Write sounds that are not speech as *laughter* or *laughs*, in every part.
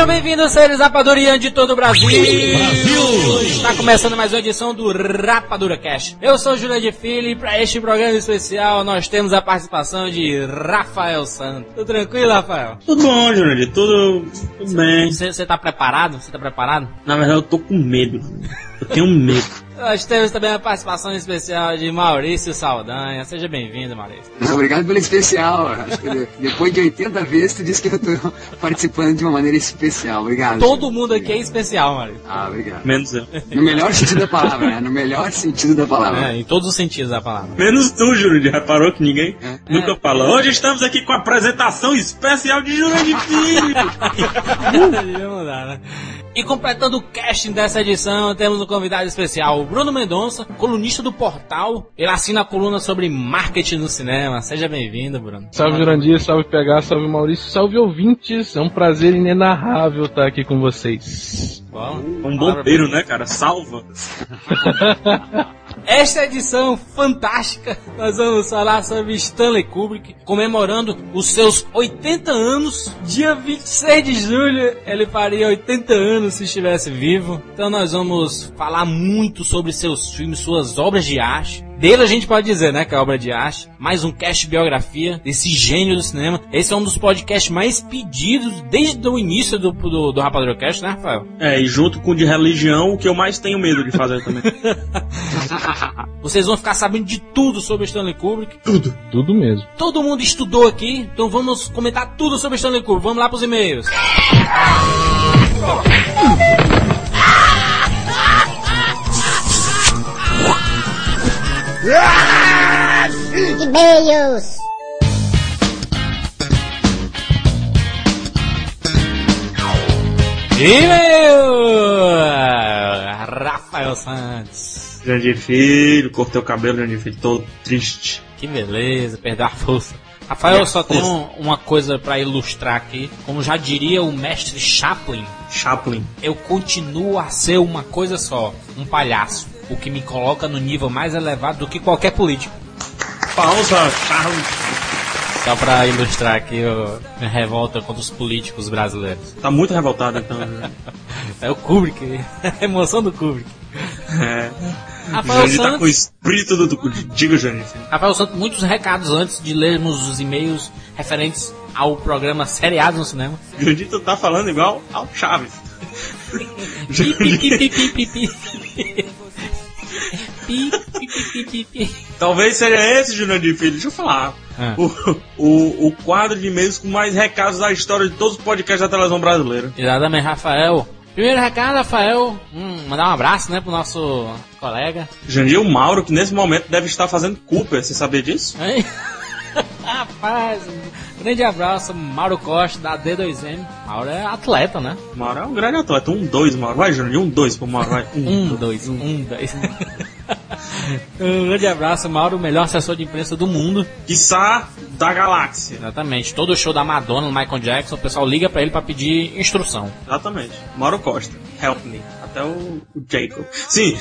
Sejam bem-vindos, seres rapadurianos de todo o Brasil. Brasil! Está começando mais uma edição do Rapadura Cash. Eu sou o Júlio de Filho e para este programa especial nós temos a participação de Rafael Santos. Tudo tranquilo, Rafael? Tudo bom, Júlio, tudo, tudo bem. Você tá preparado? Você tá preparado? Na verdade eu tô com medo. Eu tenho medo. Nós temos também a participação especial de Maurício Saldanha. Seja bem-vindo, Maurício. Obrigado pelo especial. Acho que depois de 80 vezes, tu disse que eu tô participando de uma maneira especial. Obrigado. Todo gente. mundo aqui é especial, Maurício. Ah, obrigado. Menos eu. No melhor sentido da palavra, né? No melhor sentido da palavra. É, em todos os sentidos da palavra. Menos tu, Júlio. Já reparou que ninguém é. nunca é. fala. Hoje estamos aqui com a apresentação especial de Júlio de Filho. *laughs* Não dá, né? E completando o casting dessa edição, temos um convidado especial, Bruno Mendonça, colunista do portal. Ele assina a coluna sobre marketing no cinema. Seja bem-vindo, Bruno. Salve Jurandir, salve PH, salve Maurício, salve ouvintes. É um prazer inenarrável estar aqui com vocês. Bom, um bombeiro, né, cara? Salva. *laughs* Esta edição fantástica, nós vamos falar sobre Stanley Kubrick comemorando os seus 80 anos. Dia 26 de julho, ele faria 80 anos se estivesse vivo. Então nós vamos falar muito sobre seus filmes, suas obras de arte dele a gente pode dizer, né, que é obra de arte. Mais um cast biografia desse gênio do cinema. Esse é um dos podcasts mais pedidos desde o início do, do, do Rapadura Cast, né, Rafael? É, e junto com o de religião, o que eu mais tenho medo de fazer também. *laughs* Vocês vão ficar sabendo de tudo sobre Stanley Kubrick. Tudo. Tudo mesmo. Todo mundo estudou aqui, então vamos comentar tudo sobre Stanley Kubrick. Vamos lá pros e-mails. *laughs* E-mails! E-mail! Rafael Santos. Grande filho, cortei o cabelo, grande filho, todo triste. Que beleza, perdeu a força. Rafael, só tem uma coisa para ilustrar aqui. Como já diria o mestre Chaplin. Chaplin. Eu continuo a ser uma coisa só, um palhaço. O que me coloca no nível mais elevado do que qualquer político. Pausa, Charles. Só pra ilustrar aqui a minha revolta contra os políticos brasileiros. Tá muito revoltado então. Né? *laughs* é o Kubrick, a emoção do Kubrick. É. Rafael Santos. tá com o espírito do. Diga, Jânio. Rafael Santos, muitos recados antes de lermos os e-mails referentes ao programa Seriados no Cinema. Jandir, tu tá falando igual ao Chaves. *laughs* Talvez seja esse, Jurandir Filho. Deixa eu falar. É. O, o, o quadro de e-mails com mais recados da história de todos os podcasts da televisão brasileira. Exatamente, Rafael. Primeiro recado, Rafael, hum, mandar um abraço, né, pro nosso colega. Jandir Mauro, que nesse momento deve estar fazendo Cooper, você sabia disso? *laughs* Rapaz, grande abraço, Mauro Costa, da D2M. Mauro é atleta, né? Mauro é um grande atleta. Um, dois, Mauro. Vai, Júnior, um, dois pro Mauro. Vai. Um, *laughs* um dois, um, um, dois. *laughs* um grande abraço, Mauro, o melhor assessor de imprensa do mundo. Quiçá da galáxia. Exatamente. Todo show da Madonna, no Michael Jackson, o pessoal liga para ele para pedir instrução. Exatamente. Mauro Costa, help me. Até o, o Jacob. Sim.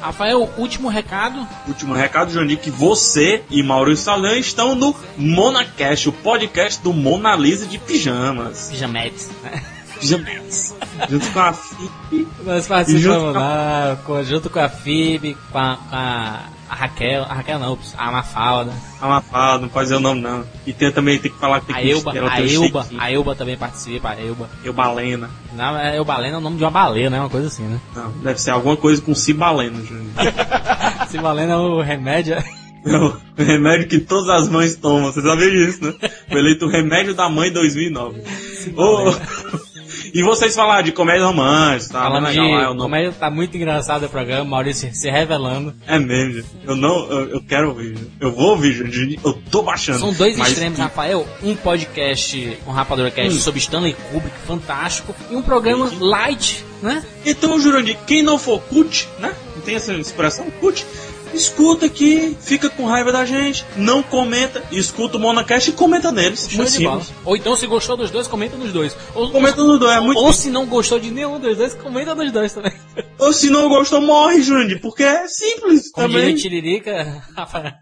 Rafael, último recado. Último recado, Johnny, que você e Maurício Salão estão no MonaCast, o podcast do Mona Lisa de pijamas. Pijametes, né? Pijametes. junto com a FIB. Nós participamos lá, junto com a FIB, com a, com a a Raquel, a Raquel não, a Mafalda. A Mafalda, não pode dizer o nome não. E tem também, tem que falar que tem a que Elba, a Elba, a Elba também participa, a Elba. Eubalena. Não, é Eubalena é o nome de uma baleia, né? Uma coisa assim, né? Não, deve ser alguma coisa com Cibalena, Júnior. *laughs* Cibalena é o remédio. Não, o remédio que todas as mães tomam, você sabia disso, né? Foi eleito o remédio da mãe 2009. Oh, e vocês falaram de comédia romântica, tá? Falando de lá, não... comédia, tá muito engraçado o programa, Maurício se revelando. É mesmo, eu não, eu, eu quero ouvir, eu vou ouvir, eu tô baixando. São dois mas... extremos, Rafael, um podcast, um Rapadura Cast hum. sobre Stanley Kubrick, fantástico, e um programa light, né? Então, Jurandir, quem não for cut, né? Não tem essa expressão, cut? Escuta aqui, fica com raiva da gente, não comenta, escuta o Monacast e comenta neles. Show Muito de bola. Ou então, se gostou dos dois, comenta nos dois. Ou, Comenta nos dois, é muito ou se não gostou de nenhum dos dois, comenta nos dois também. *laughs* Ou se não gostou, morre, Jurandir, porque é simples Como diria também. Tiririca, *laughs* Rafael.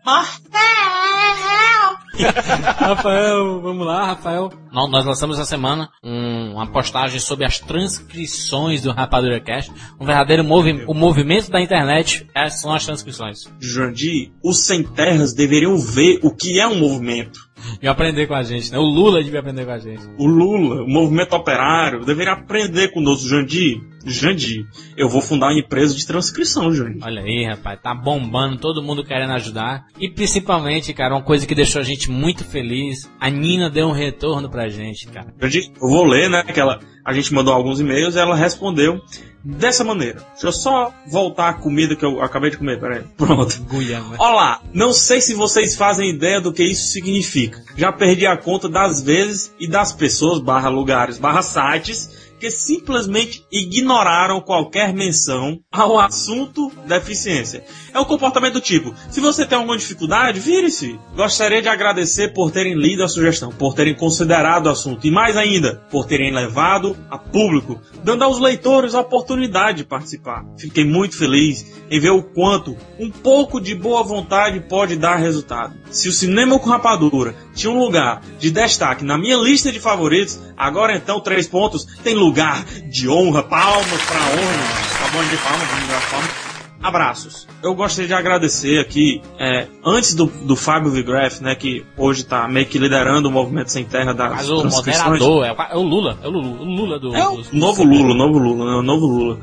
*laughs* Rafael, vamos lá, Rafael. Nós, nós lançamos essa semana um- uma postagem sobre as transcrições do Rapadura Cast. Um verdadeiro movi o movimento da internet essas são as transcrições. Jurandir, os sem terras deveriam ver o que é um movimento. E aprender com a gente, né? O Lula devia aprender com a gente. O Lula, o movimento operário, deveria aprender conosco, Jandir. Jandir, eu vou fundar uma empresa de transcrição, Jandir. Olha aí, rapaz, tá bombando, todo mundo querendo ajudar. E principalmente, cara, uma coisa que deixou a gente muito feliz, a Nina deu um retorno pra gente, cara. Jandir, eu vou ler, né? Que ela, a gente mandou alguns e-mails e ela respondeu dessa maneira. Deixa eu só voltar a comida que eu acabei de comer, peraí. *laughs* Pronto. Guiana. Olá, não sei se vocês fazem ideia do que isso significa. Já perdi a conta das vezes e das pessoas, barra lugares, barra sites, que simplesmente ignoraram qualquer menção ao assunto deficiência. É o comportamento do tipo, se você tem alguma dificuldade, vire-se. Gostaria de agradecer por terem lido a sugestão, por terem considerado o assunto e mais ainda, por terem levado a público, dando aos leitores a oportunidade de participar. Fiquei muito feliz em ver o quanto um pouco de boa vontade pode dar resultado. Se o cinema com rapadura tinha um lugar de destaque na minha lista de favoritos, agora então três pontos tem lugar de honra, palmas pra honra, tá bom de palmas, dar palmas. Abraços. Eu gostaria de agradecer aqui, é, antes do, do Fábio Vigraf, né, que hoje tá meio que liderando o movimento sem terra das Mas o moderador é, o- é o Lula, é o Lula, o Lula do... É o novo Lula, o novo Lula, né? O novo Lula.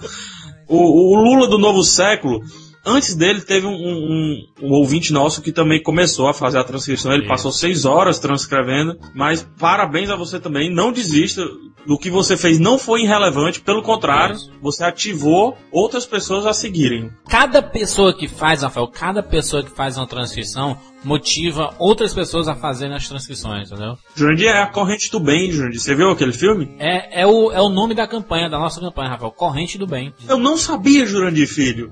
O, o Lula do novo século, antes dele teve um, um- um ouvinte nosso que também começou a fazer a transcrição. Ele Isso. passou seis horas transcrevendo, mas parabéns a você também. Não desista. Do que você fez não foi irrelevante, pelo contrário, Isso. você ativou outras pessoas a seguirem. Cada pessoa que faz, Rafael, cada pessoa que faz uma transcrição motiva outras pessoas a fazerem as transcrições, entendeu? Jurandir é a corrente do bem, Jurandir. Você viu aquele filme? É, é, o, é o nome da campanha, da nossa campanha, Rafael. Corrente do Bem. Eu não sabia, Jurandir Filho.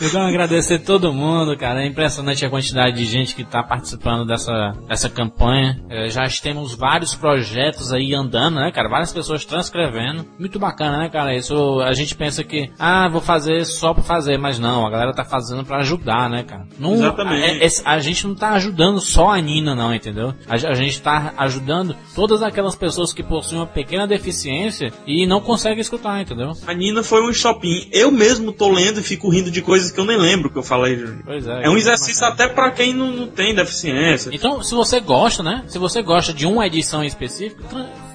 Então agradecer todo mundo, cara. É impressionante a quantidade de gente que está participando dessa, dessa campanha. É, já temos vários projetos aí andando, né, cara? Várias pessoas transcrevendo. Muito bacana, né, cara? Isso a gente pensa que, ah, vou fazer só pra fazer, mas não, a galera tá fazendo pra ajudar, né, cara? Não, Exatamente. é- é- a gente não tá ajudando só a Nina, não, entendeu? A, a gente tá ajudando todas aquelas pessoas que possuem uma pequena deficiência e não conseguem escutar, entendeu? A Nina foi um shopping. Eu mesmo tô lendo e fico rindo de coisas que eu nem lembro que eu falei. Pois é. É um exercício até pra quem não, não tem deficiência. Então, se você gosta, né? Se você gosta de uma edição específica,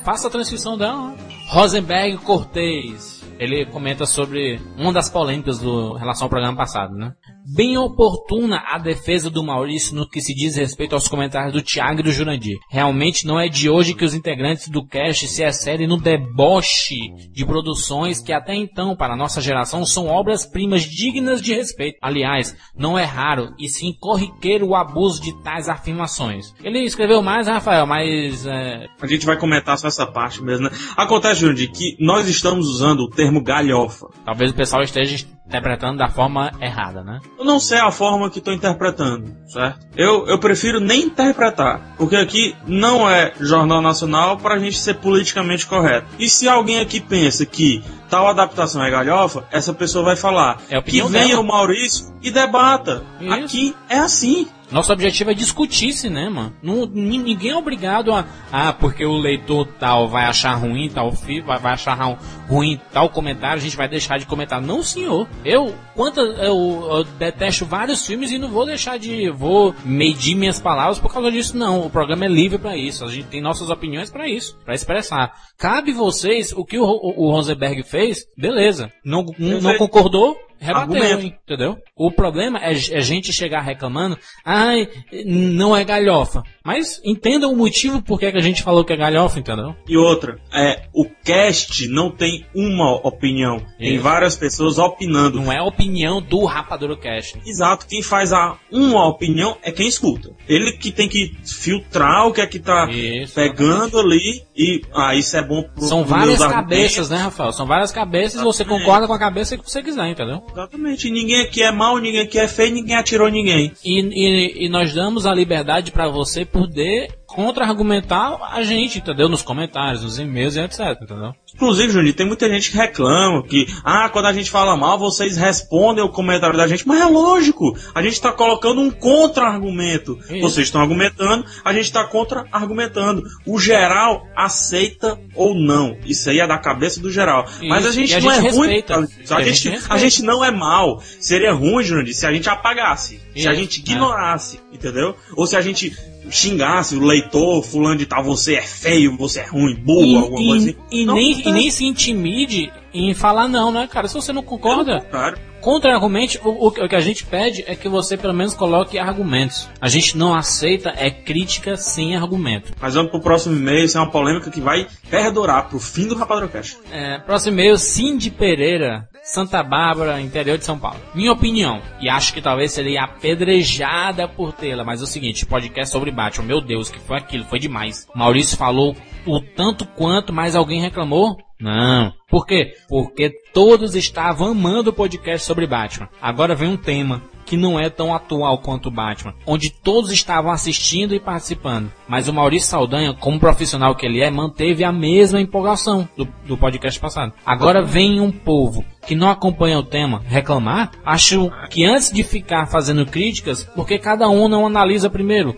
faça a transcrição dela. né? Rosenberg Cortez. Ele comenta sobre uma das polêmicas do em relação ao programa passado, né? Bem oportuna a defesa do Maurício no que se diz respeito aos comentários do Thiago e do Jurandir. Realmente não é de hoje que os integrantes do cast se excedem no deboche de produções que até então, para nossa geração, são obras-primas dignas de respeito. Aliás, não é raro e sim corriqueiro o abuso de tais afirmações. Ele escreveu mais, Rafael, mas é, A gente vai comentar só essa parte mesmo, né? Acontece, Jurandir, que nós estamos usando o termo galhofa. talvez o pessoal esteja interpretando da forma errada, né? Eu não sei a forma que estou interpretando, certo? Eu, eu prefiro nem interpretar, porque aqui não é Jornal Nacional para a gente ser politicamente correto. E se alguém aqui pensa que tal adaptação é galhofa, essa pessoa vai falar É que venha dela. o Maurício e debata. Isso. Aqui é assim. Nosso objetivo é discutir cinema. Não, ni- ninguém é obrigado a. Ah, porque o leitor tal vai achar ruim tal filme, vai, vai achar ru- ruim tal comentário, a gente vai deixar de comentar. Não, senhor. Eu, quanta, eu, eu detesto vários filmes e não vou deixar de. Vou medir minhas palavras por causa disso, não. O programa é livre pra isso. A gente tem nossas opiniões pra isso, pra expressar. Cabe vocês o que o, o, o Rosenberg fez, beleza. Não, não concordou? Rebateu, Argumento. hein, entendeu? O problema é, é gente chegar reclamando, ai, não é galhofa. Mas entenda o motivo por que a gente falou que é galhofa, entendeu? E outra, é, o cast não tem uma opinião. Tem Isso. várias pessoas opinando. Não é a opinião do Rapadura Cast. Exato, quem faz a uma opinião é quem escuta. Ele que tem que filtrar o que é que tá Isso, pegando ali e ah, isso é bom pro São várias cabeças, né, Rafael? São várias cabeças e você concorda com a cabeça que você quiser, entendeu? Exatamente. Ninguém aqui é mal, ninguém aqui é feio, ninguém atirou ninguém. E, e, e nós damos a liberdade para você poder contra-argumentar a gente, entendeu? Nos comentários, nos e-mails e etc, entendeu? Inclusive, Juninho, tem muita gente que reclama que, ah, quando a gente fala mal, vocês respondem o comentário da gente. Mas é lógico, a gente está colocando um contra-argumento. Vocês estão argumentando, a gente está contra-argumentando. O geral aceita ou não. Isso aí é da cabeça do geral. Isso. Mas a gente E a não gente é ruim. respeita. A, E a gente, gente a gente não é mal. Seria ruim, Juninho, se a gente apagasse. Se a Isso, gente é. ignorasse, entendeu? Ou se a gente xingasse o leitor, fulano de tal, você é feio, você é ruim, burro, E, alguma coisa assim. e, e Não, nem, é. e nem se intimide em falar não, né, cara? Se você não concorda, Claro. contra-argumente, o, o- o que a gente pede é que você pelo menos coloque argumentos. A gente não aceita é crítica sem argumento. Mas vamos pro próximo e-mail, isso é uma polêmica que vai perdurar pro fim do Rapadrocast. É, próximo e-mail, Cindy Pereira, Santa Bárbara, interior de São Paulo. Minha opinião, e acho que talvez seria apedrejada por tê-la, mas é o seguinte, podcast sobre Batman, meu Deus, que foi aquilo, foi demais. Maurício falou o tanto quanto, mas alguém reclamou? Não. Por quê? Porque todos estavam amando o podcast sobre Batman. Agora vem um tema que não é tão atual quanto o Batman, onde todos estavam assistindo e participando. Mas o Maurício Saldanha, como profissional que ele é, manteve a mesma empolgação do, do podcast passado. Agora vem um povo que não acompanha o tema reclamar, acho que antes de ficar fazendo críticas, porque cada um não analisa primeiro.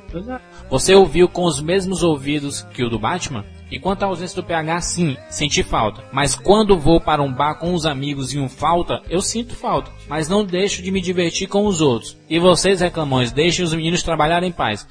Você ouviu com os mesmos ouvidos que o do Batman? E quanto à ausência do PH, sim, senti falta. Mas quando vou para um bar com os amigos e um falta, eu sinto falta. Mas não deixo de me divertir com os outros. E vocês, reclamões, deixem os meninos trabalharem em paz.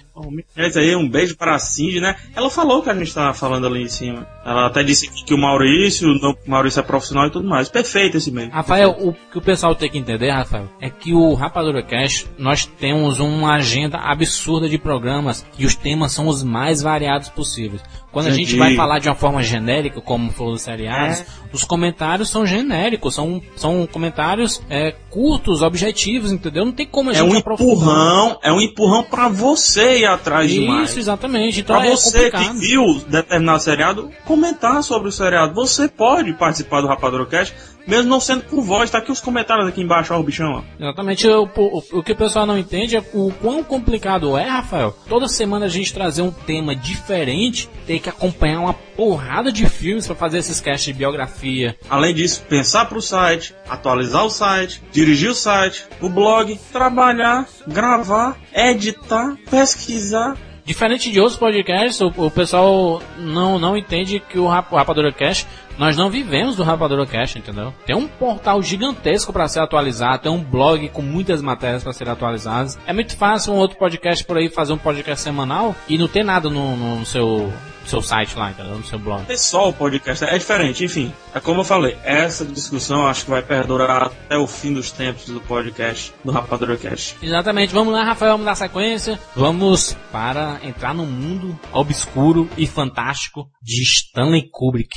É isso aí, um beijo para a Cindy, né? Ela falou o que a gente tava falando ali em cima. Ela até disse que o Maurício, o Maurício é profissional e tudo mais. Perfeito esse e-mail. Rafael, o que o pessoal tem que entender, Rafael, é que o Rapadura Cash, nós temos uma agenda absurda de programas e os temas são os mais variados possíveis. Quando a gente Entendi. vai falar de uma forma genérica, como foram os seriados, É. os comentários são genéricos, são, são comentários é, curtos, objetivos, entendeu? Não tem como a É gente um aprofundar. empurrão, é um empurrão para você ir atrás de mais. Isso, exatamente. Então Pra é você complicado. que viu determinado seriado, comentar sobre o seriado. Você pode participar do Rapadrocast, mesmo não sendo por voz. Tá aqui os comentários aqui embaixo, ó, o bichão, ó. Exatamente. O, o, o que o pessoal não entende é o quão complicado é, Rafael. Toda semana a gente trazer um tema diferente, ter que acompanhar uma porrada de filmes para fazer esses casts de biografia. Além disso, pensar pro site, atualizar o site, dirigir o site, o blog, trabalhar, gravar, editar, pesquisar. Diferente de outros podcasts, o, o pessoal não, não entende que o, Rap, o Rapadura Cash, nós não vivemos do Rapadura Cash, entendeu? Tem um portal gigantesco para ser atualizado, tem um blog com muitas matérias para serem atualizadas. É muito fácil um outro podcast por aí fazer um podcast semanal e não ter nada no, no seu, seu site lá, entendeu? No seu blog. É só o podcast, é diferente, enfim. É como eu falei, essa discussão acho que vai perdurar até o fim dos tempos do podcast, do Rapadrocast. Exatamente, vamos lá, Rafael, vamos dar sequência. Vamos para entrar no mundo obscuro e fantástico de Stanley Kubrick.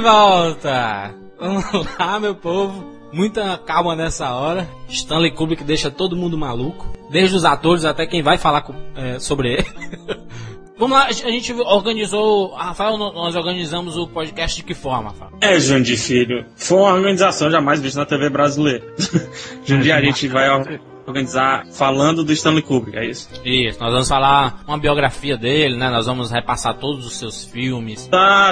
Volta! Vamos lá, meu povo. Muita calma nessa hora. Stanley Kubrick deixa todo mundo maluco. Desde os atores até quem vai falar com- é, sobre ele. *laughs* Vamos lá, a gente organizou. Rafael, nós organizamos o podcast de que forma, Rafael? É, Jundi Filho, foi uma organização jamais vista na TV brasileira. *laughs* Jundi, a gente vai organizar falando do Stanley Kubrick, é isso? Isso, nós vamos falar uma biografia dele, né? Nós vamos repassar todos os seus filmes.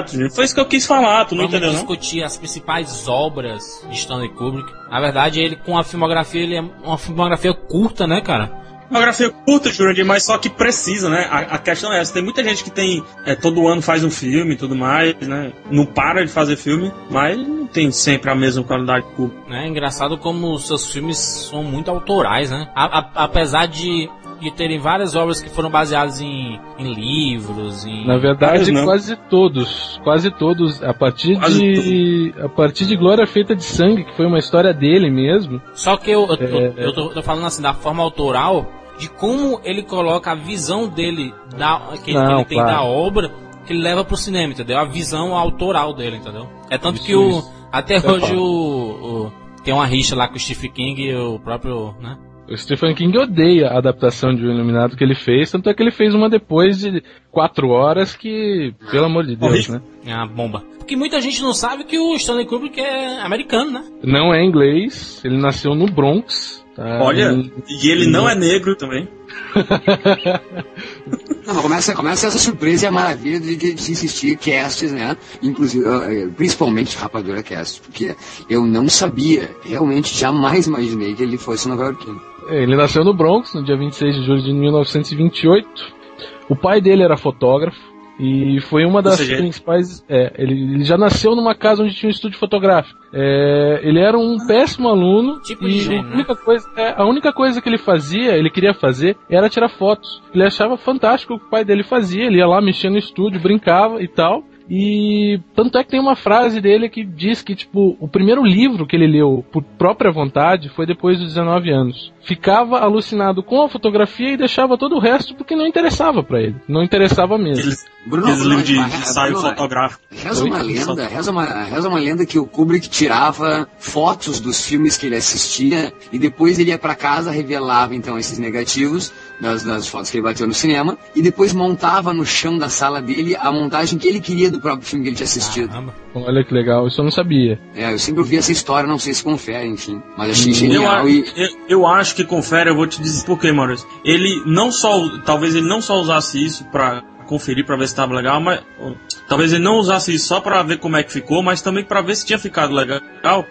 Jundi, foi isso que eu quis falar, tu não Vamos entendeu não? discutir as principais obras de Stanley Kubrick. Na verdade, ele com a filmografia, ele é uma filmografia curta, né, cara? Biografia curta, Jurandir, mas só que precisa, né? A, a questão é essa, tem muita gente que tem, é, todo ano faz um filme e tudo mais, né? Não para de fazer filme, mas não tem sempre a mesma qualidade de público. É engraçado como seus filmes são muito autorais, né? A- a- apesar de, de terem várias obras que foram baseadas em, em livros, em... Na verdade, não. quase todos. Quase todos. A partir Quase de. A partir de Glória Feita de Sangue, que foi uma história dele mesmo. Só que eu, eu, tô, É, eu tô- tô falando assim, da forma autoral, de como ele coloca a visão dele, da, que, ele- que Não, ele tem claro. da obra, que ele leva pro cinema, entendeu? A visão autoral dele, entendeu? É tanto Isso, que o, isso. até Vai hoje o, o- tem uma rixa lá com o Stephen King e o próprio, né? O Stephen King odeia a adaptação de O Iluminado que ele fez, tanto é que ele fez uma depois de quatro horas que, pelo amor de Deus, né? É uma bomba. Porque muita gente não sabe que o Stanley Kubrick é americano, né? Não é inglês, ele nasceu no Bronx. tá? Olha, Em- e ele não é negro também. *laughs* Não, começa, começa essa surpresa e a maravilha de, de, de existir casts, né? Inclusive, eh, principalmente Rapadura Cast, porque eu não sabia, realmente jamais imaginei que ele fosse nova iorquino. Ele nasceu no Bronx no dia 26 de julho de 1928. O pai dele era fotógrafo e foi uma das seja, principais. É, ele, ele já nasceu numa casa onde tinha um estúdio fotográfico. É, ele era um péssimo aluno Tipo e a única coisa, é, a única coisa que ele fazia, ele queria fazer, era tirar fotos. Ele achava fantástico o que o pai dele fazia. Ele ia lá mexia no estúdio, brincava e tal. E tanto é que tem uma frase dele que diz que, tipo, o primeiro livro que ele leu por própria vontade foi depois dos 19 anos. Ficava alucinado com a fotografia e deixava todo o resto porque não interessava pra ele. Não interessava mesmo. Aqueles, Bruno, aqueles Bruno, livros de ensaio fotográfico. Reza uma lenda, reza uma, reza uma lenda que o Kubrick tirava fotos dos filmes que ele assistia e depois ele ia pra casa, revelava então esses negativos das, das fotos que ele bateu no cinema e depois montava no chão da sala dele a montagem que ele queria do próprio filme que ele tinha assistido. Caramba. Olha que legal, isso eu não sabia. É, eu sempre ouvi essa história, não sei se confere, enfim, mas achei Eu, genial a- e eu, eu acho que confere, eu vou te dizer por quê, Maurício. Ele não só, talvez ele não só usasse isso pra conferir pra ver se estava legal, mas talvez ele não usasse isso só pra ver como é que ficou, mas também pra ver se tinha ficado legal,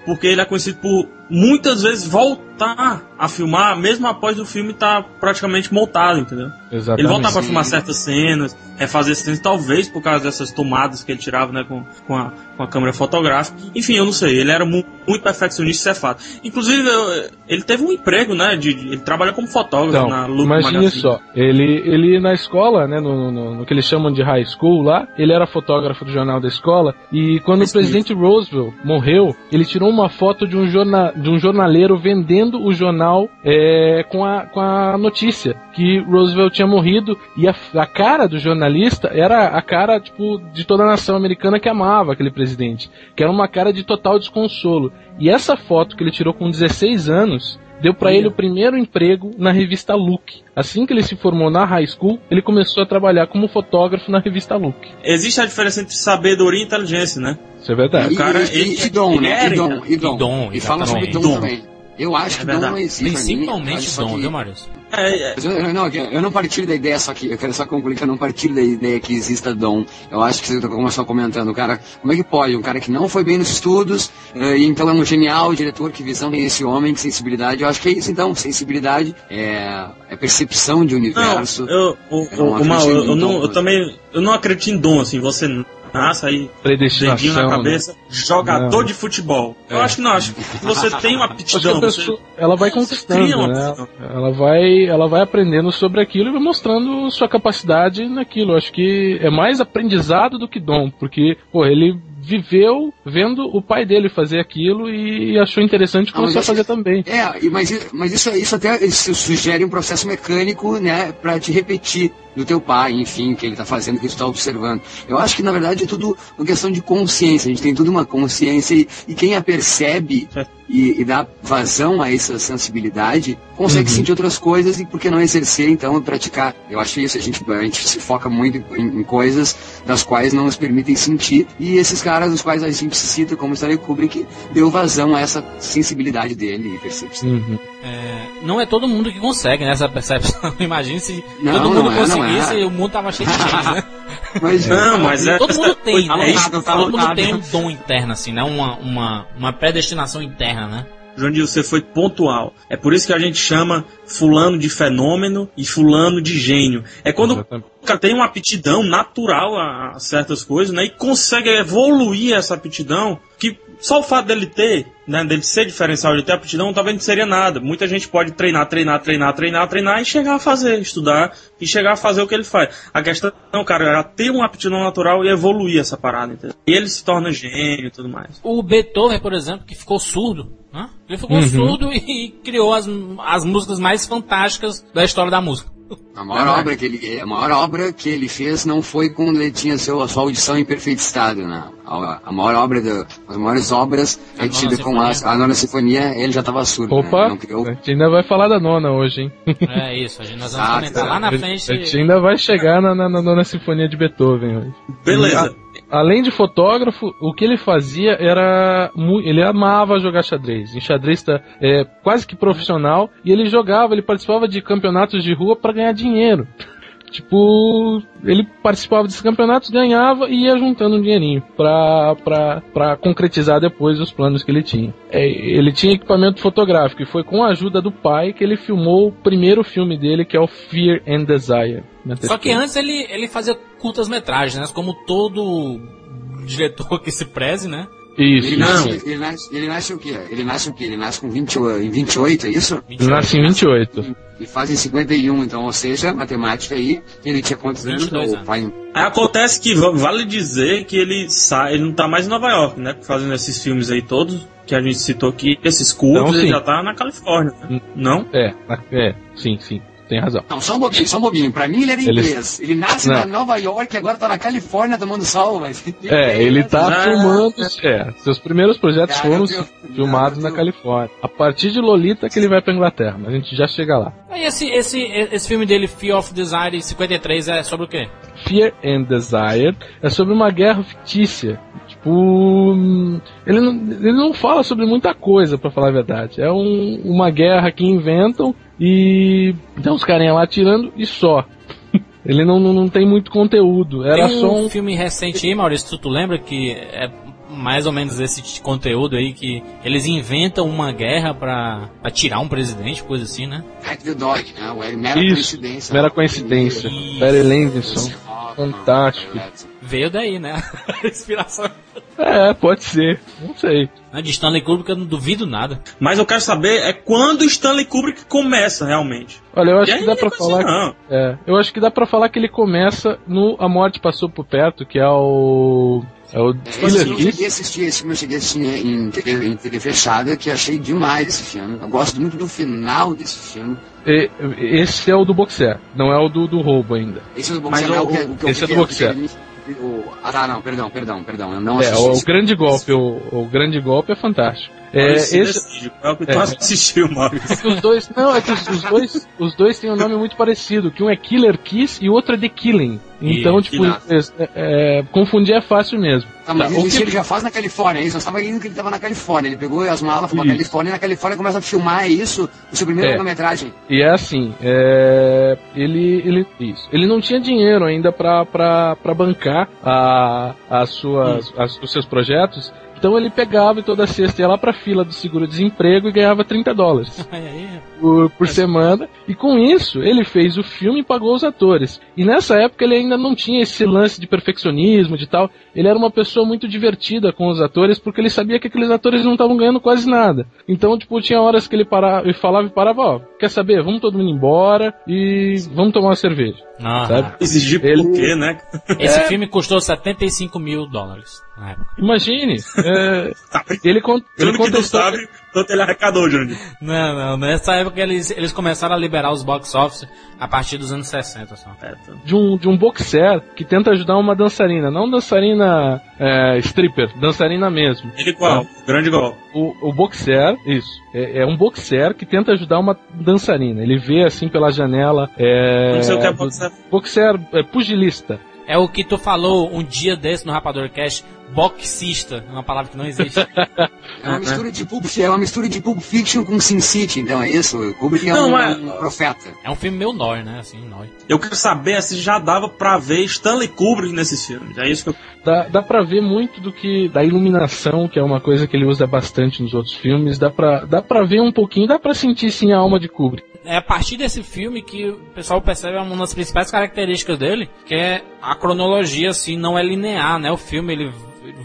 porque ele é conhecido por muitas vezes voltar a filmar mesmo após o filme estar praticamente montado, entendeu? Exatamente. Ele voltar Sim. filmar certas cenas, refazer cenas, talvez por causa dessas tomadas que ele tirava, né, com, com, a, com a câmera fotográfica. Enfim, eu não sei, ele era mu muito perfeccionista, isso é fato. Inclusive, eu- ele teve um emprego, né, de, de- ele trabalha como fotógrafo Então, na Look Magazine. só, ele, ele na escola, né, no, no- no que eles chamam de high school lá, ele era fotógrafo do jornal da escola, e quando o Isso. presidente Roosevelt morreu, ele tirou uma foto de um, jorna, de um jornaleiro vendendo o jornal é, com, a, com a notícia que Roosevelt tinha morrido, e a, a cara do jornalista era a cara, tipo, de toda a nação americana que amava aquele presidente, que era uma cara de total desconsolo. E essa foto que ele tirou com 16 anos, deu pra ele o primeiro emprego na revista Look. Assim que ele se formou na high school, ele começou a trabalhar como fotógrafo na revista Look. Existe a diferença entre sabedoria e inteligência, né? Isso é verdade. E, cara, e- ele- e dom, ele né? era, E dom, e dom. E dom, E fala sobre dom, também. Eu acho É que não existe. Principalmente dom, que- viu, Maurício? É, é, Mas eu, eu- não, eu não partilho da ideia, só que eu quero só concluir que eu não partilho da ideia que exista dom. Eu acho que você começou comentando, cara, como é que pode? Um cara que não foi bem nos estudos, eh, e então é um genial diretor, que visão tem esse homem, que sensibilidade. Eu acho que é isso então, sensibilidade é, é percepção de Não, universo. eu, o, Eu não eu, eu eu mas- também, eu não acredito em dom, assim, você nasce aí, dedinho na né? cabeça, jogador Não. de futebol. Eu É. acho que não, acho que você tem uma *laughs* a aptidão, você, ela vai conquistando, né? Ela vai, ela vai aprendendo sobre aquilo e vai mostrando sua capacidade naquilo. Acho que é mais aprendizado do que dom, porque, pô, ele viveu vendo o pai dele fazer aquilo e achou interessante e Ah, a fazer que- também. É, e- mas, mas isso, isso até isso sugere um processo mecânico, né, pra te repetir do teu pai, enfim, o que ele tá fazendo, o que tu tá observando. Eu acho que, na verdade, é tudo uma questão de consciência. A gente tem tudo uma consciência e, e quem a percebe e, e dá vazão a essa sensibilidade, consegue Uhum. sentir outras coisas e por que não exercer, então, e praticar. Eu acho isso, a gente, a gente se foca muito em, em coisas das quais não nos permitem sentir e esses caras, os quais a gente se cita, como Stanley Kubrick, deu vazão a essa sensibilidade dele e percepção. Uhum. É, não é todo mundo que consegue né, essa percepção. *laughs* Imagina se Não, todo não mundo é, não conseguisse, é. o mundo tava cheio de gente, né? *laughs* Mas, Não, mas é. todo mundo tem, é né? tá todo mundo tem um dom interno, assim, né? Uma, uma, uma predestinação interna, né? Jandir, você foi pontual. É por isso que a gente chama fulano de fenômeno e fulano de gênio. É quando Exatamente. o cara tem uma aptidão natural a a certas coisas, né? E consegue evoluir essa aptidão que só o fato dele ter, né, dele ser diferencial, de ter aptidão, talvez não seria nada. Muita gente pode treinar, treinar, treinar, treinar, treinar e chegar a fazer, estudar e chegar a fazer o que ele faz. A questão, cara, é ter uma aptidão natural e evoluir essa parada, entendeu? E ele se torna gênio e tudo mais. O Beethoven, por exemplo, que ficou surdo, né? Ele ficou Uhum. surdo e criou as, as músicas mais fantásticas da história da música. A maior, obra que ele, a maior obra que ele fez não foi quando ele tinha seu, a sua audição em perfeito estado, não. A, a maior obra, da, as maiores obras é tido com a, a nona sinfonia, ele já estava surdo. Opa, né? criou... a gente ainda vai falar da nona hoje, hein? É isso, a gente, nós vamos comentar lá na frente. A gente ainda vai chegar na, na, na nona sinfonia de Beethoven hoje. Beleza. Além de fotógrafo, o que ele fazia era. Ele amava jogar xadrez. Em xadrez tá, é, quase que profissional. E ele jogava, ele participava de campeonatos de rua para ganhar dinheiro. Tipo, ele participava desses campeonatos, ganhava e ia juntando um dinheirinho pra, pra, pra concretizar depois os planos que ele tinha. É, ele tinha equipamento fotográfico e foi com a ajuda do pai que ele filmou o primeiro filme dele, que é o Fear and Desire. Só que antes ele, ele fazia curtas metragens, né? Como todo diretor que se preze, né? Isso. Ele nasce, ele, nasce, ele nasce o quê? Ele nasce o quê? Ele nasce com 20, em 28, é isso? Ele nasce em 28. E faz em 51, então, ou seja, matemática aí, ele tinha quantos anos? anos. pai... Aí acontece que vale dizer que ele sai, ele não tá mais em Nova York, né? Fazendo esses filmes aí todos que a gente citou aqui, esses curtos, Não, ele já tá na Califórnia. né? Não? É, é, sim, sim. Tem razão. Não, só um pouquinho, só um pouquinho. Pra mim ele era Ele- inglês. Ele nasce Não. na Nova York e agora tá na Califórnia tomando sol, mas... É, ele tá Ah, filmando. É, seus primeiros projetos Cara, foram tenho- filmados Cara, na Califórnia. A partir de Lolita que ele vai pra Inglaterra, mas a gente já chega lá. Aí esse, esse, esse filme dele, Fear of Desire 53, é sobre o quê? Fear and Desire é sobre uma guerra fictícia. Tipo, ele não, ele não fala sobre muita coisa, pra falar a verdade. É um- uma guerra que inventam e tem uns carinha lá atirando e só. *laughs* Ele não, não, não tem muito conteúdo. Era Tem só um um. filme recente aí, Maurício, tu, tu lembra que é mais ou menos esse conteúdo aí que eles inventam uma guerra pra, pra tirar um presidente, coisa assim, né? Dog, é mera Isso, coincidência. mera coincidência. Isso. Barry Levinson. Fantástico. Veio daí, né? *laughs* A inspiração. É, pode ser. Não sei. Né, De Stanley Kubrick eu não duvido nada. Mas eu quero saber é quando Stanley Kubrick começa realmente. Olha, eu acho E que dá pra assim, falar. não. É, eu acho que dá pra falar que ele começa no A Morte Passou por Perto, que é o. É o Esse Killer filme eu cheguei a assistir, esse filme eu cheguei a assistir em TV, em TV fechada, que achei demais esse filme. Eu gosto muito do final desse filme. E- Esse é o do Boxer, não é o do, do roubo ainda. Esse é do Mas boxeador, o- o que, o que eu esse é do que boxer. O- Ah, não, perdão, perdão, perdão. Eu não É, assisti o, grande golpe, o, o grande golpe é fantástico. É, esse, decide, qual é o que tu é. assistiu, Maurício? os dois, não, é que os, os dois, os dois têm um nome muito parecido, que um é Killer Kiss e o outro é The Killing. Então, Ih, tipo, é, é, confundir é fácil mesmo. Tá, mas Tá, o isso que- ele já faz na Califórnia, é isso? Eu estava lendo que ele estava na Califórnia. Ele pegou as malas, foi pra. Califórnia e na Califórnia começa a filmar é isso, o seu primeiro É. longa-metragem. E é assim, é, ele, ele, isso, ele não tinha dinheiro ainda pra bancar a, as suas, as- os seus projetos, então ele pegava e toda sexta ia lá pra fila do seguro-desemprego e ganhava 30 dólares *laughs* por, por semana, e com isso ele fez o filme e pagou os atores. E nessa época ele ainda não tinha esse lance de perfeccionismo, de tal, ele era uma pessoa muito divertida com os atores, porque ele sabia que aqueles atores não estavam ganhando quase nada. Então, tipo, tinha horas que ele parava, ele falava e parava, ó, quer saber, vamos todo mundo embora e vamos tomar uma cerveja. Ah, Sabe? Exigir Ele- por quê, né? *laughs* Esse É. filme custou 75 mil dólares na época. Imagine, é, *laughs* ele, con- ele sabe, quanto ele arrecadou, Jandir. Não, não, nessa época eles, eles começaram a liberar os box office a partir dos anos 60 só. É, tá. de um, de um boxer que tenta ajudar uma dançarina, não dançarina é, stripper, dançarina mesmo. Ele qual? Grande gol. O, o boxer, isso, é, é um boxer que tenta ajudar uma dançarina. Ele vê assim pela janela. É, Não sei o que é boxer. boxer é, pugilista. É o que tu falou um dia desse no Rapador Cast, boxista, uma palavra que não existe. *laughs* É uma mistura de Pulp, é uma mistura de Pulp Fiction com Sin City, então é isso? O Kubrick é Não, um, é- um profeta. é um filme meio nóis, né? Assim, nóis. Eu quero saber se já dava pra ver Stanley Kubrick nesses filmes. É isso que eu... Dá, dá pra ver muito do que. da iluminação, que é uma coisa que ele usa bastante nos outros filmes. Dá pra, dá pra ver um pouquinho, dá pra sentir sim a alma de Kubrick. É a partir desse filme que o pessoal percebe uma das principais características dele, que é a cronologia, assim, não é linear, né? O filme, ele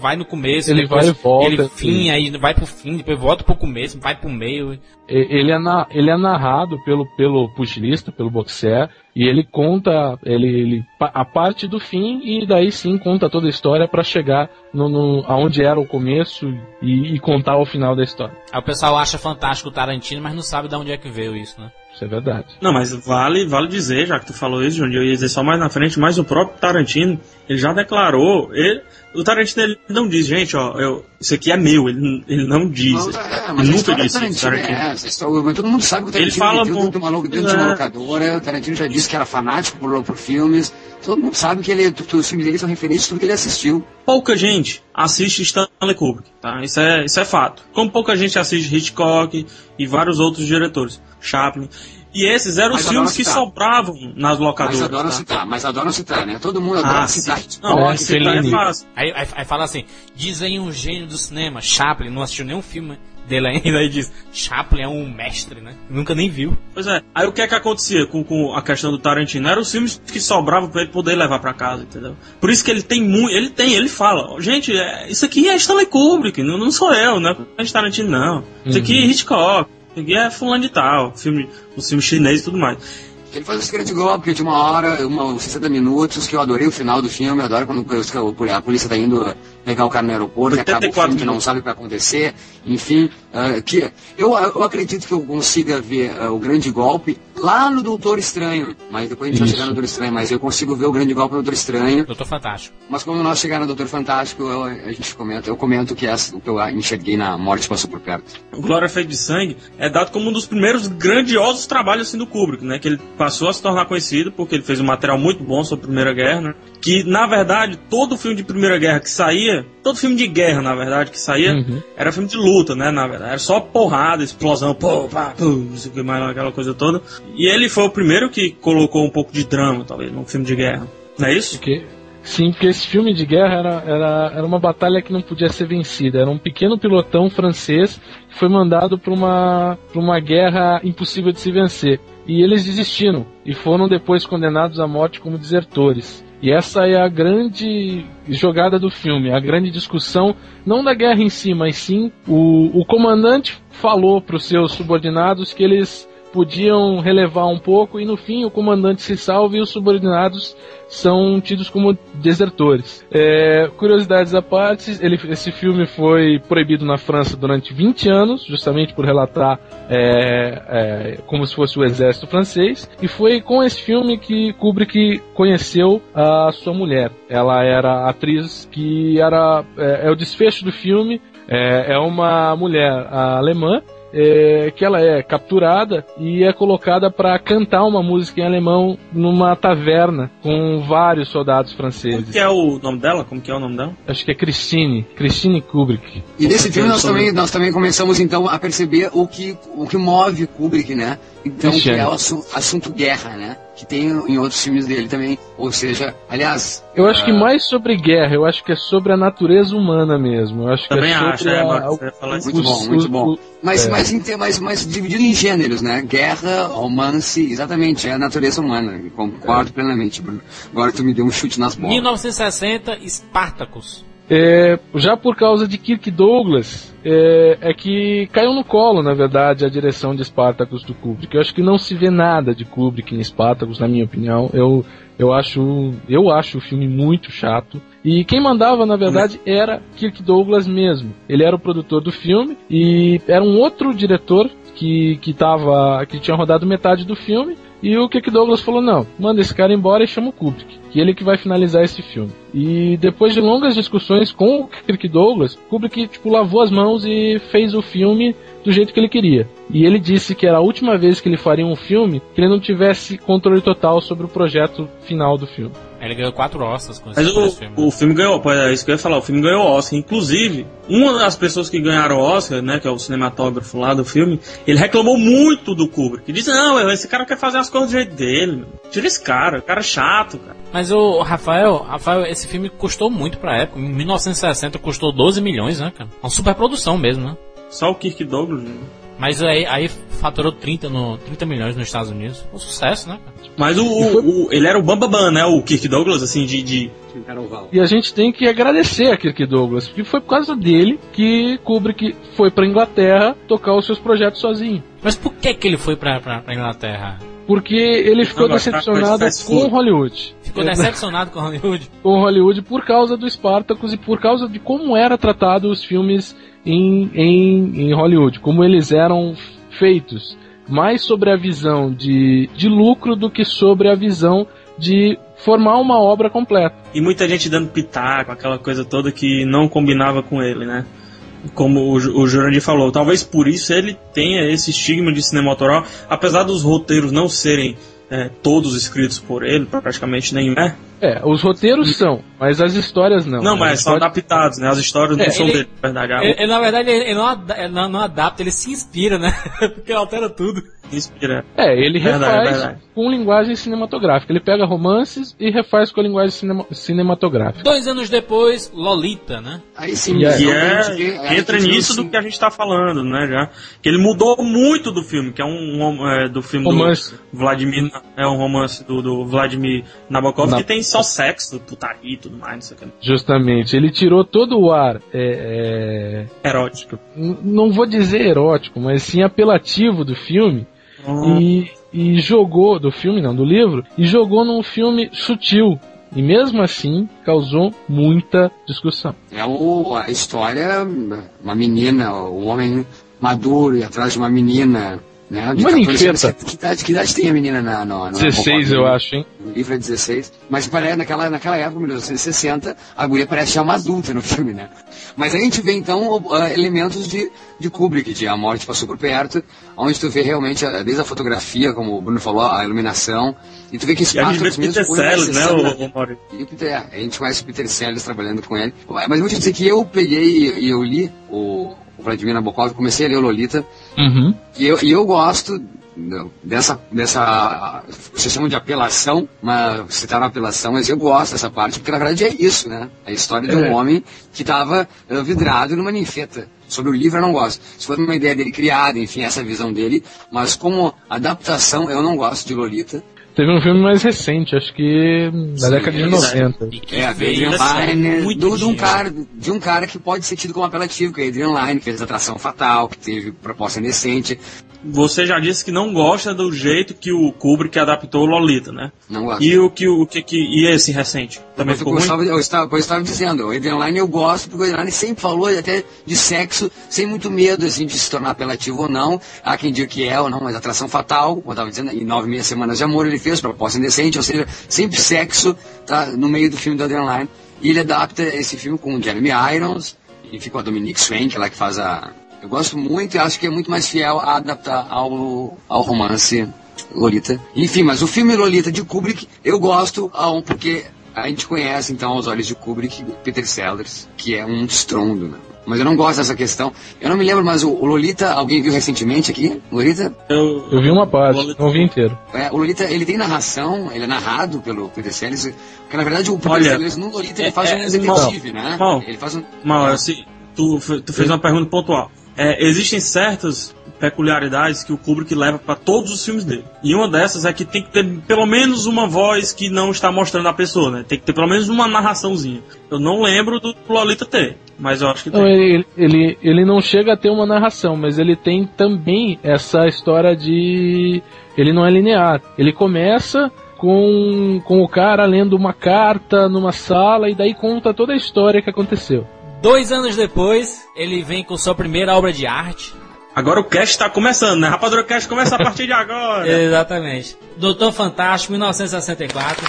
vai no começo, Ele depois vai e volta, ele assim. fim, aí vai pro fim, depois volta pro começo, vai pro meio. Ele é, na- ele é narrado pelo, pelo pugilista, pelo boxer, E ele conta, ele, ele a parte do fim e daí sim conta toda a história para chegar no, no, aonde era o começo e, e, contar o final da história. Aí o pessoal acha fantástico o Tarantino, mas não sabe de onde é que veio isso, né? Isso é verdade. Não, mas vale, vale dizer, já que tu falou isso, Johnny, eu ia dizer só mais na frente, mas o próprio Tarantino, ele já declarou, ele, o Tarantino ele não diz, gente, ó, eu, isso aqui é meu, ele, ele não diz. Não, é, ele nunca disse Tarantino. É, história, todo mundo sabe que o Tarantino ele fala dentro, de uma, dentro é. de uma locadora, o Tarantino já disse que era fanático por, por filmes, todo mundo sabe que ele, os filmes dele são referências a tudo que ele assistiu. Pouca gente assiste Stanley Kubrick, tá? Isso é, isso é fato. Como pouca gente assiste Hitchcock e vários outros diretores. Chaplin. E esses eram mas os filmes que sobravam nas locadoras. Mas adoram tá? citar, mas adoram citar, né? Todo mundo adora ah, citar. Não, é, citar é fácil. Aí, aí, aí, fala assim, dizem um gênio do cinema, Chaplin, não assistiu nenhum filme dele ainda, aí diz, Chaplin é um mestre, né? Nunca nem viu. Pois é, aí o que é que acontecia com, com a questão do Tarantino? Eram os filmes que sobravam para ele poder levar para casa, entendeu? Por isso que ele tem muito, ele tem, ele fala, gente, é, isso aqui é Stanley Kubrick, não, não sou eu, não é Tarantino não. Isso aqui é uhum. Hitchcock. Ninguém é fulano de tal, filme, os filmes chineses e tudo mais. Ele faz esse grande golpe de uma hora, uma, 60 minutos, que eu adorei o final do filme, eu adoro quando a polícia tá indo pegar o cara no aeroporto, e acaba o filme que não sabe o que vai acontecer, enfim, uh, que eu, eu acredito que eu consiga ver uh, o grande golpe lá no Doutor Estranho, mas depois a gente Isso. vai chegar no Doutor Estranho, mas eu consigo ver o grande golpe no Doutor Estranho. Doutor Fantástico. Mas quando nós chegar no Doutor Fantástico, eu, a gente comenta, eu comento que é o que eu enxerguei na Morte Passou por Perto. O Glória Feita de Sangue é dado como um dos primeiros grandiosos trabalhos assim do Kubrick, né, que ele passou a se tornar conhecido porque ele fez um material muito bom sobre a Primeira Guerra, né? Que, na verdade, todo filme de Primeira Guerra que saía, todo filme de guerra, na verdade, que saía, uhum. era filme de luta, né? Na verdade, era só porrada, explosão, pô, pá, pô, não sei o que mais, aquela coisa toda. E ele foi o primeiro que colocou um pouco de drama, talvez, num filme de guerra. Não é isso? Porque Sim, porque esse filme de guerra era, era, era uma batalha que não podia ser vencida. Era um pequeno pilotão francês que foi mandado para uma, uma guerra impossível de se vencer. E eles desistiram e foram depois condenados à morte como desertores. E essa é a grande jogada do filme, a grande discussão, não da guerra em si, mas sim o, o comandante falou para os seus subordinados que eles podiam relevar um pouco e no fim o comandante se salva e os subordinados são tidos como desertores. É, curiosidades à parte, ele, esse filme foi proibido na França durante 20 anos, justamente por relatar é, é, como se fosse o exército francês, e foi com esse filme que Kubrick conheceu a sua mulher. Ela era atriz que era é, é o desfecho do filme. É, é uma mulher alemã é, que ela é capturada e é colocada para cantar uma música em alemão numa taverna com vários soldados franceses. Como que é o nome dela? Como que é o nome dela? Acho que é Christine, Christine Kubrick. E nesse filme nós também, nós também começamos então a perceber o que, o que move Kubrick, né? Então, que é o assunto guerra, né? Que tem em outros filmes dele também. Ou seja, aliás. Eu acho que ah, mais sobre guerra, eu acho que é sobre a natureza humana mesmo. Eu acho que é também é sobre acho, a, é, muito bom, muito bom. Mas, é. mas, mas, mas dividido em gêneros, né? Guerra, romance, exatamente, é a natureza humana. Concordo plenamente, Bruno. Agora tu me deu um chute nas bolas. 1960, Spartacus. É, já por causa de Kirk Douglas, é, é, que caiu no colo, na verdade, a direção de Spartacus do Kubrick. Eu acho que não se vê nada de Kubrick em Spartacus, na minha opinião. Eu, eu, acho, eu acho o filme muito chato. E quem mandava, na verdade, era Kirk Douglas mesmo. Ele era o produtor do filme e era um outro diretor que, que, tava, que tinha rodado metade do filme. E o Kirk Douglas falou: não, manda esse cara embora e chama o Kubrick, que ele que vai finalizar esse filme. E depois de longas discussões com o Kirk Douglas, Kubrick tipo, lavou as mãos e fez o filme do jeito que ele queria. E ele disse que era a última vez que ele faria um filme que ele não tivesse controle total sobre o projeto final do filme. Ele ganhou quatro Oscars com esse, Mas o, filme. O filme ganhou, é isso que eu ia falar, o filme ganhou Oscar. Inclusive, uma das pessoas que ganharam Oscar, né, que é o cinematógrafo lá do filme, ele reclamou muito do Kubrick. Disse, não, esse cara quer fazer as coisas do jeito dele, meu. Tira esse cara, o cara é chato, cara. Mas o Rafael, Rafael, esse filme custou muito pra época. Em 1960 custou 12 milhões, né, cara? Uma superprodução mesmo, né? Só o Kirk Douglas, né? Mas aí, aí faturou 30, no, 30 milhões nos Estados Unidos. Um sucesso, né? Mas o, o, o ele era o Bambambam, né? O Kirk Douglas, assim, de, de... E a gente tem que agradecer a Kirk Douglas, porque foi por causa dele que Kubrick foi pra Inglaterra tocar os seus projetos sozinho. Mas por que que ele foi pra, pra, pra Inglaterra? porque ele ficou Não, gostar decepcionado de fast com. Hollywood. Ficou decepcionado com Hollywood. Com Hollywood por causa do Spartacus e por causa de como era tratado os filmes em, em, em Hollywood, como eles eram feitos. Mais sobre a visão de, de lucro do que sobre a visão de formar uma obra completa. E muita gente dando pitaco, aquela coisa toda que não combinava com ele, né? Como o, o Jurandir falou, talvez por isso ele tenha esse estigma de cinema autoral, apesar dos roteiros não serem é, todos escritos por ele, praticamente nenhum. É? É, os roteiros são, mas as histórias não. Não, né? mas As são adaptados, né? As histórias não É, são ele- dele, na verdade. Ele, ele, na verdade, ele, ele não, ele não, não adapta, ele se inspira, né? *laughs* Porque altera tudo. Inspira. É, ele Verdade, refaz verdade. com linguagem cinematográfica. Ele pega romances e refaz com a linguagem cinema- cinematográfica. Dois anos depois, Lolita, né? Aí sim, E Que é, entra nisso do que a gente tá falando, né? Já. Que ele mudou muito do filme, que é um, um, é, do filme Romance. do Vladimir. É um romance do, do Vladimir Nabokov Na- que tem só sexo, putaria e tudo mais, não sei o que. Justamente. Ele tirou todo o ar. é, é, Erótico. n- não vou dizer erótico, mas sim apelativo do filme. E, e jogou, do filme não, do livro, e jogou num filme sutil. E mesmo assim causou muita discussão. É o, a história, uma menina, o homem maduro e atrás de uma menina, né? De Uma 14 ninfeta. anos. Que idade, que idade tem a menina na, no, no 16 eu acho, hein? No livro é 16. Mas parece, naquela, naquela época, 1960, a guria parece já uma adulta no *laughs* filme, né? Mas a gente vê, então, o- ah, elementos de, de Kubrick, de A Morte Passou por Perto, onde tu vê realmente, ah, desde a fotografia, como o Bruno falou, a iluminação, e tu vê que E a gente vê Peter Sellers, né, o, o e o Peter, a gente conhece o Peter Sellers trabalhando com ele. Mas eu vou te dizer que eu peguei e eu li o, o Vladimir Nabokov, comecei a ler o Lolita, Uhum. e eu, e eu gosto dessa, dessa, vocês chamam de apelação, mas citaram apelação, mas eu gosto dessa parte, porque na verdade é isso, né? A história de um É. homem que estava vidrado numa ninfeta. Sobre o livro eu não gosto. Se for uma ideia dele criada, enfim, essa visão dele, mas como adaptação eu não gosto de Lolita. Teve um filme mais recente, acho que da Sim, década de é 90. E que É, a Adrian Lyne, muito do, de, um cara, de um cara que pode ser tido como apelativo, que é Adrian Lyne, que fez Atração Fatal, que teve Proposta Indecente. Você já disse que não gosta do jeito que o Kubrick adaptou o Lolita, né? Não gosto. E o que o que, que e esse recente também ficou eu, estava, eu, estava, eu estava dizendo, o Adrian Lyne eu gosto, porque o Adrian Lyne sempre falou até de sexo, sem muito medo, assim, de se tornar apelativo ou não. Há quem diga que é ou não, mas Atração Fatal, como eu estava dizendo, em Nove Meia Semanas de Amor ele fez, Proposta Indecente, ou seja, sempre sexo tá no meio do filme do Adrian Lyne. E ele adapta esse filme com o Jeremy Irons, e fica a Dominique Swank, lá que faz a... Eu gosto muito e acho que é muito mais fiel a adaptar ao, ao romance Lolita. Enfim, mas o filme Lolita de Kubrick eu gosto um porque a gente conhece então aos olhos de Kubrick Peter Sellers, que é um estrondo, né? Mas eu não gosto dessa questão. Eu não me lembro, mas o, Lolita, alguém viu recentemente aqui? Lolita? Eu, Eu vi uma parte, Lolita- não vi inteiro. É, o Lolita, ele tem narração, ele é narrado pelo Peter Sellers, porque na verdade o Peter Olha, Sellers no Lolita ele é- faz é- um detetive, né? Mal. Ele faz um... Mal, assim, tu, tu fez uma pergunta pontual. É, existem certas peculiaridades que o Kubrick leva para todos os filmes dele. E uma dessas é que tem que ter pelo menos uma voz que não está mostrando a pessoa, né? Tem que ter pelo menos uma narraçãozinha. Eu não lembro do Lolita ter, mas eu acho que Não, tem. ele, ele, ele não chega a ter uma narração, mas ele tem também essa história de. Ele não é linear. Ele começa com, com o cara lendo uma carta numa sala e daí conta toda a história que aconteceu. Dois anos depois, ele vem com sua primeira obra de arte. Agora o cast tá começando, né? Rapadura Cast começa a partir de agora. *laughs* Exatamente. Doutor Fantástico, 1964.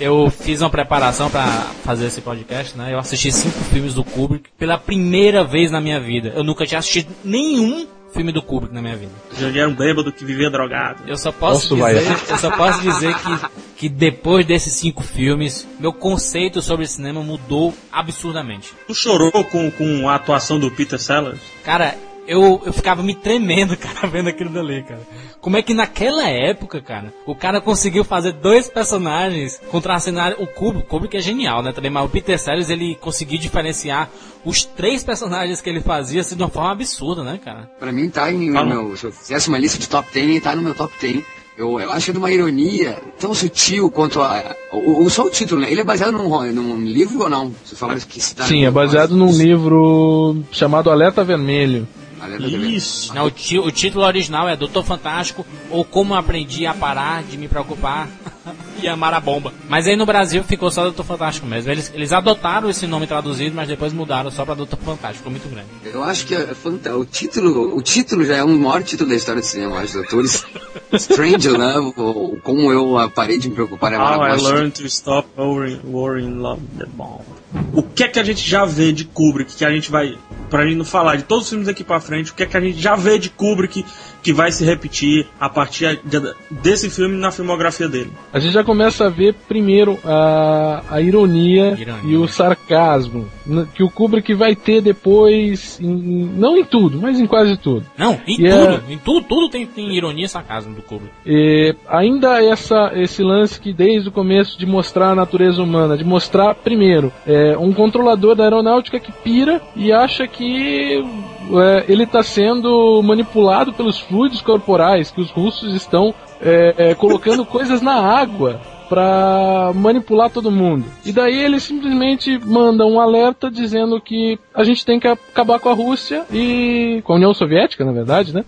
Eu fiz uma preparação pra fazer esse podcast, né? Eu assisti cinco filmes do Kubrick pela primeira vez na minha vida. Eu nunca tinha assistido nenhum filme do Kubrick na minha vida. Já era um bêbado que vivia drogado. Eu só posso dizer, eu só posso dizer que, que depois desses cinco filmes, meu conceito sobre cinema mudou absurdamente. Tu chorou com, com a atuação do Peter Sellers? Cara, eu, eu ficava me tremendo, *laughs* cara, vendo aquilo dali, cara. Como é que naquela época, cara, o cara conseguiu fazer dois personagens contracenar o Kubrick, o Kubrick é genial, né, também, mas o Peter Sellers, ele conseguiu diferenciar os três personagens que ele fazia, assim, de uma forma absurda, né, cara? Pra mim tá em meu, se eu fizesse uma lista de top 10, tá no meu top 10. Eu, eu acho de uma ironia tão sutil quanto a. O, o- só o título, né? Ele é baseado num, num livro ou não? Você falaram que Sim, é baseado num livro chamado Alerta Vermelho. Isso. Não, o, o título original é Doutor Fantástico ou Como Aprendi a Parar de Me Preocupar *laughs* e Amar a Bomba. Mas aí no Brasil ficou só Doutor Fantástico mesmo. Eles, eles adotaram esse nome traduzido, mas depois mudaram só pra Doutor Fantástico. Ficou muito grande. Eu acho que é fanta- o título, o título já é um maior título da história do cinema, acho, doutores. *laughs* Strange Love, ou Como Eu Parei de Me Preocupar é How I learned to stop worrying, worrying love the bomb. O que é que a gente já vê de Kubrick que a gente vai, pra gente não falar de todos os filmes daqui pra frente, o que é que a gente já vê de Kubrick que vai se repetir a partir de- desse filme na filmografia dele? A gente já começa a ver primeiro a, a ironia, Ironia. e o sarcasmo que o Kubrick vai ter depois, em- não em tudo, mas em quase tudo. Não, em E é- tudo. Em tudo, tudo tem, tem ironia e sarcasmo do Kubrick. E ainda essa, esse lance que desde o começo de mostrar a natureza humana, de mostrar primeiro é, um controlador da aeronáutica que pira e acha que é, ele está sendo manipulado pelos fluidos corporais, que os russos estão é, é, colocando *laughs* coisas na água para manipular todo mundo. E daí ele simplesmente manda um alerta dizendo que a gente tem que acabar com a Rússia e com a União Soviética, na verdade, né?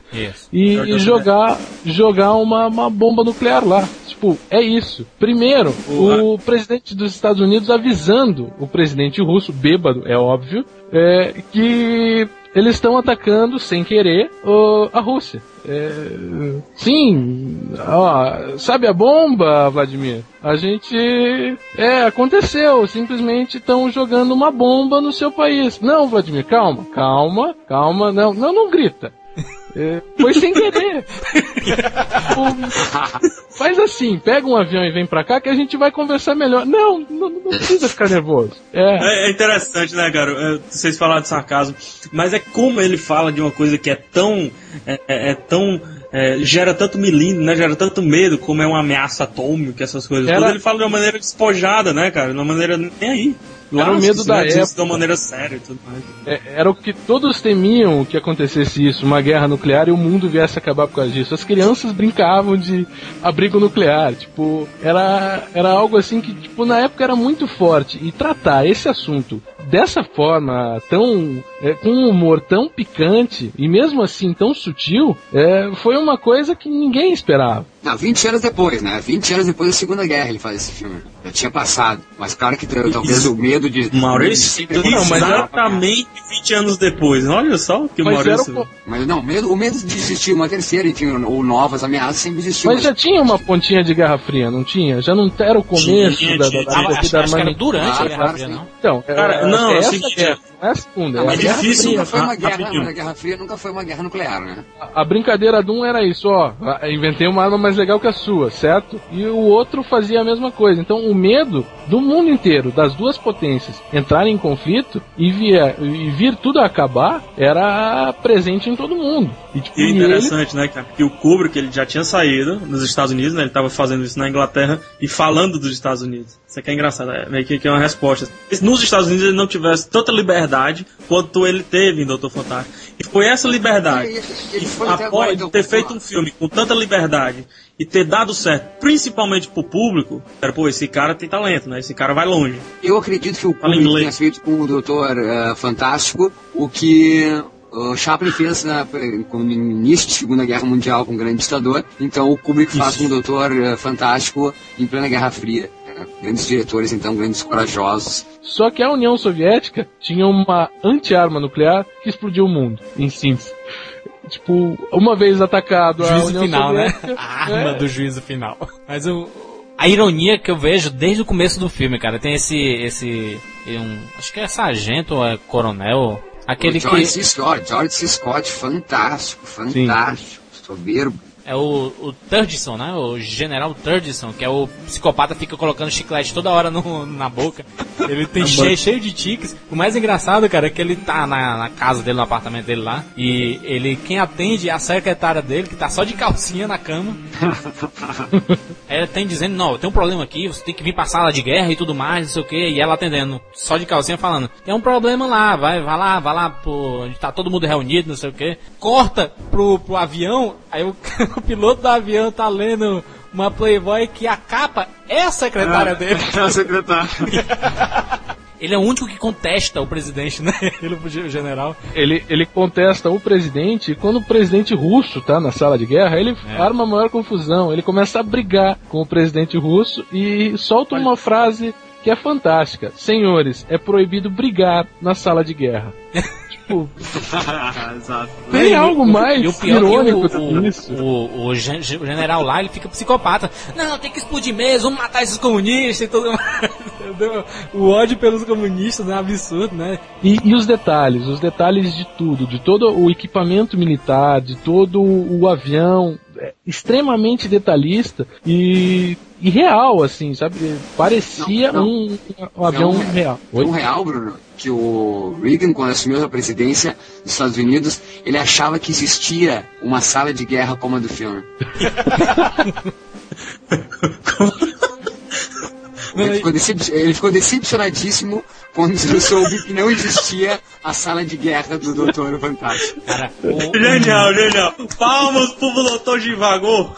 E, e jogar jogar uma, uma bomba nuclear lá. Tipo, é isso. Primeiro, o presidente dos Estados Unidos avisando o presidente russo, bêbado, é óbvio, é, que eles estão atacando sem querer o- a Rússia. É, sim, ó, sabe a bomba, Vladimir? A gente. É, aconteceu. Simplesmente estão jogando uma bomba no seu país. Não, Vladimir, calma, calma, calma. Não, não, não grita. É, foi sem querer. O- *laughs* Faz assim, pega um avião e vem pra cá que a gente vai conversar melhor. Não, não, não precisa ficar nervoso. É, É, é interessante, né, cara? É, vocês falaram de sarcasmo, mas é como ele fala de uma coisa que é tão. É, é- é tão. é, gera tanto milímetro, né? Gera tanto medo, como é uma ameaça atômica, essas coisas. Era- todas. Ele fala de uma maneira despojada, né, cara? De uma maneira nem aí. Era o medo da dizer isso época. De uma maneira séria e tudo mais. é, era o que todos temiam que acontecesse isso, uma guerra nuclear e o mundo viesse a acabar por causa disso. As crianças brincavam de abrigo nuclear, tipo, era, era algo assim que, tipo, na época era muito forte. E tratar esse assunto dessa forma, tão. é, com um humor tão picante e mesmo assim tão sutil, é, foi uma coisa que ninguém esperava. Não, 20 anos depois, né? 20 anos depois da Segunda Guerra ele faz esse filme. Já tinha passado. Mas claro que talvez o medo de. Maurício, sempre Não, mas era- exatamente 20 anos depois. Olha só que Mas era Maurício. o, Mas não, medo, o medo de existir uma terceira, enfim, ou novas ameaças sempre existiu. Mas já tinha uma pontinha de Guerra Fria, não tinha? Já não era o começo Tinha, da, da, tinha, da tinha. Ah, corrida acho, acho que era durante Claro, a Guerra claro, Fria, sim. não? Então, Cara, é, não, é é o seguinte, guerra, não é a segunda. Não, é mas a Guerra difícil, Fria. nunca foi uma Ah, guerra, a Guerra Fria nunca foi uma guerra nuclear, né? A brincadeira de um era isso, ó. Inventei uma arma mais legal que a sua, certo? E o outro fazia a mesma coisa. Então o medo do mundo inteiro, das duas potências, entrarem em conflito e, vier, e vir tudo a acabar, era presente em todo mundo. E, tipo, E é e ele, interessante, né, cara? Que o Kubrick ele já tinha saído dos Estados Unidos, né? Ele tava fazendo isso na Inglaterra e falando dos Estados Unidos. Isso aqui é engraçado, é meio que que é uma resposta. Se nos Estados Unidos ele não tivesse tanta liberdade quanto ele teve em Doutor Fantástico. E foi essa liberdade. Ele- ele E foi após agora, então, ter vamos feito um filme com tanta liberdade e ter dado certo, principalmente pro público, cara, pô, esse cara tem talento, né? Esse cara vai longe. Eu acredito que o Fala inglês. tenha feito com o Doutor eh, Fantástico o que o Chaplin fez na, com- no início da Segunda Guerra Mundial com o Grande Ditador. Então o Kubrick faz Isso. com o Doutor eh, Fantástico em plena Guerra Fria. Eh, Grandes diretores, então, grandes corajosos. Só que a União Soviética tinha uma anti-arma nuclear que explodiu o mundo, em síntese. Tipo, uma vez atacado a Juízo União final, né? Soviética, A arma é, do juízo final. Mas o. A ironia que eu vejo desde o começo do filme, cara, tem esse. esse um, acho que é sargento ou é coronel. Aquele o George que. Scott, George. Scott, fantástico, fantástico, soberbo. É o, o Turdison, né? O General Turdison, que é o psicopata que fica colocando chiclete toda hora no, na boca. Ele tem *laughs* cheio, cheio de tiques. O mais engraçado, cara, é que ele tá na, na casa dele, no apartamento dele lá. E ele, quem atende é a secretária dele, que tá só de calcinha na cama. *laughs* Ele tem dizendo, não, tem um problema aqui, você tem que vir pra sala de guerra e tudo mais, não sei o que. E ela atendendo, só de calcinha, falando, tem um problema lá, vai, vai lá, vai lá, onde tá todo mundo reunido, não sei o que. Corta pro, pro avião, aí o, *laughs* o piloto do avião tá lendo uma Playboy que a capa é a secretária dele. É o secretário. *laughs* ele é o único que contesta o presidente, né? *laughs* Ele, o general. Ele, ele contesta o presidente e quando o presidente russo tá na sala de guerra, ele É. arma a maior confusão. Ele começa a brigar com o presidente russo e solta uma frase que é fantástica. Senhores, é proibido brigar na sala de guerra. *laughs* tipo, Exato. tem algo mais E o pior irônico é que o, do que o, isso. o, o o general lá, ele fica psicopata. Não, tem que explodir mesmo, vamos matar esses comunistas e tudo mais. *laughs* O ódio pelos comunistas é um absurdo, né? E, e os detalhes, os detalhes de tudo, de todo o equipamento militar, de todo o avião, é extremamente detalhista e, e real, assim, sabe? Parecia Não, não. Um, um avião é- real. É um real, Bruno, que o Reagan, quando assumiu a presidência dos Estados Unidos, ele achava que existia uma sala de guerra como a do filme. *laughs* *laughs* Ele ficou, decep- ele ficou decepcionadíssimo quando soube que não existia a sala de guerra do Doutor Fantástico. Cara, o, Genial, genial. Palmas pro doutor Givagor.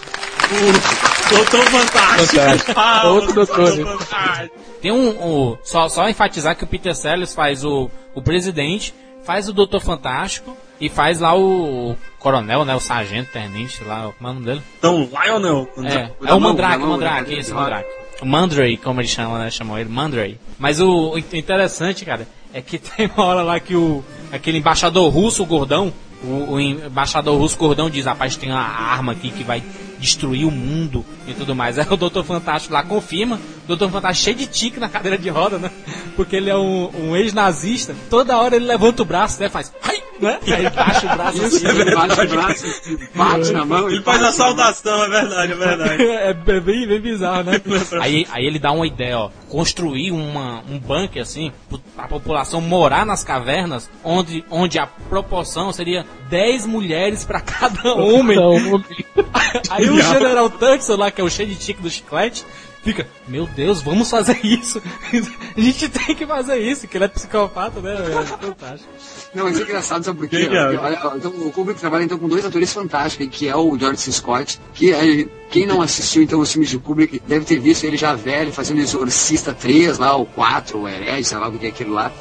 O doutor Fantástico. Fantástico. Palmas Outro pro doutor. doutor Fantástico. Tem um. um- só, só enfatizar que o Peter Sellers faz o, o presidente, faz o Doutor Fantástico e faz lá o, coronel, né? O sargento, tenente lá, é o nome dele? Então, Lionel. É, é o Mandrake, Mandrake, esse Mandrake. Mandray, como ele chama, né? Chamam ele, Mandray. Mas o, o interessante, cara, é que *laughs* tem uma hora lá que o aquele embaixador russo, o gordão, o, o embaixador russo gordão diz, rapaz, tem uma arma aqui que vai destruir o mundo e tudo mais. *laughs* Aí o Doutor Fantástico lá confirma, Doutor Fantástico cheio de tique na cadeira de roda, né? Porque ele é um, um ex-nazista, toda hora ele levanta o braço, né? Faz, ai, né? Aí baixa o braço assim. Ele bate o braço, bate na mão. Ele faz a saudação, é verdade, é verdade. *laughs* é bem, bem bizarro, né? *laughs* aí, aí ele dá uma ideia, ó. Construir uma, um bunker assim, pra população morar nas cavernas, onde, onde a proporção seria 10 mulheres pra cada homem. Então, *laughs* Aí o General Tuxon lá, que é o cheio de tique do chiclete, fica, meu Deus, vamos fazer isso. *laughs* a gente tem que fazer isso, que ele é psicopata, né? É fantástico. Não, mas é engraçado, sabe por quê? Porque, olha, então, o Kubrick trabalha então com dois atores fantásticos, que é o George C. Scott, que eh, quem não assistiu então os filmes de Kubrick deve ter visto ele já velho, fazendo Exorcista 3 lá, o 4, o Herege, sei lá o que é aquilo lá.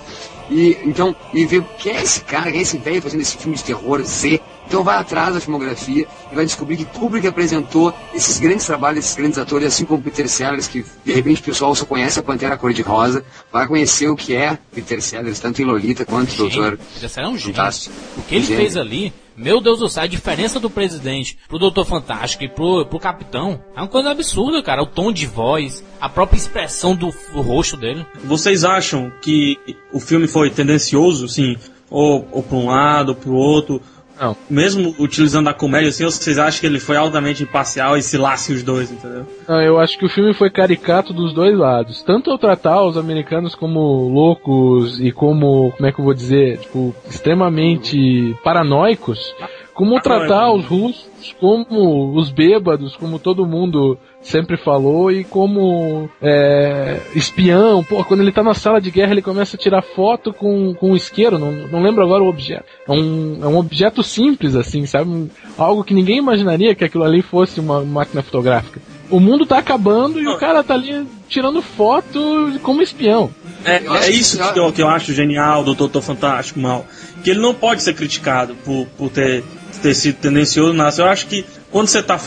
E então, e ver quem é esse cara, quem é esse velho fazendo esse filme de terror Z. Então vai atrás da filmografia e vai descobrir que Kubrick apresentou esses grandes trabalhos, esses grandes atores, assim como Peter Sellers, que de repente o pessoal só conhece a Pantera Cor-de-Rosa, vai conhecer o que é Peter Sellers, tanto em Lolita quanto o Doutor Esse é um gênio. Fantástico. O que ele Gênio. fez ali, meu Deus do céu, a diferença do presidente pro Doutor Fantástico e pro, pro Capitão é uma coisa absurda, cara. O tom de voz, a própria expressão do, do rosto dele. Vocês acham que o filme foi tendencioso, assim, ou, ou para um lado, ou para o outro? Não. Mesmo utilizando a comédia, assim, vocês acham que ele foi altamente imparcial e se lasse os dois, entendeu? Não, eu acho que o filme foi caricato dos dois lados. Tanto ao tratar os americanos como loucos e como, como é que eu vou dizer, tipo, extremamente paranoicos, como tratar os russos como os bêbados, como todo mundo sempre falou, e como é, espião. Pô, quando ele tá na sala de guerra, ele começa a tirar foto com, com um isqueiro, não, não lembro agora o objeto. É um, é um objeto simples, assim, sabe? Algo que ninguém imaginaria que aquilo ali fosse uma máquina fotográfica. O mundo tá acabando e o cara tá ali tirando foto como espião. É, é isso que eu, que eu acho genial do Doutor Fantástico, mal. Que ele não pode ser criticado por, por ter, ter sido tendencioso nada. Eu acho que quando você está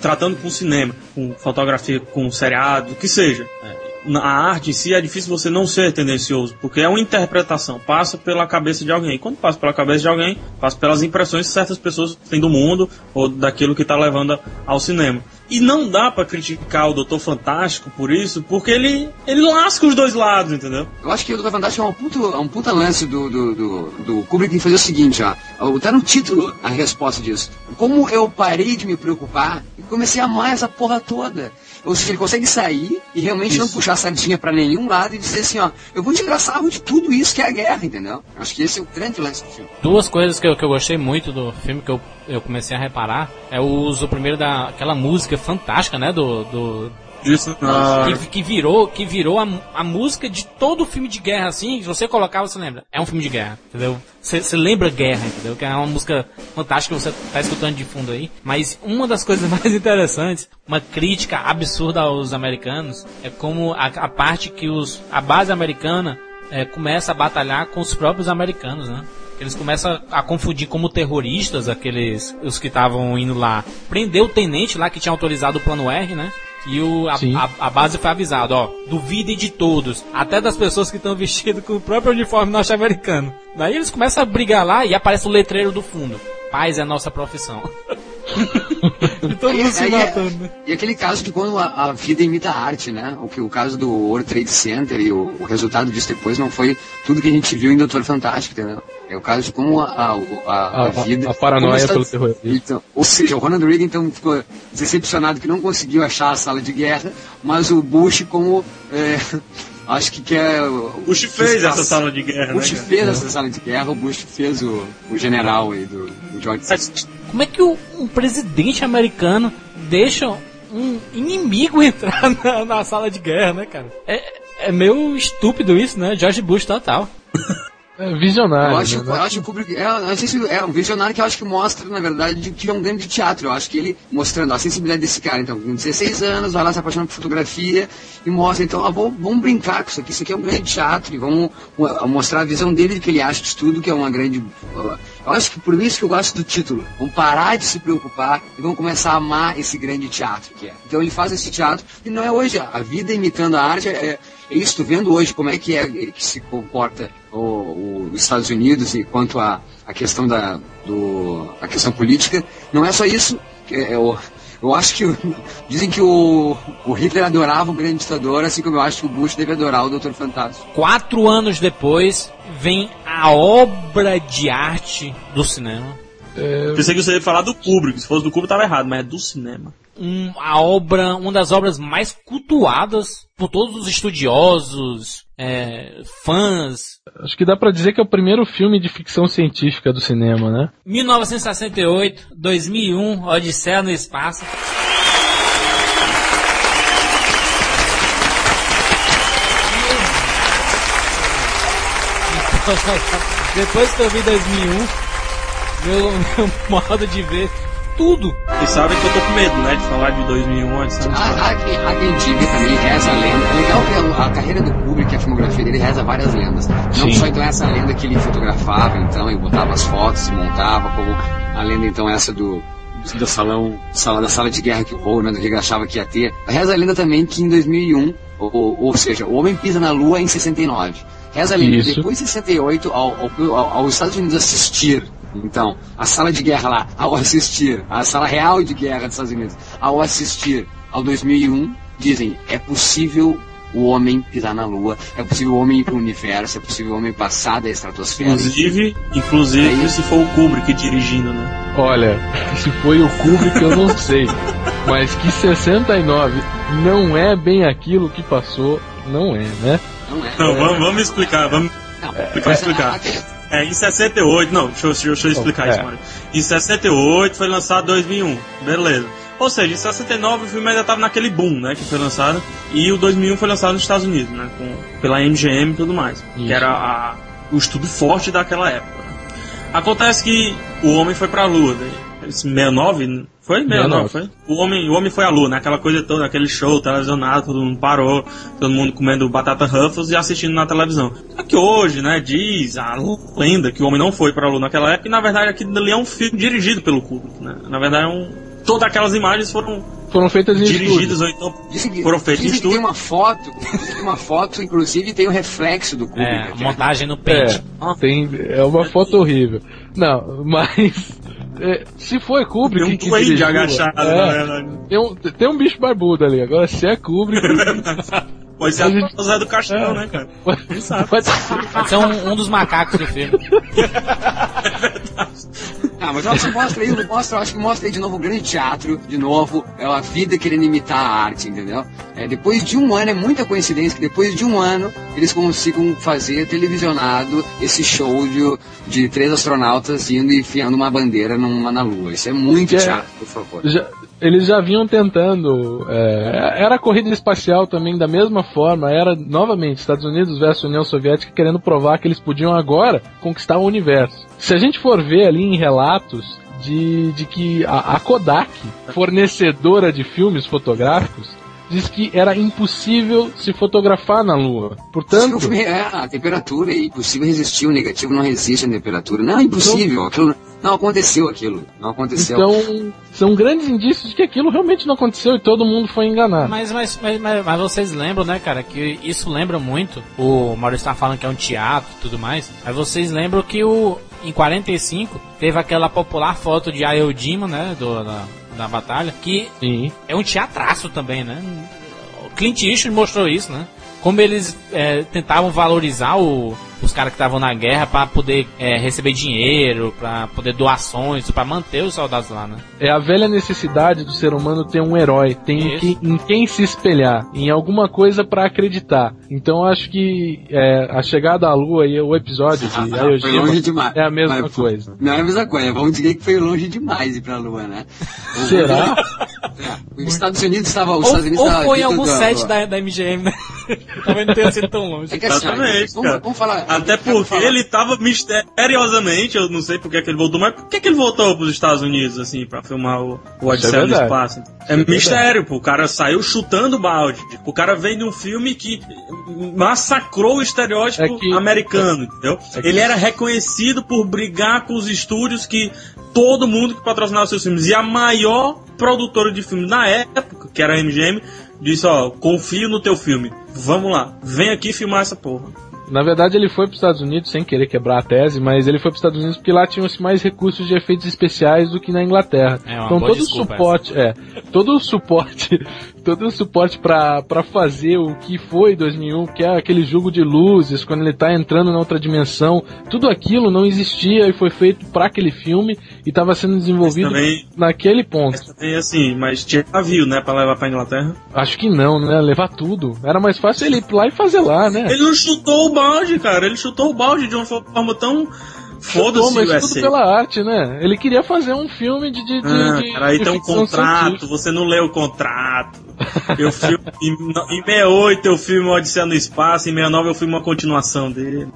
tratando com cinema, com fotografia, com seriado, o que seja, é, na a arte em si é difícil você não ser tendencioso, porque é uma interpretação, passa pela cabeça de alguém. Quando passa pela cabeça de alguém, passa pelas impressões que certas pessoas têm do mundo ou daquilo que está levando ao cinema. E não dá pra criticar o Doutor Fantástico por isso, porque ele, ele lasca os dois lados, entendeu? Eu acho que o Doutor Fantástico é um puta, é um puta lance do, do, do, do Kubrick em fazer o seguinte, ó. Tá no título a resposta disso. Como eu parei de me preocupar e comecei a amar essa porra toda. Ou seja, ele consegue sair e realmente não Isso. puxar a sardinha pra nenhum lado e dizer assim, ó, eu vou tirar sarro de tudo isso que é a guerra, entendeu? Acho que esse é o grande lance do filme. Duas coisas que eu, que eu gostei muito do filme que eu, eu comecei a reparar é o uso primeiro daquela música fantástica, né? Do, do, Isso na... que, que virou, que virou a, a música de todo filme de guerra, assim, se você colocar, você lembra. É um filme de guerra, entendeu? Você lembra guerra, entendeu? Que é uma música fantástica que você tá escutando de fundo aí. Mas uma das *laughs* coisas mais interessantes, uma crítica absurda aos americanos, é como a, a parte que os, a base americana é, começa a batalhar com os próprios americanos, né? Eles começam a confundir como terroristas aqueles os que estavam indo lá. Prender o tenente lá que tinha autorizado o plano R, né? E o, a, a, a, base foi avisada, ó, duvidem de todos, até das pessoas que estão vestidas com o próprio uniforme norte-americano. Daí eles começam a brigar lá e aparece o letreiro do fundo. Paz é a nossa profissão. *laughs* e todo mundo se matando. Né? E aquele caso de quando a, a, vida imita a arte, né? O, que, o caso do World Trade Center e o, o, resultado disso depois não foi tudo que a gente viu em Doutor Fantástico, entendeu? É o caso de como a, a, a, a vida... A paranoia pelo terrorismo. Então, ou seja, o Ronald Reagan então ficou decepcionado que não conseguiu achar a sala de guerra, mas o Bush como... É, acho que quer. O Bush fez essa sala de guerra, Bush né? Bush fez essa sala de guerra, o Bush fez o, o general aí do, do George como é que o, um presidente americano deixa um inimigo *laughs* entrar na, na, sala de guerra, né, cara? É, é meio estúpido isso, né? George Bush total. *laughs* É visionário. Eu acho, né? eu acho que o Kubrick é, é um visionário que eu acho que mostra, na verdade, que é um grande teatro. Eu acho que ele mostrando a sensibilidade desse cara, então, com 16 anos, vai lá se apaixonando por fotografia e mostra, então, ah, vamos, vamos brincar com isso aqui, isso aqui é um grande teatro e vamos mostrar a visão dele do que ele acha de tudo, que é uma grande. Eu acho que por isso que eu gosto do título. Vamos parar de se preocupar e vamos começar a amar esse grande teatro que é. Então ele faz esse teatro e não é hoje. A vida imitando a arte é, é isso, vendo hoje como é que é que se comporta os Estados Unidos e quanto à a, a, questão da do, a questão política, não é só isso. É, é, eu, eu acho que *laughs* dizem que o, o Hitler adorava o grande ditador, assim como eu acho que o Bush deve adorar o Doutor Fantástico. Quatro anos depois vem a obra de arte do cinema. É... Pensei que você ia falar do Kubrick, se fosse do Kubrick tava errado, mas é do cinema um, a obra, uma das obras mais cultuadas por todos os estudiosos, é, fãs. Acho que dá para dizer que é o primeiro filme de ficção científica do cinema, né? 1968, 2001, Odisseia no Espaço. *laughs* Depois que eu vi 2001, meu, *laughs* meu modo de ver tudo. Vocês sabem que eu tô com medo, né? De falar de 2001, etc. A, a, a quem diga também reza a lenda. É legal que a, a, carreira do Kubrick, a filmografia dele reza várias lendas. Não Sim. só então essa lenda que ele fotografava, então, e botava as fotos, e montava, como a lenda então essa do do salão, sala, da sala de guerra que o Ronald Reagan achava que ia ter. Reza a lenda também que em 2001, ou, ou seja, o homem pisa na lua em 69. Reza a lenda que depois de 68, ao, ao, ao, aos Estados Unidos assistir então, a sala de guerra lá, ao assistir, a sala real de guerra dos Estados Unidos, ao assistir ao 2001, dizem, é possível o homem pisar na Lua, é possível o homem ir para o universo, é possível o homem passar da estratosfera. Inclusive, inclusive se for o Kubrick dirigindo, né? Olha, *laughs* se foi o Kubrick eu não sei, mas que 69 não é bem aquilo que passou, não é, né? Não é. Não, vamos, vamos explicar, vamos não, explicar. explicar. É, em 68, não, deixa eu, deixa deixa eu explicar oh, isso, é. Mário. Em 68 foi lançado 2001, beleza. Ou seja, em 69 o filme ainda estava naquele boom, né, que foi lançado. E o 2001 foi lançado nos Estados Unidos, né, com, pela MGM e tudo mais. Isso. Que era a, o estudo forte daquela época. Acontece que o homem foi pra Lua, né? 69, foi? 69, foi? O homem, o homem foi à lua, né? Aquela coisa toda, aquele show televisionado, todo mundo parou, todo mundo comendo batata Ruffles e assistindo na televisão. Só que hoje, né, diz a lenda que o homem não foi para a lua naquela época e na verdade aquilo ali é um filme dirigido pelo Kubrick, né? Na verdade é um... Todas aquelas imagens foram foram feitas em dirigidas ou então foram feitas em estúdio. Tem uma foto, tem uma foto, inclusive tem o reflexo do Kubrick. É, montagem no pente. É, tem, é uma foto horrível. Não, mas *laughs* é, se foi Kubrick tem um que dirigiu, agachado, é, tem, um, tem um bicho barbudo ali. Agora, se é Kubrick... *laughs* Pode ser a Zé do Caixão, é. né, cara? Pode, *laughs* pode ser um, um, dos macacos do filme. é verdade. Ah, mas eu acho que mostra aí, mostra, eu acho que mostra aí de novo o grande teatro, de novo, é a vida querendo imitar a arte, entendeu? É, depois de um ano, é muita coincidência que depois de um ano eles consigam fazer televisionado esse show de, de três astronautas indo e enfiando uma bandeira numa, na Lua. Isso é muito é, teatro, por favor. Já, eles já vinham tentando. É, era a corrida espacial também da mesma forma. Era novamente Estados Unidos versus União Soviética querendo provar que eles podiam agora conquistar o universo. Se a gente for ver ali em relatos de, de que a, a Kodak, fornecedora de filmes fotográficos, diz que era impossível se fotografar na Lua. Portanto, é a temperatura, é impossível resistir, o negativo não resiste à temperatura. Não, é impossível, aquilo, não aconteceu aquilo, não aconteceu. então são grandes indícios de que aquilo realmente não aconteceu e todo mundo foi enganado. Mas, mas, mas, mas, mas vocês lembram, né, cara, que isso lembra muito. O Maurício tá falando que é um teatro e tudo mais. Mas vocês lembram que o. Em 45 teve aquela popular foto de Jima, né? Do, da, da batalha. Que Sim. é um teatraço também, né? O Clint Eastwood mostrou isso, né? Como eles é, tentavam valorizar o- os caras que estavam na guerra para poder é, receber dinheiro, para poder doações, para manter os soldados lá, né? É a velha necessidade do ser humano ter um herói, tem que, em quem se espelhar, em alguma coisa pra acreditar. Então acho que é, a chegada à Lua e o episódio de Ah, *laughs* foi longe demais. é a mesma Mas, coisa. Não é a mesma coisa, vamos dizer que foi longe demais ir pra Lua, né? *laughs* Será? É, Os Estados Unidos estava. Os Ou, Estados Unidos ou foi em algum set da, da MGM, né? *laughs* Talvez não tenha sido tão longe. É que assim, Exatamente, vamos, vamos falar. Até porque ele tava misteriosamente, eu não sei por que é que ele voltou, mas por que é que ele voltou pros Estados Unidos, assim, pra filmar o, o Odisseia do verdade. Espaço? É, Isso é mistério, pô. O cara saiu chutando balde. O cara veio de um filme que massacrou o estereótipo É que- americano, entendeu? é que- Ele era reconhecido por brigar com os estúdios que todo mundo que patrocinava seus filmes. E a maior produtora de filmes na época, que era a MGM, disse, ó, confio no teu filme. Vamos lá, vem aqui filmar essa porra. Na verdade, ele foi para os Estados Unidos, sem querer quebrar a tese, mas ele foi para os Estados Unidos porque lá tinham-se mais recursos de efeitos especiais do que na Inglaterra. É então todo o suporte, é, todo o suporte, todo o suporte para fazer o que foi 2001, que é aquele jogo de luzes, quando ele tá entrando na outra dimensão, tudo aquilo não existia e foi feito para aquele filme e estava sendo desenvolvido também- naquele ponto. Mas também assim, mas tinha navio, né, pra levar pra Inglaterra. Acho que não, né? Levar tudo. Era mais fácil ele ir lá e fazer lá, né? Ele não chutou o balde, cara. Ele chutou o balde de uma forma tão. Foda-se, mas USA. tudo pela arte, né? Ele queria fazer um filme de. de, de, Ah, de- cara, aí de tem um contrato, científica. você não leu o contrato. *laughs* Eu filme, em, em 68 eu filme Odisseia no Espaço, em 69 eu filme uma continuação dele.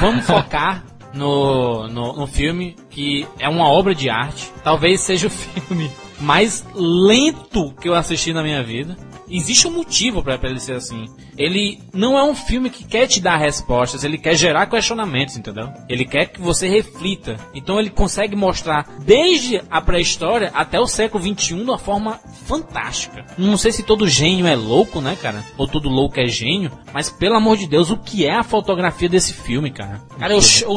Vamos focar no, no, no filme que é uma obra de arte. Talvez seja o *laughs* filme mais lento que eu assisti na minha vida. Existe um motivo pra pra ele ser assim. Ele não é um filme que quer te dar respostas, ele quer gerar questionamentos, entendeu? Ele quer que você reflita. Então ele consegue mostrar desde a pré-história até o século XXI de uma forma fantástica. Não sei se todo gênio é louco, né, cara? Ou todo louco é gênio, mas pelo amor de Deus, o que é a fotografia desse filme, cara? Cara, eu, eu,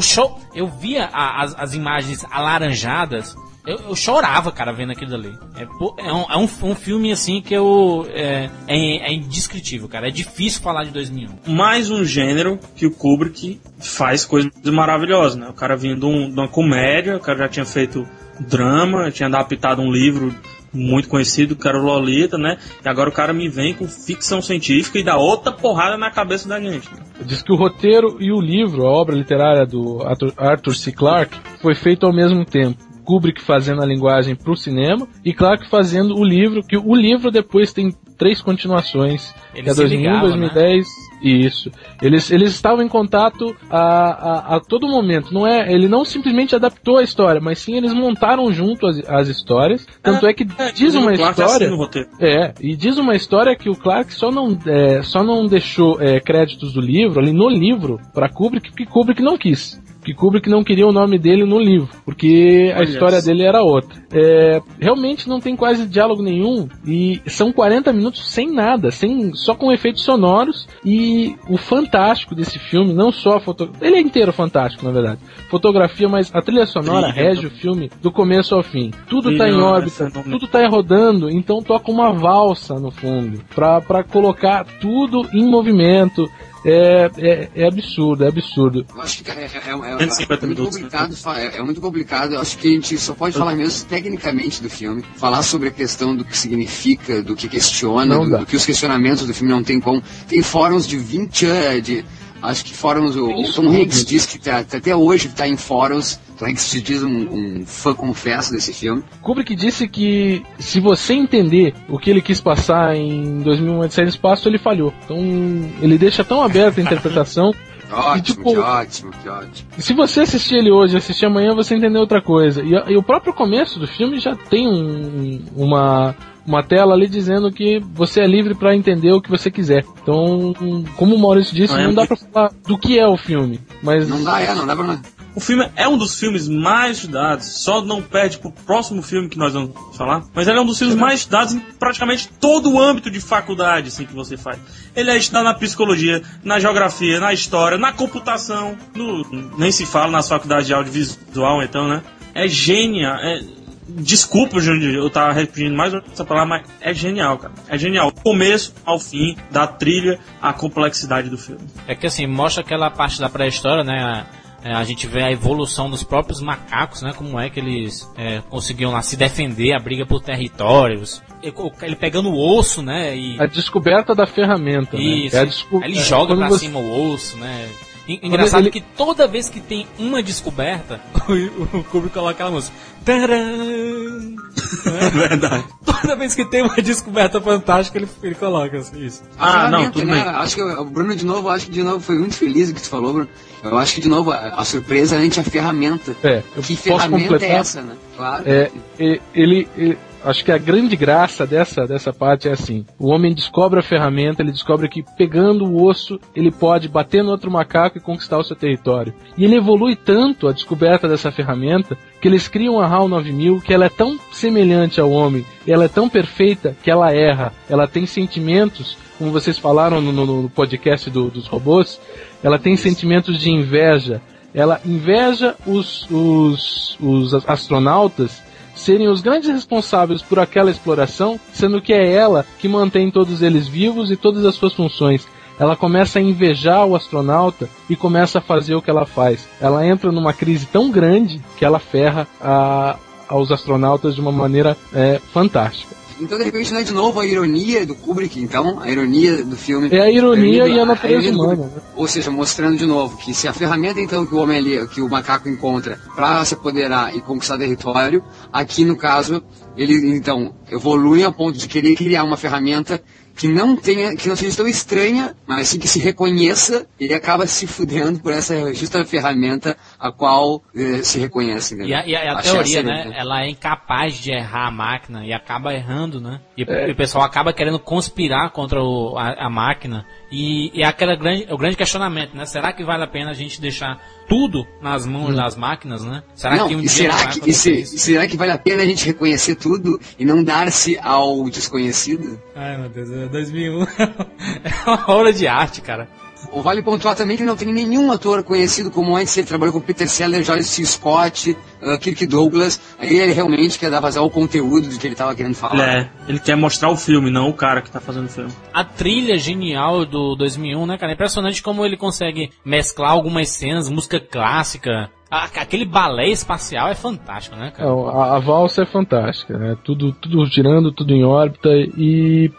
eu via a- as, as imagens alaranjadas. Eu, eu chorava, cara, vendo aquilo ali. É, é um, é um, um filme, assim, que eu... É, é, é indescritível, cara. É difícil falar de 2001. Mais um gênero que o Kubrick faz coisas maravilhosas, né? O cara vinha de, um- de uma comédia, o cara já tinha feito drama, tinha adaptado um livro muito conhecido, que era o Lolita, né? E agora o cara me vem com ficção científica e dá outra porrada na cabeça da gente. né? Diz que o roteiro e o livro, a obra literária do Arthur, Arthur C. Clarke, foi feito ao mesmo tempo. Kubrick fazendo a linguagem para o cinema e Clarke fazendo o livro, que o livro depois tem três continuações, Ele que é se 2001, ligava, 2010 e isso. Eles, eles estavam em contato a, a, a todo momento. Não é, ele não simplesmente adaptou a história, mas sim eles montaram junto as, as histórias. Tanto é, que diz inclusive uma história. É, e diz uma história que o Clark só não, é, só não deixou é, créditos do livro, ali no livro, pra Kubrick, porque Kubrick não quis. Que Kubrick não queria o nome dele no livro, porque a Olha história dele era outra. É, realmente não tem quase diálogo nenhum, e são 40 minutos sem nada, sem, só com efeitos sonoros, e o fantástico desse filme, não só a fotografia, ele é inteiro fantástico, na verdade. Fotografia, mas a trilha sonora Trilha. rege o filme do começo ao fim. Tudo tá em órbita, não- tudo tá rodando, então toca uma valsa no fundo, pra colocar tudo em movimento. É, é, é absurdo, é absurdo. Eu acho que é, é, é, é, 150 é muito minutos, complicado, é, é muito complicado. Eu acho que a gente só pode falar mesmo tecnicamente do filme, falar sobre a questão do que significa, do que questiona, do, do que os questionamentos do filme não tem como. Tem fóruns de 20 anos, de, acho que fóruns, o, o Tom Hanks diz que tá- até hoje está em fóruns. Tom Hanks se diz um, um fã confesso desse filme. Kubrick disse que se você entender o que ele quis passar em 2001 Odisseia no Espaço, ele falhou. Então ele deixa tão aberta a interpretação *laughs* Ótimo, E, tipo, que ótimo, que ótimo. Se você assistir ele hoje, assistir amanhã, você entendeu outra coisa. E, e o próprio começo do filme já tem um- uma, uma tela ali dizendo que você é livre pra entender o que você quiser. Então, como o Maurício disse, Não, é não dá muito- pra falar do que é o filme. Mas Não dá, é, não dá pra. O filme é um dos filmes mais estudados, só não perde pro próximo filme que nós vamos falar, mas ele é um dos filmes mais estudados em praticamente todo o âmbito de faculdade assim, que você faz. Ele é estudado na psicologia, na geografia, na história, na computação, no- nem se fala nas faculdades de audiovisual, então, né? É genial. É, desculpa, Júnior, eu tava repetindo mais essa palavra, mas é genial, cara. É genial. Do começo ao fim, da trilha, a complexidade do filme. É que assim, mostra aquela parte da pré-história, né? A, é, a gente vê a evolução dos próprios macacos, né? Como é que eles é, conseguiam lá se defender, a briga por territórios. Ele, pegando o osso, né? E, a descoberta da ferramenta. isso. Né? É desco- ele é, joga quando pra você- cima o osso, né? En- Engraçado ele- que toda vez que tem uma descoberta, *laughs* o, o Kubrick coloca aquela música. Tcharam! É *laughs* verdade. Toda vez que tem uma descoberta fantástica, ele, ele coloca assim, isso. Ah, A não, tudo né? bem. Acho que o Bruno, de novo, acho que de novo foi muito feliz o que tu falou, Bruno. Eu acho que, de novo, a, a surpresa é a gente a ferramenta. É, eu Que posso ferramenta completar. é essa, né? Claro. É, ele, e- acho que a grande graça dessa, dessa parte é assim: o homem descobre a ferramenta, ele descobre que pegando o osso ele pode bater no outro macaco e conquistar o seu território. E ele evolui tanto a descoberta dessa ferramenta que eles criam a HAL 9000 que ela é tão semelhante ao homem, ela é tão perfeita que ela erra, ela tem sentimentos. Como vocês falaram no, no- no podcast do- dos robôs, ela tem sentimentos de inveja, ela inveja os, os, os astronautas serem os grandes responsáveis por aquela exploração, sendo que é ela que mantém todos eles vivos e todas as suas funções. Ela começa a invejar o astronauta e começa a fazer o que ela faz. Ela entra numa crise tão grande que ela ferra a- aos astronautas de uma maneira é, fantástica. Então, de repente, não é de novo a ironia do Kubrick, então, a ironia do filme. É a ironia e a natureza humana, né? Ou seja, mostrando de novo que se a ferramenta, então, que o homem ali, que o macaco encontra para se apoderar e conquistar território, aqui no caso, ele, então, evolui ao ponto de querer criar uma ferramenta que não tenha, que não seja tão estranha, mas sim que se reconheça, ele acaba se fudendo por essa justa ferramenta a qual eh, se reconhece. entendeu? E a, e a- a teoria, essa, né? Ela é incapaz de errar a máquina e acaba errando, né? E, É. e o pessoal acaba querendo conspirar contra o- a, a máquina. E, e é aquela grande, o grande questionamento, né? Será que vale a pena a gente deixar tudo nas mãos das máquinas, né? Será não, que um dia será que, se- isso? será que vale a pena a gente reconhecer tudo e não dar-se ao desconhecido? Ai, meu Deus, é 2001 *laughs* é uma obra de arte, cara. Ou vale pontuar também que não tem nenhum ator conhecido como antes, ele trabalhou com Peter Sellers, C. Scott, uh, Kirk Douglas, aí ele realmente quer dar vazar ao conteúdo do que ele estava querendo falar. é, ele quer mostrar o filme, não o cara que tá fazendo o filme. A trilha genial do 2001, né, cara? É impressionante como ele consegue mesclar algumas cenas, música clássica. Aquele balé espacial é fantástico, né, cara? Não, a, a valsa é fantástica, né? Tudo, tudo girando, tudo em órbita e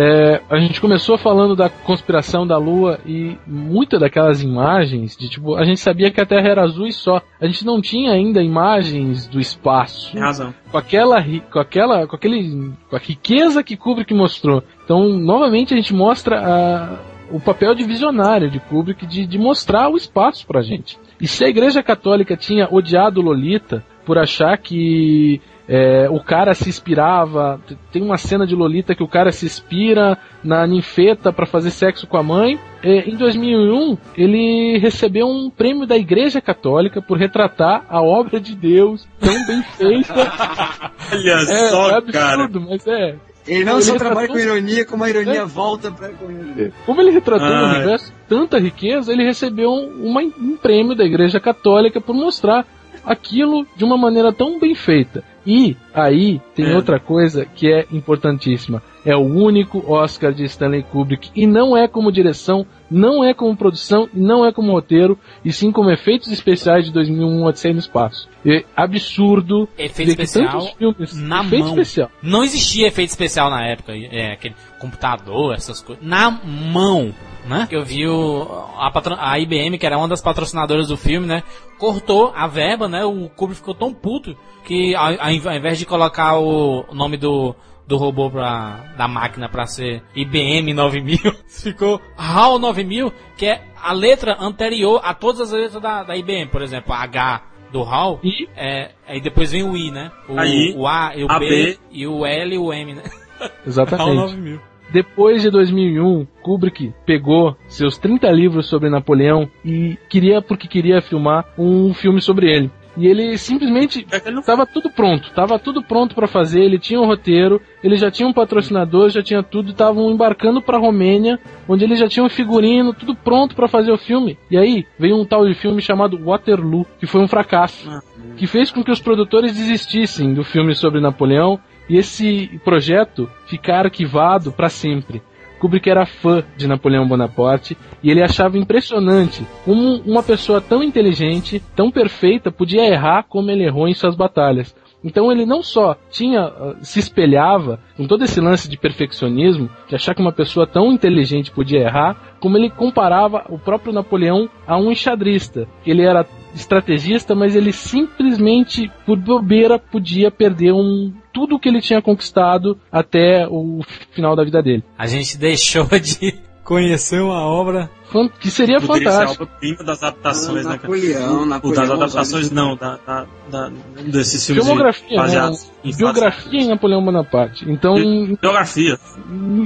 é, a gente começou falando da conspiração da Lua e muitas daquelas imagens de tipo a gente sabia que a Terra era azul e só. A gente não tinha ainda imagens do espaço Tem razão. com aquela com aquela com aquele com a riqueza que Kubrick mostrou. Então novamente a gente mostra a, o papel de visionário de Kubrick de, de mostrar o espaço pra gente. E se a Igreja Católica tinha odiado Lolita por achar que é, o cara se inspirava, tem uma cena de Lolita que o cara se inspira na ninfeta para fazer sexo com a mãe. É, em 2001 ele recebeu um prêmio da Igreja Católica por retratar a obra de Deus tão bem feita. *laughs* Olha É, só, é absurdo, cara. mas é. Ele não Ele só retratou- trabalha com ironia, como a ironia É. volta pra com ele. Como ele retratou um Ai. universo de tanta riqueza, ele recebeu um, uma- um prêmio da Igreja Católica por mostrar aquilo de uma maneira tão bem feita. E aí tem É. outra coisa que é importantíssima. É o único Oscar de Stanley Kubrick e não é como direção, não é como produção, não é como roteiro, e sim como efeitos especiais de 2001 Odisseia no Espaço. É absurdo Efeito especial filmes na efeito mão. especial. Não existia efeito especial na época, é, aquele computador, essas coisas. Na mão, né? Eu vi o, a, a IBM, que era uma das patrocinadoras do filme, né? Cortou a verba, né? O Kubrick ficou tão puto que ao, ao inv- ao invés de colocar o nome do, do robô pra, da máquina pra ser IBM 9000, *laughs* ficou HAL 9000, que é a letra anterior a todas as letras da, da IBM, por exemplo, H do HAL, E é, aí depois vem o I, né? O, Aí, o A e o B, B. e o L e o M, né? HAL exatamente. 9000. Depois de 2001, Kubrick pegou seus 30 livros sobre Napoleão e queria, porque queria filmar um filme sobre ele. E ele simplesmente É que ele não Tava tudo pronto, tava tudo pronto pra fazer, ele tinha um roteiro, ele já tinha um patrocinador, já tinha tudo, estavam embarcando pra Romênia, onde ele já tinha um figurino, tudo pronto pra fazer o filme. E aí veio um tal de filme chamado Waterloo, que foi um fracasso, que fez com que os produtores desistissem do filme sobre Napoleão e esse projeto ficar arquivado pra sempre. Kubrick era fã de Napoleão Bonaparte e ele achava impressionante como uma pessoa tão inteligente, tão perfeita, podia errar como ele errou em suas batalhas. Então ele não só tinha ah, se espelhava com todo esse lance de perfeccionismo, de achar que uma pessoa tão inteligente podia errar, como ele comparava o próprio Napoleão a um enxadrista. Ele era estrategista, mas ele simplesmente por bobeira podia perder um tudo que ele tinha conquistado até o final da vida dele. A gente deixou de *laughs* conhecer uma obra. Fan- Que seria poderia ser a fantástico. obra-prima das adaptações, né, cara? Napoleão, O Napoleão. das adaptações não, da, da, da- desses filmes Filmografia, né? baseados em Biografia em Napoleão Bonaparte. Então. Biografia.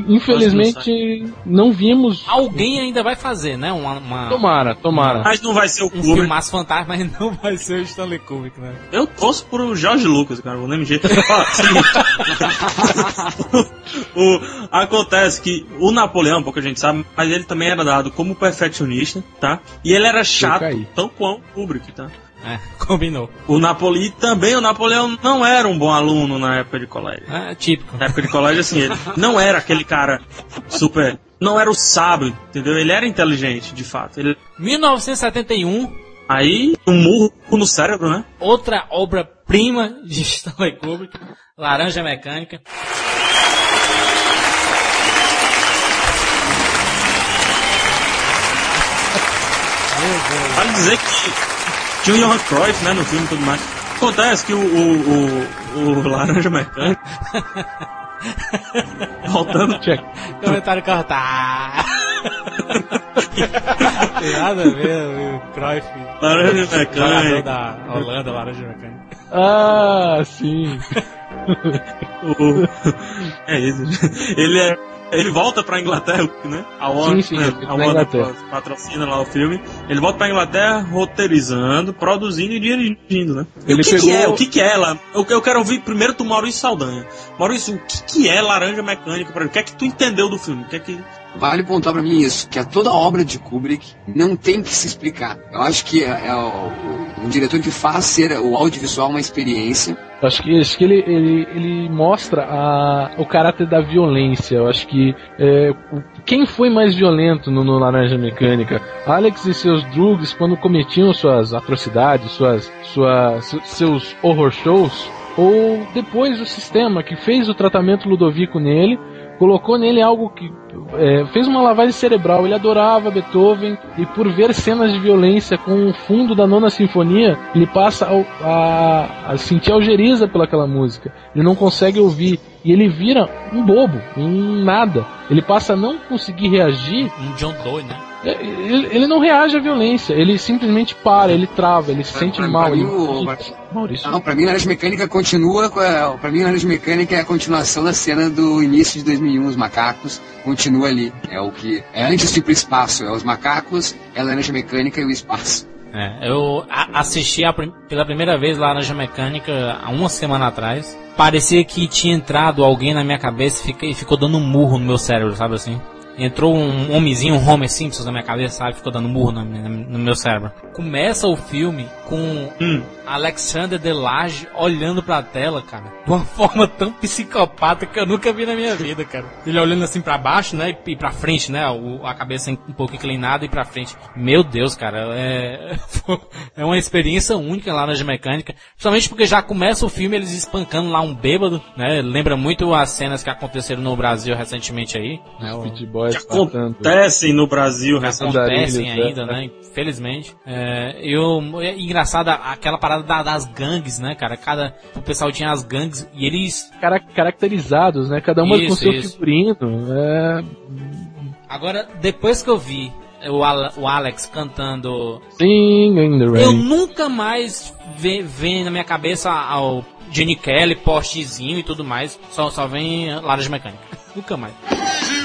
infelizmente, não vimos. Alguém ainda vai fazer, né? Uma, uma Tomara, tomara. Mas não vai ser o um Kubrick. filmaço fantástico, mas não vai ser o Stanley Kubrick, né? Eu torço pro Jorge Lucas, cara, vou nem. Ó, seguinte. o, acontece que o Napoleão, pouca gente sabe, mas ele também era dado como perfeccionista, tá? E ele era chato, tão quanto o Kubrick, tá? É, *laughs* combinou. O Napoli também, o Napoleão não era um bom aluno na época de colégio. É típico. Na época de colégio, assim, ele *laughs* não era aquele cara super. Não era o sábio, entendeu? Ele era inteligente, de fato. Ele, 1971, aí, um murro no cérebro, né? outra obra-prima de Stanley Kubrick, Laranja Mecânica. Vale dizer que tinha o Johan *laughs* Cruyff, né, no filme e tudo mais. Acontece que o, o, o, o Laranja Mecânico. Voltando. Check. Comentário cortar. Tem nada a ver, o Cruyff, Laranja Mecânico. da Holanda, Laranja Mecânica. Ah, sim. o- É isso. Ele é. Ele volta pra Inglaterra, né? A Warner, sim, né? ele a pra Warner Inglaterra. patrocina lá o filme. Ele volta pra Inglaterra roteirizando, produzindo e dirigindo, né? E Ele o que, que é? O que, que é lá? Eu, eu quero ouvir primeiro do Maurício Saldanha. Maurício, o que, que é Laranja Mecânica? pra- O que é que tu entendeu do filme? O que é que. Vale pontuar pra mim isso, que a toda obra de Kubrick não tem que se explicar. Eu acho que é, é o, o diretor que faz ser o audiovisual uma experiência. Eu Acho que, acho que ele, ele, ele mostra a, o caráter da violência. Eu acho que é, quem foi mais violento no, no Laranja Mecânica? Alex e seus drugs, quando cometiam suas atrocidades, suas, se- seus horror shows, ou depois o sistema que fez o tratamento ludovico nele, colocou nele algo que é, fez uma lavagem cerebral. Ele adorava Beethoven e por ver cenas de violência com o fundo da nona sinfonia, ele passa ao- a, a sentir algeriza pelaquela música. Ele não consegue ouvir e ele vira um bobo, um nada. Ele passa a não conseguir reagir. Um John Doe, né? Ele, ele não reage à violência. Ele simplesmente para, ele trava, ele se sente pra- mal. pra ele- mim, o- Maurício. Não, pra mim, Laranja Mecânica continua. Pra mim, Laranja Mecânica é a continuação da cena do início de 2001, os macacos. Continua ali. É o que. É antes de ir pro espaço. É os macacos, é a Laranja Mecânica e o espaço. É, eu a- assisti a prim- pela primeira vez Laranja Mecânica há uma semana atrás. Parecia que tinha entrado alguém na minha cabeça e fica- e ficou dando um murro no meu cérebro, sabe assim? Entrou um homenzinho, um Homer Simpson na minha cabeça, sabe? Ficou dando murro minha- no meu cérebro. Começa o filme com Hum. Alexander Delage olhando pra tela, cara, de uma *laughs* forma tão psicopata que eu nunca vi na minha vida, cara. Ele olhando assim pra baixo, né, e pra frente, né, o- a cabeça um pouco inclinada e pra frente. Meu Deus, cara, é, *laughs* é uma experiência única lá na Mecânica, principalmente porque já começa o filme eles espancando lá um bêbado, né, lembra muito as cenas que aconteceram no Brasil recentemente aí, né, o- Que acontecem no Brasil acontecem Andarilhos, ainda, né? Infelizmente. É, eu, é engraçado aquela parada da- das gangues, né, cara? Cada, o pessoal tinha as gangues e eles. cara- caracterizados, né? Cada uma com Isso, seu isso. figurino. É... Agora, depois que eu vi o, Al- o Alex cantando Sing in the Eu rain. nunca mais ve- vem na minha cabeça ao Jenny Kelly, postezinho e tudo mais. Só, só vem Laranja Mecânica. nunca mais.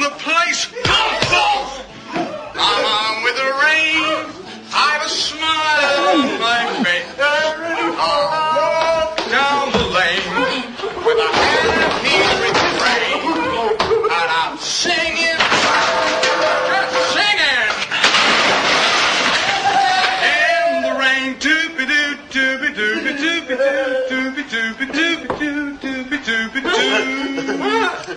the place. I'm with the rain. I have a smile on my face. I'll down the lane with a hand knees. And I'm singing. Just singing. In the rain. Doobie doo, doobie doobie doobie doobie doobie doobie.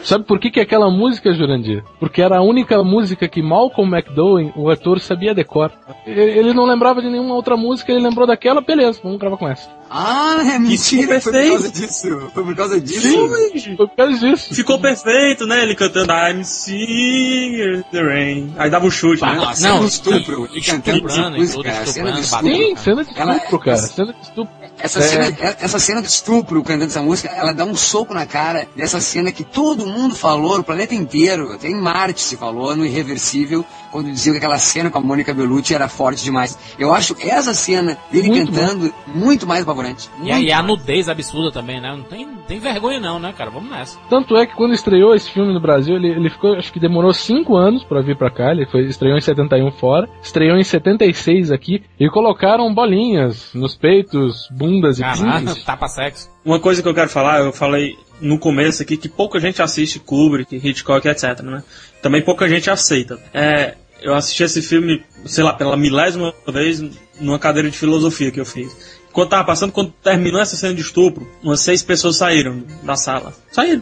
Sabe por que, que é aquela música, Jurandir? Porque era a única música que Malcolm McDowell, o ator, sabia decor. Ele ele não lembrava de nenhuma outra música, ele lembrou daquela, beleza, vamos gravar com essa. Ah, é mentira, foi por causa disso. Foi por causa disso. Foi por causa disso. Ficou perfeito, né? Ele cantando I'm singing in the rain. Aí dava um chute, né? Não, cena Não, estupro, e e cantando estuprando e música, cena estuprando, estupro. Sim, cena de estupro, cara. Cena de estupro. Essa, É. cena, essa cena de estupro cantando essa música, ela dá um soco na cara dessa cena que todo mundo falou, no planeta inteiro, até em Marte se falou, no Irreversível, quando diziam que aquela cena com a Mônica Bellucci era forte demais. Eu acho essa cena dele Muito cantando muito mais apavorante. E, a- e nudez absurda também, né? Não tem, tem vergonha não, né, cara? Vamos nessa. Tanto é que quando estreou esse filme no Brasil, ele, ele ficou, acho que demorou 5 anos pra vir pra cá. Ele foi, estreou em 71 fora, estreou em 76 aqui e colocaram bolinhas nos peitos, bundas e pintos. tapa sexo. Uma coisa que eu quero falar, eu falei no começo aqui que pouca gente assiste Kubrick, Hitchcock, etc, né? Também pouca gente aceita. É, eu assisti esse filme, sei lá, pela milésima vez numa cadeira de filosofia que eu fiz. Quando tava passando, quando terminou essa cena de estupro, umas seis pessoas saíram da sala. Saíram.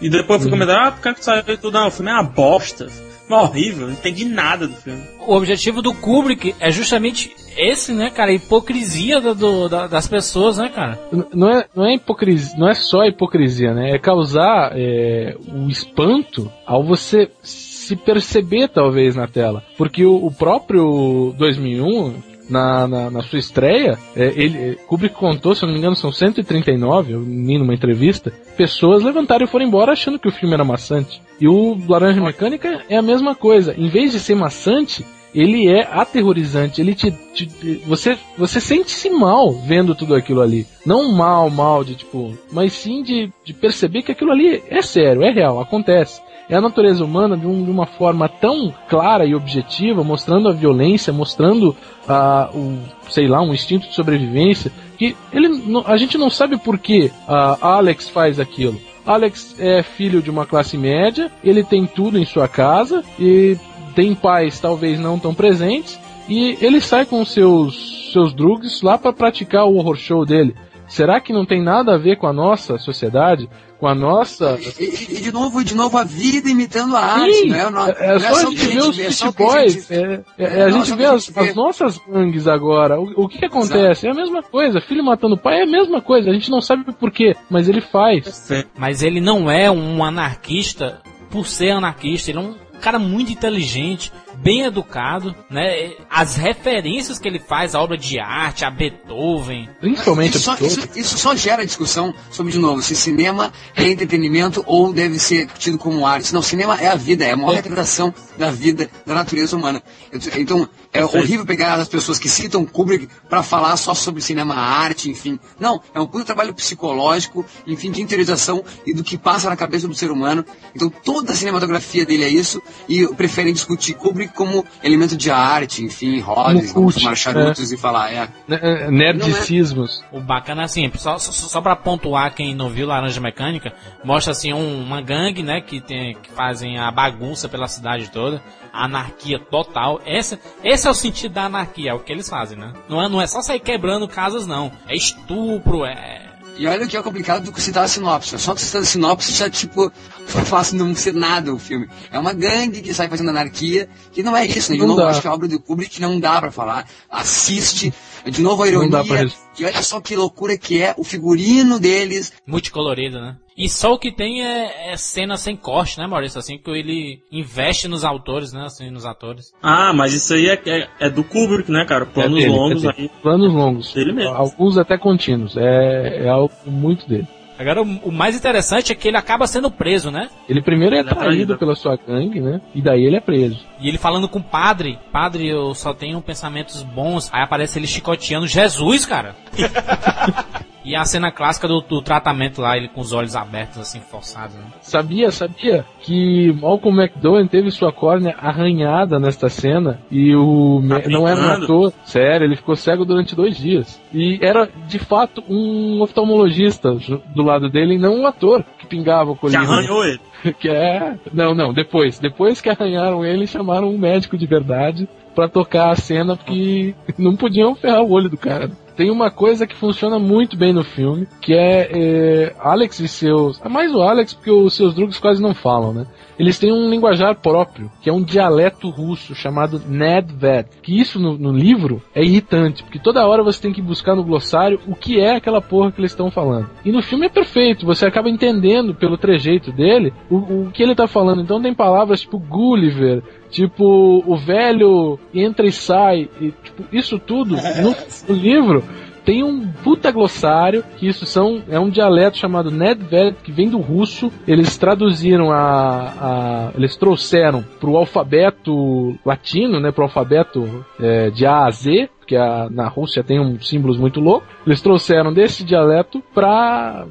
E depois eu fui comentar, ah, por que que saiu tudo? Não, o filme é uma bosta. Horrível, não entendi nada do filme. O objetivo do Kubrick é justamente esse, né, cara? A hipocrisia do, do- da- das pessoas, né, cara? Não é, não é hipocrisia, não é só hipocrisia, né? É causar é, o espanto ao você se perceber talvez na tela, porque o, o próprio 2001 na, na, na sua estreia, é, ele, é, Kubrick contou, se eu não me engano, são 139, eu li numa entrevista, pessoas levantaram e foram embora achando que o filme era maçante. E o Laranja Mecânica é a mesma coisa. Em vez de ser maçante, ele é aterrorizante. Ele te, te- você você sente-se mal vendo tudo aquilo ali. Não mal, mal de tipo, mas sim de, de perceber que aquilo ali é sério, é real, acontece. É a natureza humana de, um- de uma forma tão clara e objetiva, mostrando a violência, mostrando ah, o, sei lá, um instinto de sobrevivência, que ele, a gente não sabe por que ah, Alex faz aquilo. Alex é filho de uma classe média, ele tem tudo em sua casa e tem pais talvez não tão presentes e ele sai com seus seus drugs lá para praticar o horror show dele. Será que não tem nada a ver com a nossa sociedade, com a nossa E, e- e de novo, de novo a vida imitando a arte, Sim, não é? Não, é, é não só a o que gente ver os vê, é o a Boys, gente- é, é, é, a não, gente o vê a as, nossas gangues agora. O, o que que acontece? É a mesma coisa. Filho matando pai é a mesma coisa. A gente não sabe por quê, mas ele faz. Mas ele não é um anarquista por ser anarquista, ele é um cara muito inteligente, bem educado, né? As referências que ele faz à obra de arte, a Beethoven, Principalmente Isso Beethoven. isso- isso só gera discussão sobre, de novo, se cinema é entretenimento ou deve ser tido como arte. Não, cinema é a vida, é a maior retratação da vida, da natureza humana. Então, é horrível pegar as pessoas que citam Kubrick para falar só sobre cinema, arte, enfim. Não, é um puto trabalho psicológico, enfim, de interiorização e do que passa na cabeça do ser humano. Então, toda a cinematografia dele é isso, e preferem discutir Kubrick como elemento de arte, enfim, rodas, Como vamos fumar charutos e falar, é. Né, é, Nerdicismos. O bacana é assim, só, só, só pra pontuar quem não viu Laranja Mecânica, mostra assim um- uma gangue, né, que, tem, que fazem a bagunça pela cidade toda, a anarquia total. Essa, esse é o sentido da anarquia, é o que eles fazem, né? Não é, não é só sair quebrando casas, não. É estupro, é. E olha o que é complicado do citar a sinopse. Só citar a sinopse já, tipo, faz não ser nada o filme. É uma gangue que sai fazendo anarquia, que não é isso, né? De Não novo, dá. acho que a obra do Kubrick não dá pra falar. Assiste, de novo a ironia. E olha só que loucura que é o figurino deles. multicolorido, né? E só o que tem é, é cena sem corte, né, Maurício? Assim que ele investe nos autores, né? Assim, nos atores. Ah, mas isso aí é, é, é do Kubrick, né, cara? Planos dele, longos é aí. Planos longos. Dele mesmo. Alguns até contínuos. É, é algo muito dele. Agora, o, mais interessante é que ele acaba sendo preso, né? Ele primeiro é Ele é traído traído. pela sua gangue, né? E daí ele é preso. E ele falando com o padre, padre, eu só tenho pensamentos bons. Aí aparece ele chicoteando Jesus, cara. *laughs* e a cena clássica do, do tratamento lá, ele com os olhos abertos, assim, forçados, né? Sabia, sabia que Malcolm McDowell teve sua córnea arranhada nesta cena e o Tá me- não era um ator, sério, ele ficou cego durante dois dias. E era de fato um oftalmologista do lado dele e não um ator que pingava o Que colírio. arranhou ele. *laughs* Que é. Não, não, depois. Depois que arranharam ele, chamaram um médico de verdade pra tocar a cena porque não podiam ferrar o olho do cara. Tem uma coisa que funciona muito bem no filme, que é, é, Alex e seus. ah, Mais o Alex, porque os seus drugs quase não falam, né? Eles têm um linguajar próprio, que é um dialeto russo chamado Nedved. Que isso no, no livro é irritante, porque toda hora você tem que buscar no glossário o que é aquela porra que eles estão falando. E no filme é perfeito, você acaba entendendo pelo trejeito dele o, o que ele tá falando. Então tem palavras tipo Gulliver, tipo o velho entra e sai, e, tipo, isso tudo no, no *laughs* livro tem um puta glossário, que isso são, é um dialeto chamado Nedved, que vem do russo. Eles traduziram a. a eles trouxeram pro alfabeto latino, né? Pro alfabeto é, de A a Z, porque a- na Rússia tem um símbolos muito loucos. Eles trouxeram desse dialeto para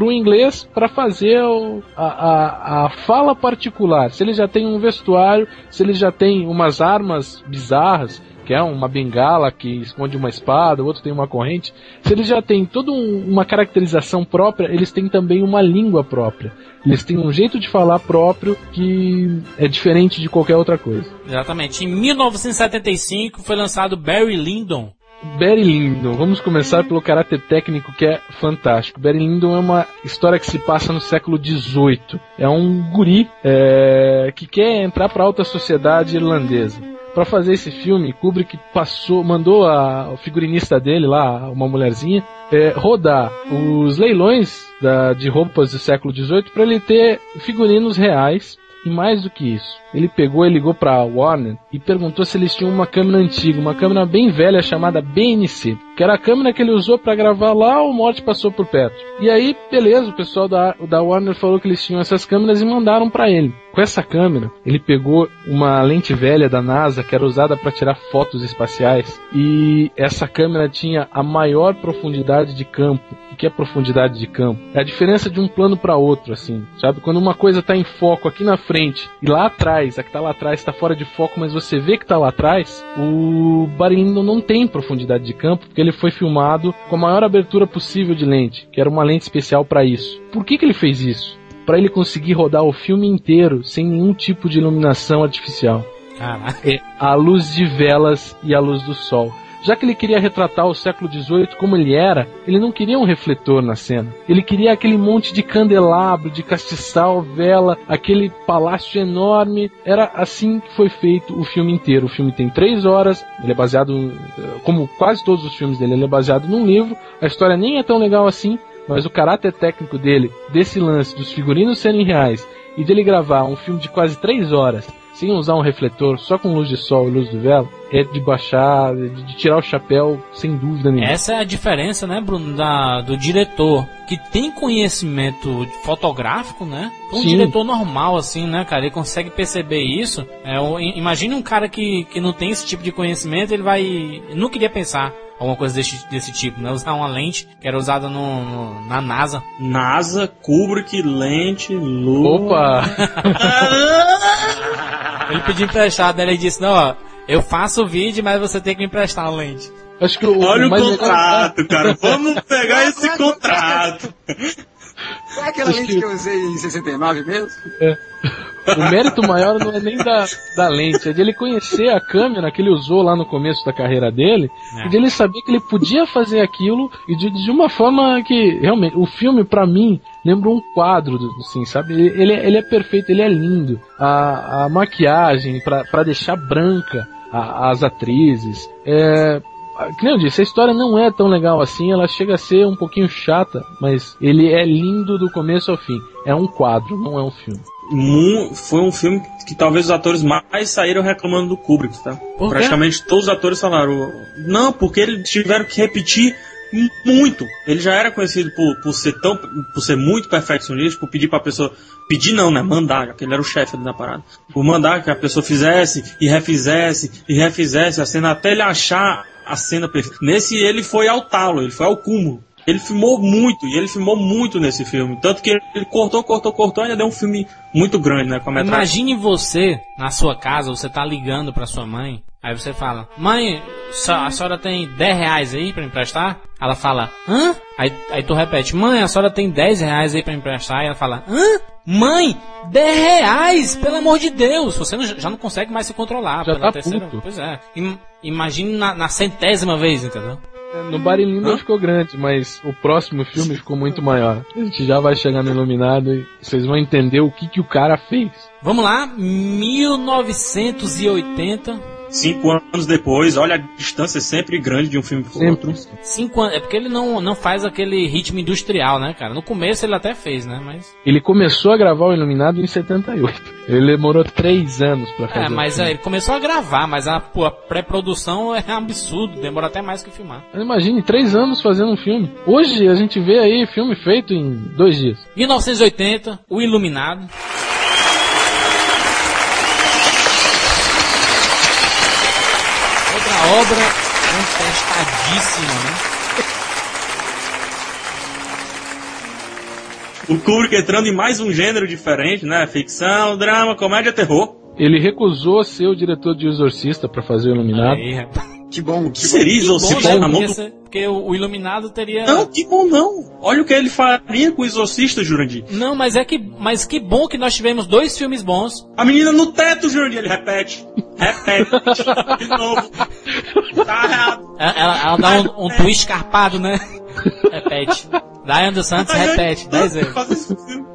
o inglês para fazer o- a, a, a fala particular. Se ele já tem um vestuário, se ele já tem umas armas bizarras, que é uma bengala que esconde uma espada, o outro tem uma corrente. Se eles já têm toda um- uma caracterização própria, eles têm também uma língua própria. Eles têm um jeito de falar próprio que é diferente de qualquer outra coisa. Exatamente. Em 1975 foi lançado Barry Lyndon. Barry Lyndon, vamos começar pelo caráter técnico que é fantástico. Barry Lyndon é uma história que se passa no século XVIII. É um guri é, que quer entrar para a alta sociedade irlandesa. Para fazer esse filme, Kubrick passou, mandou a, o figurinista dele lá, uma mulherzinha, é, rodar os leilões da- de roupas do século XVIII para ele ter figurinos reais e mais do que isso, ele pegou e ligou pra Warner e perguntou se eles tinham uma câmera antiga, uma câmera bem velha chamada BNC, que era a câmera que ele usou pra gravar lá o Morte Passou por Perto. E aí, beleza, o pessoal da, da Warner falou que eles tinham essas câmeras e mandaram pra ele. Com essa câmera, ele pegou uma lente velha da NASA que era usada para tirar fotos espaciais e essa câmera tinha a maior profundidade de campo. O que é profundidade de campo? É a diferença de um plano para outro, assim, sabe? Quando uma coisa tá em foco aqui na frente e lá atrás, a que tá lá atrás tá fora de foco, mas você vê que tá lá atrás, o Barry Lyndon não tem profundidade de campo porque ele foi filmado com a maior abertura possível de lente, que era uma lente especial para isso. Por que que ele fez isso? Para ele conseguir rodar o filme inteiro sem nenhum tipo de iluminação artificial. Caraca. É a luz de velas e a luz do sol. Já que ele queria retratar o século XVIII como ele era, ele não queria um refletor na cena. Ele queria aquele monte de candelabro, de castiçal, vela, aquele palácio enorme. Era assim que foi feito o filme inteiro. O filme tem três horas, ele é baseado, eh, como quase todos os filmes dele, ele é baseado num livro. A história nem é tão legal assim, mas o caráter técnico dele, desse lance dos figurinos serem reais e dele gravar um filme de quase três horas sem usar um refletor, só com luz de sol e luz do vela, é de baixar, de de tirar o chapéu sem dúvida nenhuma. Essa é a diferença, né, Bruno, da, do diretor que tem conhecimento fotográfico, né? Um Sim. diretor normal, assim, né, cara? Ele consegue perceber isso. É, o- i- imagine um cara que, que não tem esse tipo de conhecimento, ele vai. Não queria pensar alguma coisa desse, desse tipo, né? Usar uma lente que era usada no, no- na NASA. NASA, Kubrick, lente, lua. Opa! *laughs* Ele pediu emprestado, aí ele disse, não, ó, eu faço o vídeo, mas você tem que me emprestar uma lente. Acho que o, Olha o mais legal- contrato, cara. Vamos pegar esse contrato. Qual é aquela lente que- que eu usei em 69 mesmo? O mérito maior não é nem da, da lente, é de ele conhecer a câmera que ele usou lá no começo da carreira dele, É. e de ele saber que ele podia fazer aquilo e de, de uma forma que, realmente, o filme pra mim lembra um quadro, assim, sabe? Ele, ele, é- ele é perfeito, ele é lindo. A, a maquiagem pra pra deixar branca a- as atrizes, é, que nem eu disse, a história não é tão legal assim, ela chega a ser um pouquinho chata, mas ele é lindo do começo ao fim. É um quadro, não é um filme. Foi um filme que talvez os atores mais saíram reclamando do Kubrick, tá? Praticamente todos os atores falaram. Não, porque eles tiveram que repetir muito. Ele já era conhecido por, por ser tão. por ser muito perfeccionista, por pedir pra pessoa. Pedir não, né? Mandar, já que ele era o chefe da parada. Por mandar que a pessoa fizesse e refizesse e refizesse a cena até ele achar a cena perfeita. Nesse ele foi ao talo, ele foi ao cúmulo. Ele filmou muito, e ele filmou muito nesse filme. Tanto que ele cortou, cortou, cortou, e ainda deu um filme muito grande, né? Com a metragem. Imagine você, na sua casa, você tá ligando pra sua mãe, aí você fala, mãe, só- a senhora tem 10 reais aí pra emprestar? Ela fala, hã? Aí, aí tu repete, mãe, a senhora tem 10 reais aí pra emprestar? E ela fala, hã? Mãe, 10 reais, pelo amor de Deus! Você não- já não consegue mais se controlar. Já pela tá terceira, puto. Pois é. Im- imagine na, na centésima vez, entendeu? No Barilinho não ficou grande, mas o próximo filme ficou muito maior. A gente já vai chegar no Iluminado e vocês vão entender o que, que o cara fez. Vamos lá, 1980. Cinco anos depois, olha a distância sempre grande de um filme pro Sempre. outro. Cinco anos. É porque ele não, não faz aquele ritmo industrial, né, cara? No começo ele até fez, né? Mas. Ele começou a gravar o Iluminado em 78. Ele demorou três anos pra fazer. É, mas é, ele começou a gravar, mas a, a pré-produção é absurdo, demora até mais que filmar. Mas Imagine, três anos fazendo um filme. Hoje a gente vê aí filme feito em dois dias. 1980, O Iluminado. Obra contestadíssima, né? O Kubrick entrando em mais um gênero diferente, né? Ficção, drama, comédia, terror. Ele recusou ser o diretor de Exorcista pra fazer o Iluminado. Aí. Que bom, Que que bom. seria Que bom, Exorcista né? na mão do... porque o, o Iluminado teria... Não, que bom não. Olha o que ele faria com o Exorcista, Jurandir. Não, mas é que, mas que bom que nós tivemos dois filmes bons. A menina no teto, Jurandir, ele repete. Repete. *laughs* De novo. Tá errado. Ela, ela- ela dá um, um twist escarpado, né? Repete. Diane dos Santos repete dez vezes.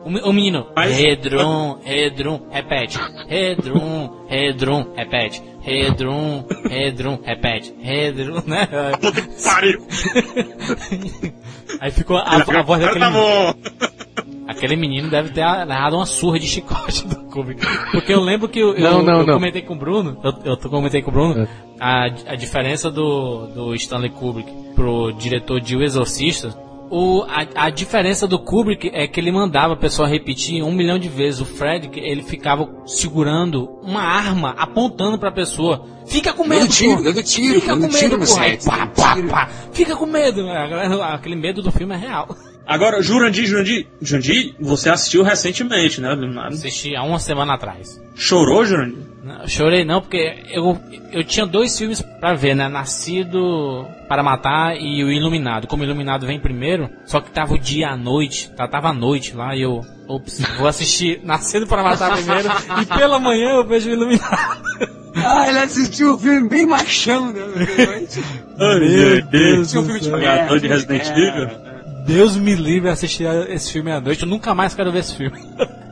O, o menino, Redrum, Redrum, repete. Redrum, Redrum, repete. Redrum, Redrum, repete. Redrum, né? Pariu. *laughs* Aí ficou a, a voz daquele Tá menino. Aquele menino deve ter levado uma surra de chicote do Kubrick. Porque eu lembro que eu, eu- Não, não, eu não. comentei com o Bruno, eu, eu comentei com o Bruno, É. a, a diferença do, do Stanley Kubrick pro diretor de O Exorcista. O, a, a diferença do Kubrick é que ele mandava a pessoa repetir um milhão de vezes. O Fred, que ele ficava segurando uma arma, apontando pra pessoa. Fica com medo, Dando tiro, dando tiro, Fica dando com medo, no porra. Aí, set, pá, dando pá, tiro. pá. Fica com medo. Aquele medo do filme é real. Agora, Jurandir, Jurandir, Jurandir, você assistiu recentemente, né? Assisti há uma semana atrás. Chorou, Jurandir? Não, chorei não, porque eu, eu tinha dois filmes pra ver, né? Nascido para Matar e o Iluminado. Como o Iluminado vem primeiro, só que tava o dia à noite, tá, tava à noite lá e eu, ops, vou assistir *laughs* Nascido para Matar primeiro e pela manhã eu vejo o Iluminado. *laughs* Ah, ele assistiu o filme bem machão, né? Meu Deus *laughs* um do filme de céu. pagador de Resident É. Evil? Deus me livre assistir esse filme à noite, eu nunca mais quero ver esse filme.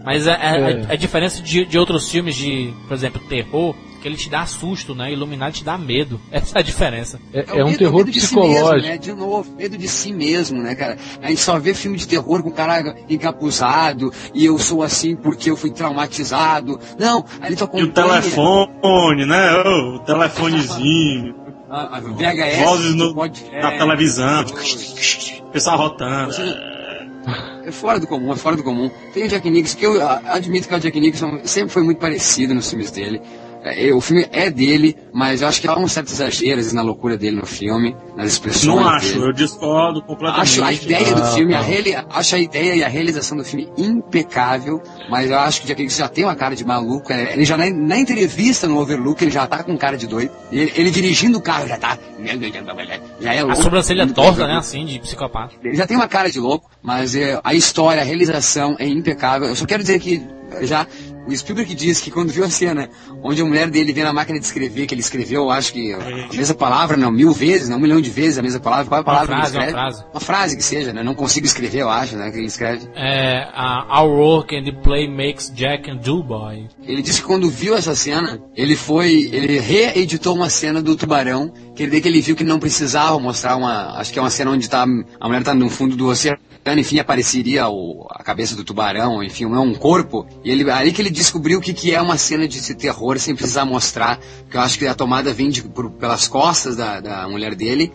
Mas a, a- É. a- diferença de, de outros filmes de, por exemplo, terror, que ele te dá susto, né? Iluminado te dá medo. Essa é a diferença. É, o é um medo- terror medo de si mesmo, psicológico. né? De novo, medo de si mesmo, né, cara? A gente só vê filme de terror com o cara encapuzado e eu sou assim porque eu fui traumatizado. Não, ali tu E o telefone, né? Ô, o telefonezinho. A, a VHS, Vozes no, pode, na é, televisão. Pessoal rotando. É fora do comum, é fora do comum. Tem o Jack Nicholson, que eu admito que o Jack Nicholson sempre foi muito parecido nos filmes dele. É, o filme é dele, mas eu acho que há um certo exagero às vezes, na loucura dele no filme, nas expressões Não acho, dele. eu discordo completamente. Acho a ideia do Ah, filme, a tá. reali- acho a ideia e a realização do filme impecável, mas eu acho que já, que ele já tem uma cara de maluco. é, Ele já na, na entrevista no Overlook, ele já tá com cara de doido. Ele, ele dirigindo o carro já tá. Já é A louco. sobrancelha Muito torta, né? Assim, de psicopata. Ele já tem uma cara de louco, mas é, a história, a realização é impecável. Eu só quero dizer que já o Spielberg diz que quando viu a cena onde a mulher dele vê na máquina de escrever, que ele escreveu, acho que a mesma palavra, não, mil vezes, não, um milhão de vezes a mesma palavra, qual é a palavra frase, que ele uma escreve? frase. Uma frase que seja, né? Não consigo escrever, eu acho, né? Que ele escreve. É, a Our Work and the Play Makes Jack and Do Boy. Ele disse que quando viu essa cena, ele foi, ele reeditou uma cena do tubarão, que ele, que ele viu que não precisava mostrar uma, acho que é uma cena onde tá, a mulher tá no fundo do oceano, enfim, apareceria o, a cabeça do tubarão, enfim, é um corpo, e ele, aí que ele descobriu o que, que é uma cena de terror sem precisar mostrar, porque eu acho que a tomada vem de, por- pelas costas da, da mulher dele,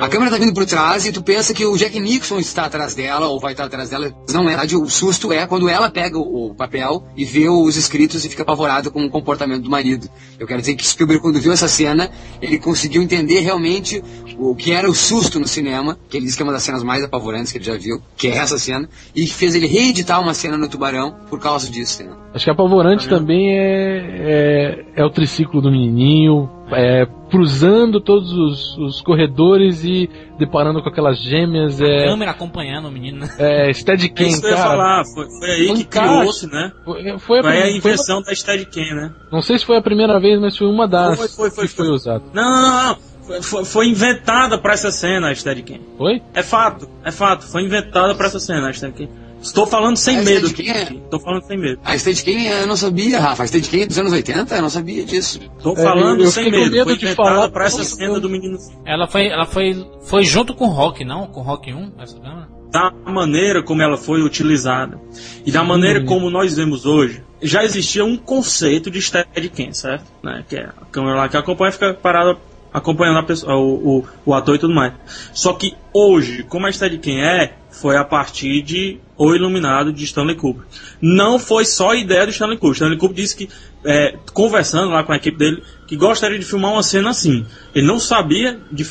a câmera tá vindo por trás e tu pensa que o Jack Nixon está atrás dela ou vai estar atrás dela. Não é. Na verdade, o susto é quando ela pega o, o papel e vê os escritos e fica apavorada com o comportamento do marido. Eu quero dizer que Spielberg, quando viu essa cena, ele conseguiu entender realmente o que era o susto no cinema, que ele diz que é uma das cenas mais apavorantes que ele já viu, que é essa cena, e fez ele reeditar uma cena no Tubarão por causa disso. Né? Acho que apavorante também é, é, é o triciclo do menininho, é, cruzando todos os, os corredores e deparando com aquelas gêmeas. É, Câmera acompanhando o menino, né? é É Steadicam, isso que eu ia cara. falar, foi, foi aí que criou-se, né? Foi, foi a, Foi a prim- foi invenção da Steadicam, né? não sei se foi a primeira vez, mas foi uma das Foi, foi, foi, que foi foi. usada. Não, não, não, não. Foi, foi- foi inventada pra essa cena a Steadicam. Foi? É fato, é fato. Foi inventada pra essa cena a Steadicam. Estou falando sem A medo. Steadicam é- Estou falando sem medo. A Steadicam eu não sabia, Rafa. A Steadicam é dos anos 80? Eu não sabia disso. Estou É, falando eu- eu sem medo. medo Foi de falar pra essa cena do menino. Ela foi, ela foi, foi junto com o Rock, não? Com o Rock 1, essa câmera? da maneira como ela foi utilizada e da maneira como nós vemos hoje, já existia um conceito de Steadicam, certo? Né? Que é a câmera lá que acompanha fica parada acompanhando a pessoa, o, o, o ator e tudo mais. Só que hoje, como a Steadicam é, foi a partir de O Iluminado de Stanley Kubrick. Não foi só ideia do Stanley Kubrick. Stanley Kubrick disse que, é, conversando lá com a equipe dele, que gostaria de filmar uma cena assim. Ele não sabia de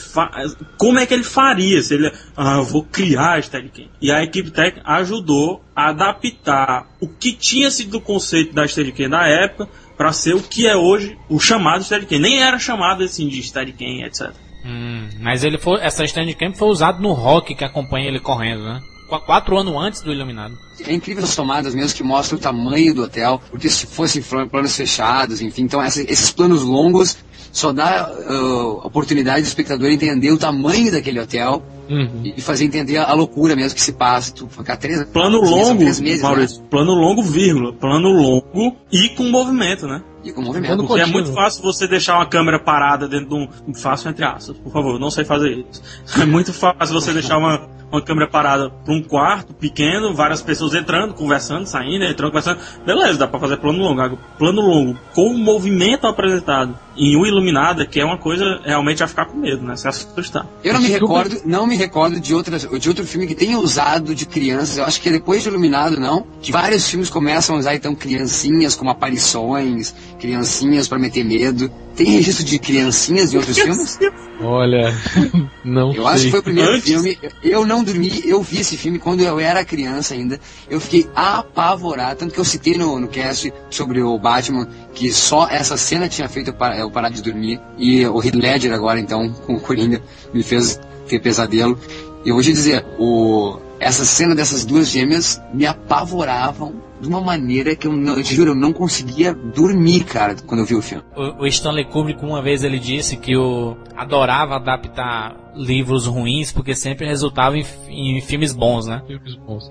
como é que ele faria. Se ele, ah, eu vou criar a Steadicam. E a equipe técnica ajudou a adaptar o que tinha sido o conceito da Steadicam da época para ser o que é hoje o chamado Steadicam. Nem era chamado assim de Steadicam, etc. Hum, mas ele foi, essa Steadicam foi usada no Rock que acompanha ele correndo, né? Qu- Quatro anos antes do Iluminado. É incrível as tomadas mesmo que mostram o tamanho do hotel, porque se fossem planos fechados, enfim, então essa- esses planos longos só dá ah, oportunidade do espectador entender o tamanho daquele hotel Uhum. e fazer entender a loucura mesmo que se passa. Tu ficar três, Plano três- longo, três meses, Maurício. Plano longo, vírgula. Plano longo e com movimento, né? né? E com movimento. Porque é muito fácil você deixar uma câmera parada dentro de um. Fácil entre aspas, por favor, não sei fazer isso. *laughs* É muito fácil você *laughs* deixar uma, uma câmera parada para um quarto pequeno, várias pessoas entrando, conversando, saindo, entrando, conversando. Beleza, dá pra fazer plano longo. Agora, Plano longo com o movimento apresentado em um iluminada, que é uma coisa realmente a ficar com medo, né? Se assustar. Eu não me recordo, não me recordo de, outras, de outro filme que tenha usado de crianças. Eu acho que é depois de Iluminado, não. Que vários filmes começam a usar então criancinhas como aparições, criancinhas pra meter medo. Tem registro de criancinhas em outros filmes? Olha, *laughs* não Eu sei. acho que foi o primeiro Antes- filme. Eu não dormi, eu vi esse filme quando eu era criança ainda. Eu fiquei apavorado, tanto que eu citei no, no cast sobre o Batman que só essa cena tinha feito eu par- eu parar de dormir. E o Heath Ledger agora, então, *laughs* com o Coringa, me fez ter pesadelo. E eu vou te dizer, o, essa cena dessas duas gêmeas me apavoravam de uma maneira que eu, não, eu te juro, eu não conseguia dormir, cara, quando eu vi o filme. O, o Stanley Kubrick uma vez ele disse que o adorava adaptar livros ruins porque sempre resultava em, em filmes bons, né? Filmes bons.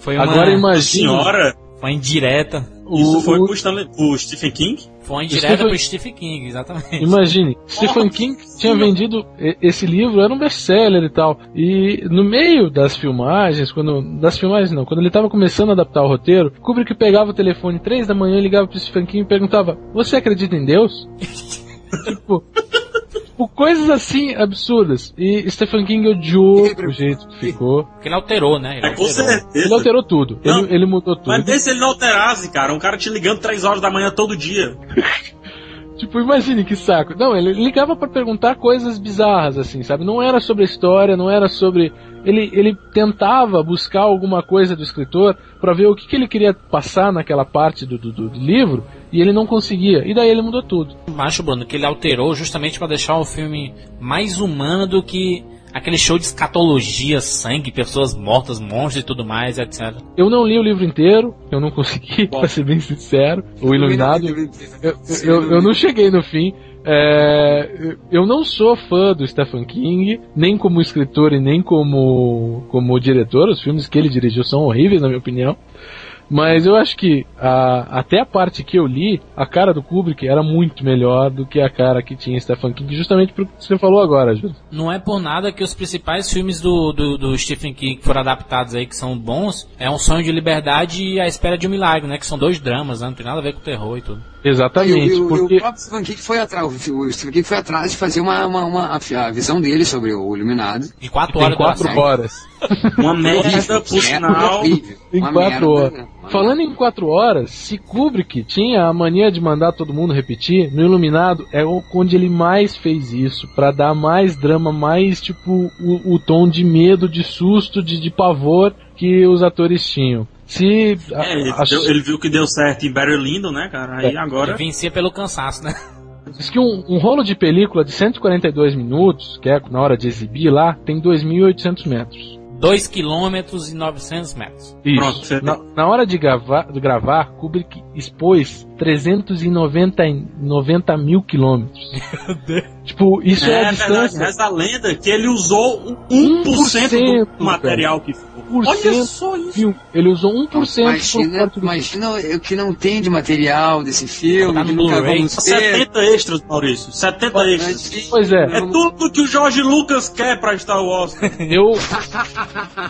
Foi uma, Agora imagine. Senhora, foi indireta. isso o- foi o- pro, Stanley, pro Stephen King? Foi indireta Stephen- pro Stephen King, exatamente. Imagine, Stephen King tinha vendido esse livro, era um best-seller e tal. E no meio das filmagens, quando das filmagens não, quando ele estava começando a adaptar o roteiro, Kubrick pegava o telefone três da manhã, ligava pro Stephen King e perguntava: "Você acredita em Deus?" *laughs* tipo, tipo, coisas assim absurdas. E Stephen King odiou o jeito que ficou. Porque ele alterou, né? Ele É, com alterou. certeza. Ele alterou tudo. Não, ele, ele mudou tudo. Mas nem se ele não alterasse, cara. Um cara te ligando 3 horas da manhã todo dia. *laughs* Tipo, imagine que saco. Não, ele ligava pra perguntar coisas bizarras, assim, sabe? Não era sobre a história, não era sobre. Ele, ele tentava buscar alguma coisa do escritor pra ver o que, que ele queria passar naquela parte do, do, do livro e ele não conseguia. E daí ele mudou tudo. Acho, Bruno, que ele alterou justamente pra deixar o filme mais humano do que aquele show de escatologia, sangue, pessoas mortas, monstros e tudo mais, etc. Eu não li o livro inteiro, eu não consegui, pra ser bem sincero. O Iluminado. Eu, eu, eu não cheguei no fim. É, eu não sou fã do Stephen King, nem como escritor e nem como, como diretor. Os filmes que ele dirigiu são horríveis, na minha opinião. Mas eu acho que a, até a parte que eu li, a cara do Kubrick era muito melhor do que a cara que tinha Stephen King, justamente por que você falou agora, Júlio. Não é por nada que os principais filmes do, do, do Stephen King que foram adaptados aí, que são bons, é Um Sonho de Liberdade e A Espera de um Milagre, né? Que são dois dramas, né? Não tem nada a ver com terror e tudo. Exatamente. E o, porque... o próprio Stephen King foi atrás, o Stephen King foi atrás de fazer uma, uma, uma- a, visão dele sobre o Iluminado. De quatro horas quatro duração. horas. Uma merda, *laughs* por É sinal. horrível. Em quatro horas. Falando em quatro horas, se Kubrick tinha a mania de mandar todo mundo repetir, no Iluminado é o- onde ele mais fez isso, pra dar mais drama, mais tipo o, o tom de medo, de susto, de, de pavor que os atores tinham. Se a- É, ele, a- deu- ele viu que deu certo em Barry Lyndon, né, cara? Aí Ele agora. vencia pelo cansaço, né? diz que um, um rolo de película de 142 minutos, que é na hora de exibir lá, tem 2.800 metros. 2 km e 900 metros. Pronto, Isso. você- Na, na hora de gravar, de gravar, Kubrick expôs 390 e- 90 mil quilômetros. tipo, isso é, é a verdade, distância. reza a lenda que ele usou um 1% do material que ficou. Olha 1% só isso. Viu? Ele usou 1% por Imagina, do imagina o que não tem de material desse filme, Tá nunca vamos ter. 70 extras, Maurício. 70 extras. Pois é. É tudo que o Jorge Lucas quer pra Star Wars. *laughs* Eu,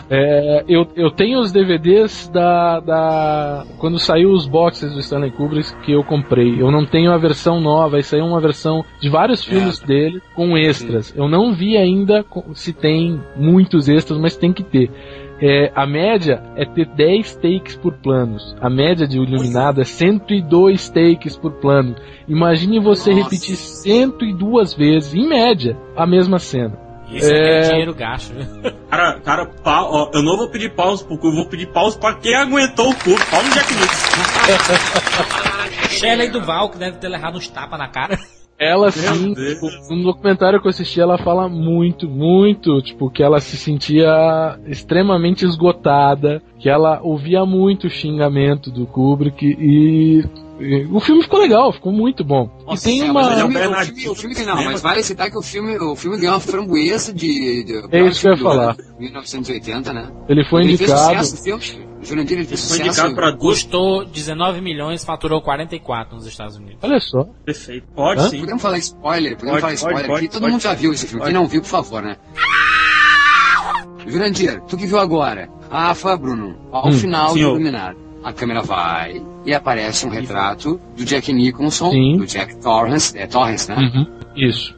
é, eu, eu tenho os DVDs da, da. Quando saiu os boxes do Stanley Kubrick que eu comprei. Eu não tenho a versão nova, aí saiu uma versão de vários filmes dele com extras. Eu não vi ainda se tem muitos extras, mas tem que ter. É, a média é ter 10 takes por planos. A média de Iluminado é 102 takes por plano. Imagine você Nossa. repetir 102 vezes, em média, a mesma cena. Isso é, É. dinheiro gasto, viu? *laughs* Cara, cara, pau, ó, eu não vou pedir pausa, porque eu vou pedir pausa pra quem aguentou o corpo. Pau no Jack Nicholson. *laughs* Shelley Duval, que deve ter levado uns tapas na cara. Ela sim, tipo, no documentário que eu assisti, ela fala muito, muito, tipo, que ela se sentia extremamente esgotada, que ela ouvia muito o xingamento do Kubrick e o filme ficou legal, ficou muito bom. Nossa, e tem É, uma. mas é filme, o filme, o filme ganhou, mas vale citar que o filme, o filme ganhou uma framboesa de. de É isso que eu ia do falar. ano, 1980, né? Ele foi ele indicado. fez sucesso, o filme. Jurandir, ele fez Foi sucesso. indicado pra duas. Custou 19 milhões, faturou 44 nos Estados Unidos. Olha só. Perfeito. Pode Hã? sim. Podemos falar spoiler, podemos Pode, falar pode, spoiler pode, aqui. Todo pode. mundo já viu esse filme. Pode. Quem não viu, por favor, né? Jurandir, tu que viu agora. Ah, foi Bruno. Ao Hum, final do. Iluminado. A câmera vai e aparece um retrato do Jack Nicholson, Sim. do Jack Torrance, é Torrance, né? Uhum, Isso.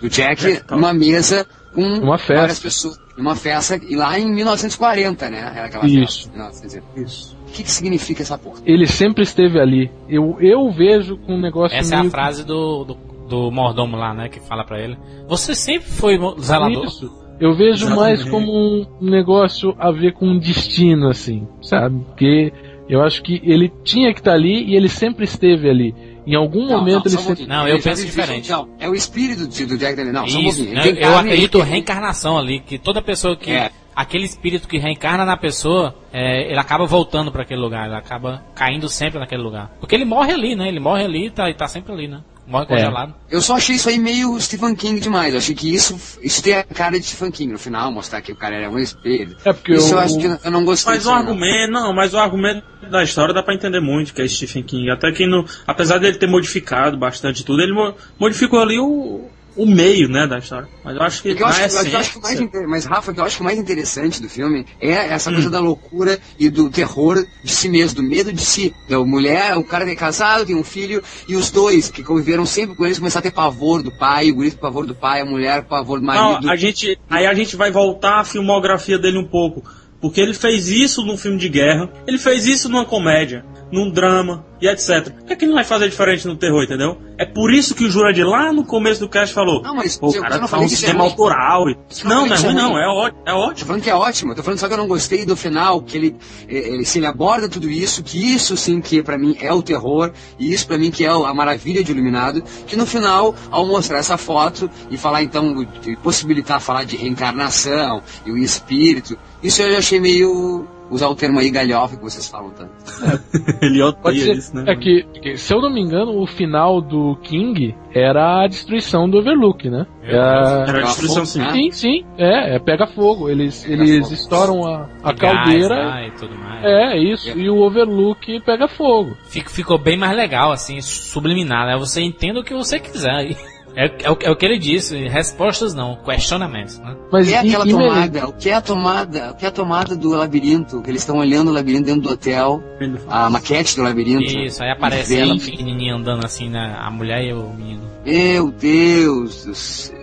Do Jack Jack numa mesa com Uma festa. várias pessoas. Uma festa, e lá em 1940, né? Era aquela Isso. festa. 1940. Isso. O que, que significa essa porra? Ele sempre esteve ali. Eu, eu vejo com um negócio Essa é a meio frase do, do, do mordomo lá, né? Que fala pra ele. Você sempre foi zelador? Isso. Eu vejo Exatamente. mais como um negócio a ver com um destino, assim, sabe? Porque eu acho que ele tinha que estar ali e ele sempre esteve ali. Em algum Não, momento não, ele um sempre. Não, eu penso diferente. Não, é o espírito do, Jack Daniel. Não, só um Isso, pouquinho. né? Eu acredito ele- reencarnação ali, que toda pessoa que. É. Aquele espírito que reencarna na pessoa, é, ele acaba voltando pra aquele lugar, ele acaba caindo sempre naquele lugar. Porque ele morre ali, né? Ele morre ali e tá, e tá sempre ali, né? Morre congelado. Eu só achei isso aí meio Stephen King demais. Eu achei que isso, isso tem a cara de Stephen King no final, mostrar que o cara era um espelho. É porque isso eu eu- acho que eu não gostei Mas o disso, não. argumento, não, mas o argumento da história dá pra entender muito que é Stephen King. Até que no, apesar dele ter modificado bastante tudo, ele mo- modificou ali o, o meio, né, da história. Mas eu acho que O eu acho, que- eu acho que o essência- mais mas Rafa, o que eu acho que o mais interessante do filme é essa Hum. coisa da loucura e do terror de si mesmo, do medo de si. Da mulher, o cara que é casado, tem um filho, e os dois que conviveram sempre com eles começaram a ter pavor do pai, o guri com pavor do pai, a mulher com pavor do marido. Não, a gente, aí a gente vai voltar à filmografia dele um pouco. Porque ele fez isso num filme de guerra, ele fez isso numa comédia, num drama, e etc. Por que, é que ele não vai fazer diferente no terror, entendeu? É por isso que o Jurandir lá no começo do cast falou: Não, mas Pô, cara tá um é cinema ruim. autoral. e- não Não, é é ruim, não, ruim. é ótimo. É Tô falando que é ótimo, tô falando só que eu não gostei do final, que ele, eh, ele se ele aborda tudo isso, que isso sim que pra mim é o terror, e isso pra mim que é a maravilha de Iluminado, que no final, ao mostrar essa foto e falar então, possibilitar falar de reencarnação e o espírito, isso eu já achei meio, usar o termo aí galhofa que vocês falam tanto. *laughs* Ele Pode odeia ser. isso, né? É que, que, se eu não me engano, o final do King era a destruição do Overlook, né? É, Era a destruição sim. né? sim, sim, é, é pega fogo. Eles, Pega eles fogo. estouram a, a Gás caldeira. lá e tudo mais. É, isso, e o Overlook pega fogo. Fico- ficou bem mais legal, assim, subliminar, né? Você entenda o que você quiser. aí. É, é o, é o que ele disse, respostas não, questionamentos, né? O Mas que é aquela e- e tomada? O que é a tomada? O que é a tomada do labirinto? Que eles estão olhando o labirinto dentro do hotel, a maquete do labirinto. Isso, aí aparece Vem. ela pequenininha andando assim, né? A mulher e o menino. Meu Deus do céu.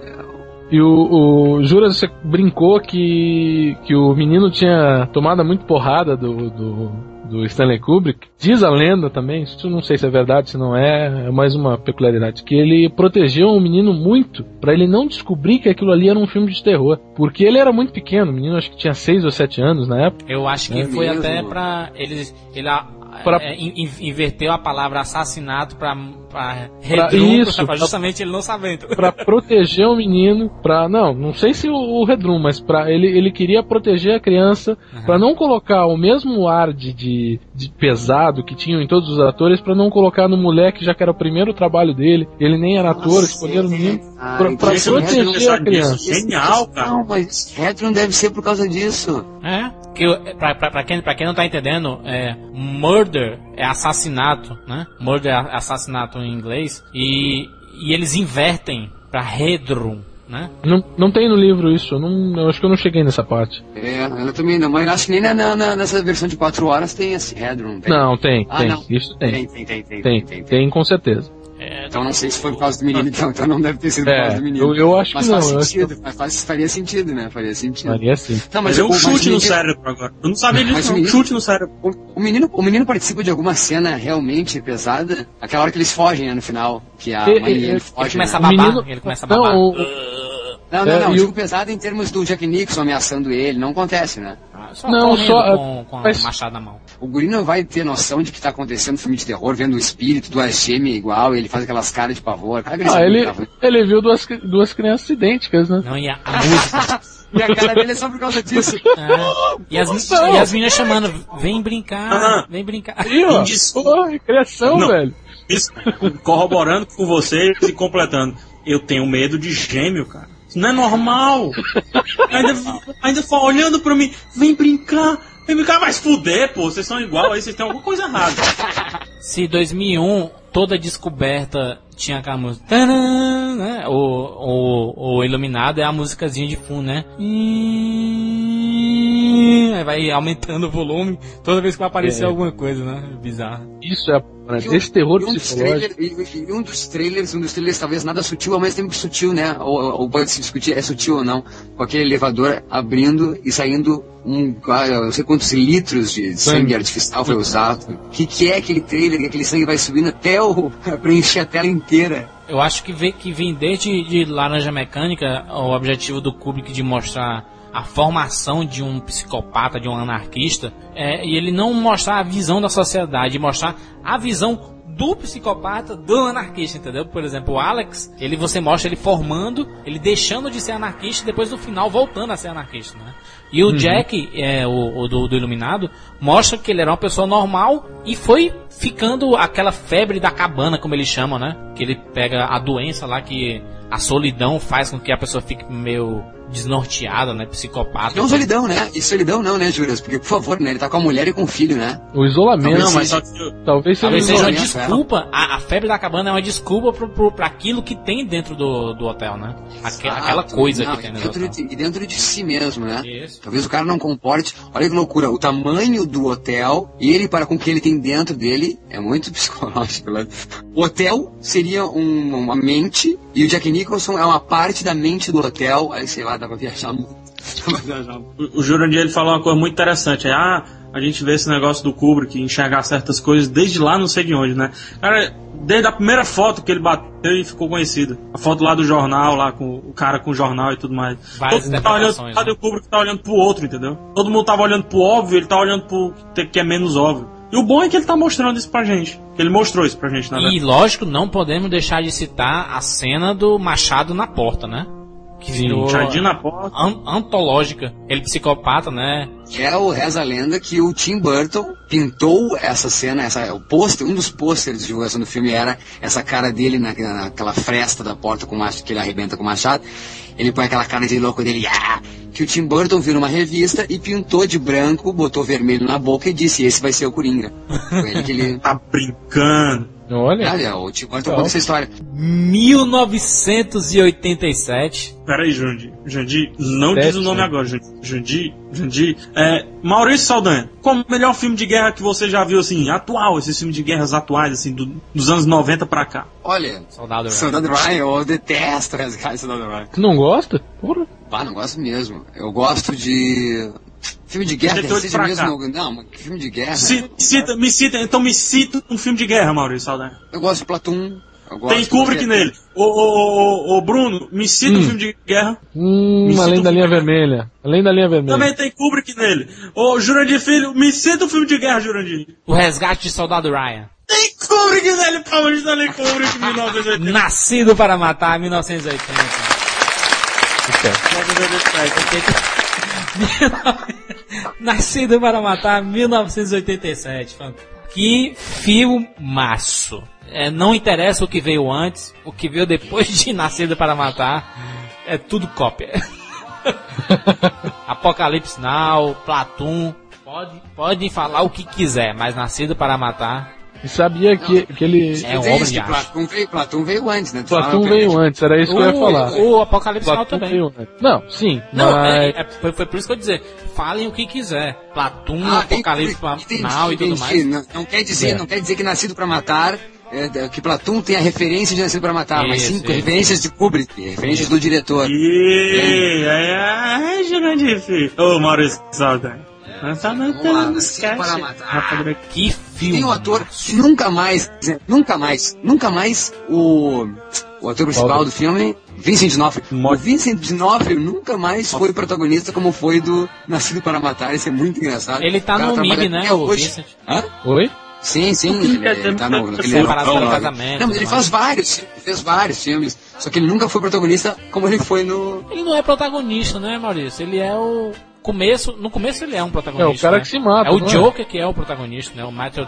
E o, o Jura, você brincou que, que o menino tinha tomado muito porrada do, do, do Stanley Kubrick. Diz a lenda também, isso eu não sei se é verdade, se não é, é mais uma peculiaridade, que ele protegeu o menino muito pra ele não descobrir que aquilo ali era um filme de terror. Porque ele era muito pequeno, o menino acho que tinha 6 ou 7 anos na época. Eu acho que É foi mesmo? até pra. Ele, ele Pra- é, in- in- inverteu a palavra assassinato pra, pra redrum, isso, pra justamente ele não sabendo. Pra proteger o menino, pra. Não, não sei se o, o Redrum, mas pra ele, ele queria proteger a criança, pra não colocar o mesmo ar de, de, de pesado que tinham em todos os atores, pra não colocar no moleque, já que era o primeiro trabalho dele, ele nem era ator, escolheram o menino. Ah, pra- pra esse proteger a pensar nisso. criança. Genial, cara. Não, mas Redrum deve ser por causa disso. É, que pra, pra, pra quem, pra quem não tá entendendo, é, murder é assassinato, né? Murder é assassinato em inglês. E, e eles invertem pra redrum, né? Não, não tem no livro isso, eu, não, eu acho que eu não cheguei nessa parte. É, eu também não, mas acho que nem na, na- na- nessa versão de 4 horas tem esse Redrum. Tem. Não, tem, Ah, tem, não. isso tem. Tem, tem, tem, tem, Tem, tem, tem. tem com certeza. Então não sei se foi por causa do menino, então, então não deve ter sido por É, causa do menino. eu, eu acho mas que não, faz eu acho sentido, mas faz, faria sentido, né? Faria sentido. faria assim. Não, Mas é um o- chute o no cérebro agora. Eu não sabia disso, o não. Um menino- chute no cérebro. O menino, o menino participa de alguma cena realmente pesada? Aquela hora que eles fogem, né, no final. Que a E- mãe e- dele ele foge. Ele começa a né? O babar, menino- ele começa a babar. Não, o- Não, não, É, não. Digo o- pesado em termos do Jack Nixon ameaçando ele. Não acontece, né? Só Não, só- com, com mas- a machado na mão. O guri não vai ter noção de que tá acontecendo no filme de terror, vendo o espírito, duas gêmeas igual, ele faz aquelas caras de pavor. Cara, Ah, ele, ele viu duas, duas crianças idênticas, né? Não, e a, a música. *laughs* E a cara dele é só por causa disso. *laughs* é. e, as, e as meninas chamando, vem brincar, Aham. vem brincar. Desculpa. pô, criação, Não. velho. Isso, corroborando com vocês e completando. Eu tenho medo de gêmeo, cara. Não é normal. Ainda, *laughs* ainda olhando pra mim, vem brincar, vem brincar, mas fuder, pô, vocês são igual, aí vocês têm alguma coisa errada. Se 2001 toda descoberta tinha aquela música, né? O, o, o Iluminado é a musicazinha de fundo, né? Vai aumentando o volume toda vez que vai aparecer É. alguma coisa, né? Bizarro. Isso é E um- esse terror e um dos psicológico. trailers- e- e um dos trailers, um dos trailers talvez nada sutil, ao mesmo tempo que sutil, né? Ou, ou pode se discutir, é sutil ou não, com aquele elevador abrindo e saindo um, ah, eu não sei quantos litros de sangue Sangue. artificial foi usado. O que, que é aquele trailer, que aquele sangue vai subindo até o, *laughs* pra encher a tela inteira. Eu acho que vem, que vem desde de Laranja Mecânica o objetivo do Kubrick de mostrar a formação de um psicopata, de um anarquista, é, e ele não mostrar a visão da sociedade, mostrar a visão do psicopata do anarquista, entendeu? Por exemplo, o Alex, ele você mostra ele formando, ele deixando de ser anarquista e depois no final voltando a ser anarquista, né? E o Jack, é, o, o do, do Iluminado, mostra que ele era uma pessoa normal e foi ficando aquela febre da cabana, como eles chamam, né? Que ele pega a doença lá que a solidão faz com que a pessoa fique meio desnorteada, né? Psicopata. Não solidão, né? E solidão não, né, Juras? Porque, por favor, né? Ele tá com a mulher e com o filho, né? O isolamento. Não, mas que talvez seja, Talvez seja uma desculpa, a, a febre da cabana é uma desculpa pro, pro, pra aquilo que tem dentro do, do hotel, né? Aque- aquela coisa Não, que tem dentro do dentro, hotel. de, e dentro de si mesmo, né? Isso. Talvez o cara não comporte. Olha que loucura, o tamanho do hotel e ele para com o que ele tem dentro dele é muito *laughs* psicológico. Né? O hotel seria um- uma mente e o Jack Nicholson é uma parte da mente do hotel. Aí sei lá, dá pra viajar muito. *laughs* Dá pra viajar muito. o, o Jurandir ele falou uma coisa muito interessante. É, ah, a gente vê esse negócio do Kubrick enxergar certas coisas desde lá não sei de onde, né? Cara, desde a primeira foto que ele bateu e ficou conhecida. A foto lá do jornal, lá com o cara com o jornal e tudo mais. Várias Todo mundo tá olhando pro interpretações, lado né? e o Kubrick tá olhando pro outro, entendeu? Todo mundo tava olhando pro óbvio, ele tá olhando pro que é menos óbvio. E o bom é que ele tá mostrando isso pra gente. Ele mostrou isso pra gente, na verdade. E lógico, não podemos deixar de citar a cena do Machado na porta, né? Que virou Jardim na porta. an- antológica. Ele psicopata, né? Que é o reza a lenda que o Tim Burton pintou essa cena, essa, o pôster, um dos pôsteres de divulgação do filme era essa cara dele na, naquela fresta da porta com o machado, que ele arrebenta com o machado. Ele põe aquela cara de louco dele, ah! que o Tim Burton viu numa revista e pintou de branco, botou vermelho na boca e disse, esse vai ser o Coringa. *laughs* Foi ele que ele... Tá brincando. Olha, Olha, o Tim Burton Não. conta essa história. 1987. Peraí, Jandir. Jandir, não Sete, diz o nome né? agora, Jandir. Jandir, Jandir. É, Maurício Saldanha, qual o melhor filme de guerra que você já viu, assim, atual, esses filmes de guerras atuais, assim, do- dos anos 90 pra cá? Olha, Soldado Ryan. Soldado Ryan, eu detesto *laughs* resgate Soldado Ryan. tu não gosta? Porra. Pá, não gosto mesmo. Eu gosto de... Filme de guerra, seja pra mesmo... cá. Não, mas que filme de guerra... Ci- cita, me cita, então me cita um filme de guerra, Maurício Saldanha. Eu gosto de Platum. Gosto Tem Kubrick de- nele. Ô, ô, ô, ô, ô, Bruno, me cita um Hum. filme de guerra. Hum, além da linha vermelha. Além da linha vermelha. Também tem Kubrick nele. Ô, Jurandir Filho, me cita um filme de guerra, Jurandir. O resgate de Soldado Ryan. Tem Kubrick nele, Paulo Stanley Kubrick, 1980. Nascido para matar, 1980. *laughs* Nascido para matar, 1987. Que filmaço. É, não interessa o que veio antes, o que veio depois de Nascido para Matar, é tudo cópia. *laughs* Apocalipse Now, Platum, pode, podem falar o que quiser, mas Nascido para Matar E sabia que, que ele. É Tem obra isso, de arte. Platum veio, Platum veio antes, né? Tu fala, veio antes, era isso que eu ia falar. O, o Apocalipse Now Platum também. veio antes. Não, sim. Não, mas... é- é- foi, foi por isso que eu dizer. Falem o que quiser. Platum, Ah, Apocalipse entendi, Now e tudo entendi. mais. Não, não quer dizer, É. não quer dizer que Nascido para Matar, é, que Platum tem a referência de Nascido para Matar, mas sim Isso, isso. referências de Kubrick, referências do diretor. Ih, é, é, Jurandir Filho. Ô, Maurício Saldanha. Essa não Vamos lá, tem Nascido para Matar. Que filme. Tem um ator que nunca mais, nunca mais, nunca mais o, o ator principal do filme, Vincent D'Onofrio. O Vincent D'Onofrio nunca mais foi protagonista como foi do Nascido para Matar. Isso é muito engraçado. Ele tá no MIB, né, o hoje. Vincent? Hã? Oi? Sim, sim, ele, ele tá no... que aquele Separado europeu pelo lá. casamento, Não, mas ele né? faz vários, ele fez vários filmes, só que ele nunca foi protagonista como ele foi no... Ele não é protagonista, né, Maurício? Ele é o. Começo, no começo ele é um protagonista. É, o cara né? que se mata, É o não é? Joker que é o protagonista, né? O Matthew,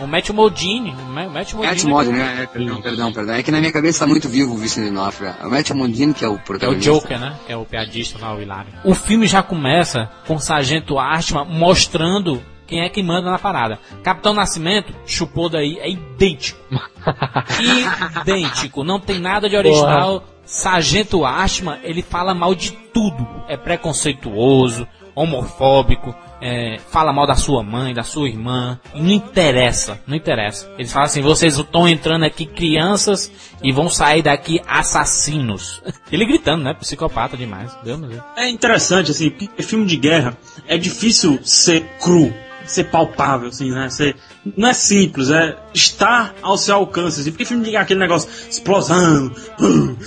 o Matthew Modine. O Ma- Matthew Matt Modine. Modine, né? É, Perdão, perdão, perdão. É que na minha cabeça tá muito vivo o Vincent D'Onofrio. É o Matt Modine que é o É o protagonista. Joker, né? Que é o piadista lá, o Hilário. O filme já começa com o Sargento Artman mostrando quem é que manda na parada. Capitão Nascimento, chupou daí, é idêntico. *laughs* idêntico, não tem nada de original. Sargento Artman, ele fala mal de tudo. É preconceituoso, homofóbico, é, fala mal da sua mãe, da sua irmã. Não interessa, não interessa. Eles falam assim, vocês estão entrando aqui crianças e vão sair daqui assassinos. *laughs* Ele gritando, né? Psicopata demais. Deus. É interessante, assim, porque filme de guerra é difícil ser cru, ser palpável, assim, né? Ser, não é simples, é estar ao seu alcance, assim, porque filme de guerra é aquele negócio, explosão, *laughs*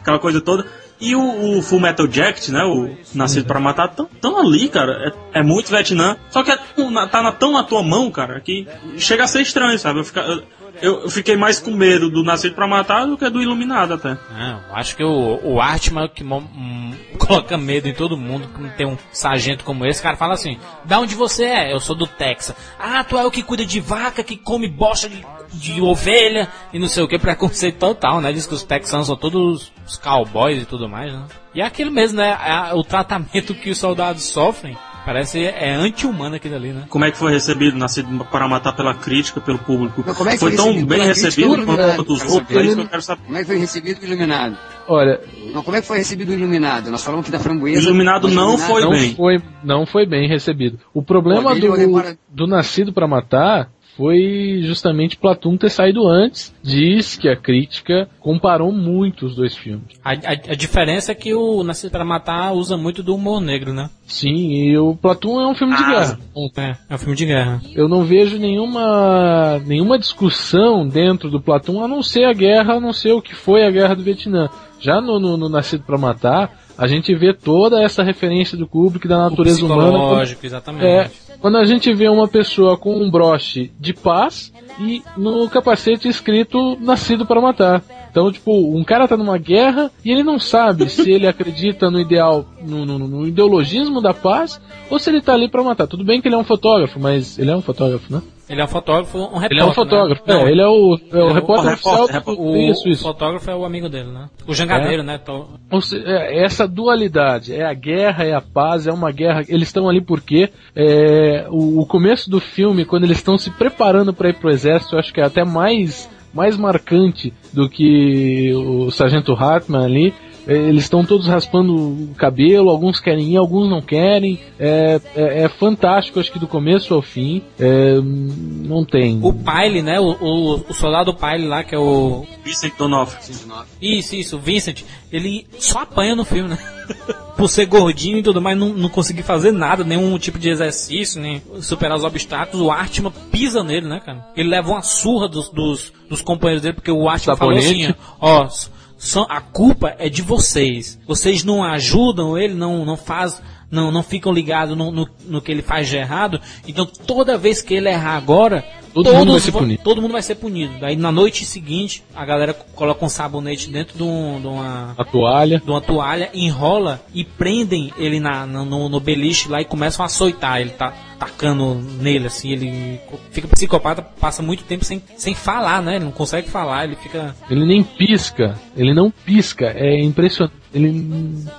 aquela coisa toda. E o, o Full Metal Jacket, né? O Nascido para Matar, tão, tão ali, cara. É, é muito Vietnã. Só que é tá na- tão na tua mão, cara, que chega a ser estranho, sabe? Eu, fica- eu- fiquei mais com medo do Nascido para Matar do que do Iluminado até. Não, acho que o, o Artman que mo- hum, *laughs* coloca medo em todo mundo, que tem um sargento como esse, cara fala assim, da onde você é? Eu sou do Texas. Ah, tu é o que cuida de vaca, que come bosta de, de ovelha, e não sei o que, preconceito total, né? Diz que os texanos são todos os cowboys e tudo mais, né? E é aquilo mesmo, né? É o tratamento que os soldados sofrem, parece é anti-humano aquilo ali, né? Como é que foi recebido Nascido para Matar pela crítica, pelo público? É que foi foi tão recebido bem recebido ou quanto iluminado? os Quero outros? É isso que eu quero saber. Como é que foi recebido o Iluminado? Olha, Não, como é que foi recebido o Iluminado? Nós falamos aqui da framboesa. Iluminado não foi não bem. foi, não foi bem recebido. O problema Pô, do, do Nascido pra Matar foi justamente Platoon ter saído antes. Diz que a crítica comparou muito os dois filmes. A, a- a diferença é que o Nascido para Matar usa muito do humor negro, né? Sim, e o Platoon é um filme de Ah, guerra. É, é um filme de guerra. Eu não vejo nenhuma nenhuma discussão dentro do Platão a não ser a guerra, a não ser o que foi a guerra do Vietnã. Já no, no- no Nascido para Matar, a gente vê toda essa referência do Kubrick da natureza humana. quando- psicológico, exatamente. É, quando a gente vê uma pessoa com um broche de paz e no capacete escrito Nascido para Matar. Então, tipo, um cara tá numa guerra e ele não sabe se ele acredita no ideal, no, no- no ideologismo da paz ou se ele tá ali para matar. Tudo bem que ele é um fotógrafo, mas ele é um fotógrafo, né? Ele é um fotógrafo, um repórter. Ele é um fotógrafo, né? é, ele é o, é o Ele é o repórter repórter, oficial repórter. o Isso, isso. fotógrafo é o amigo dele, né? O jangadeiro, né? Então, Ou se- é, essa dualidade, é a guerra, é a paz, é uma guerra. Eles estão ali porque é, o, o começo do filme, quando eles estão se preparando para ir pro exército, eu acho que é até mais, mais marcante do que o Sargento Hartman ali. É, Eles estão todos raspando o cabelo, alguns querem ir, alguns não querem. É, é, é fantástico, acho que do começo ao fim. É, não tem. o Pyle, né? O, o, o soldado Pyle lá, que é o. Vincent D'Onofrio. Isso, isso, o Vincent, ele só apanha no filme, né? *laughs* Por ser gordinho e tudo mais, não, não conseguir fazer nada, nenhum tipo de exercício, nem superar os obstáculos. O Artman pisa nele, né, cara? Ele leva uma surra dos, dos, dos companheiros dele, porque o Artman falou assim, ó, s- são- a culpa é de vocês. Vocês não ajudam ele, não, não faz, não, não ficam ligados no, no, no que ele faz de errado. Então toda vez que ele errar agora, Todo mundo vai ser punido. todo mundo vai ser punido. Daí na noite seguinte, a galera coloca um sabonete dentro de, um- de uma A toalha. de uma toalha, enrola e prendem ele na, na- no, no beliche lá e começam a açoitar. Ele tá tacando nele, assim, ele fica psicopata, passa muito tempo sem, sem falar, né? Ele não consegue falar, ele fica. Ele nem pisca. Ele não pisca. É impressionante. Ele.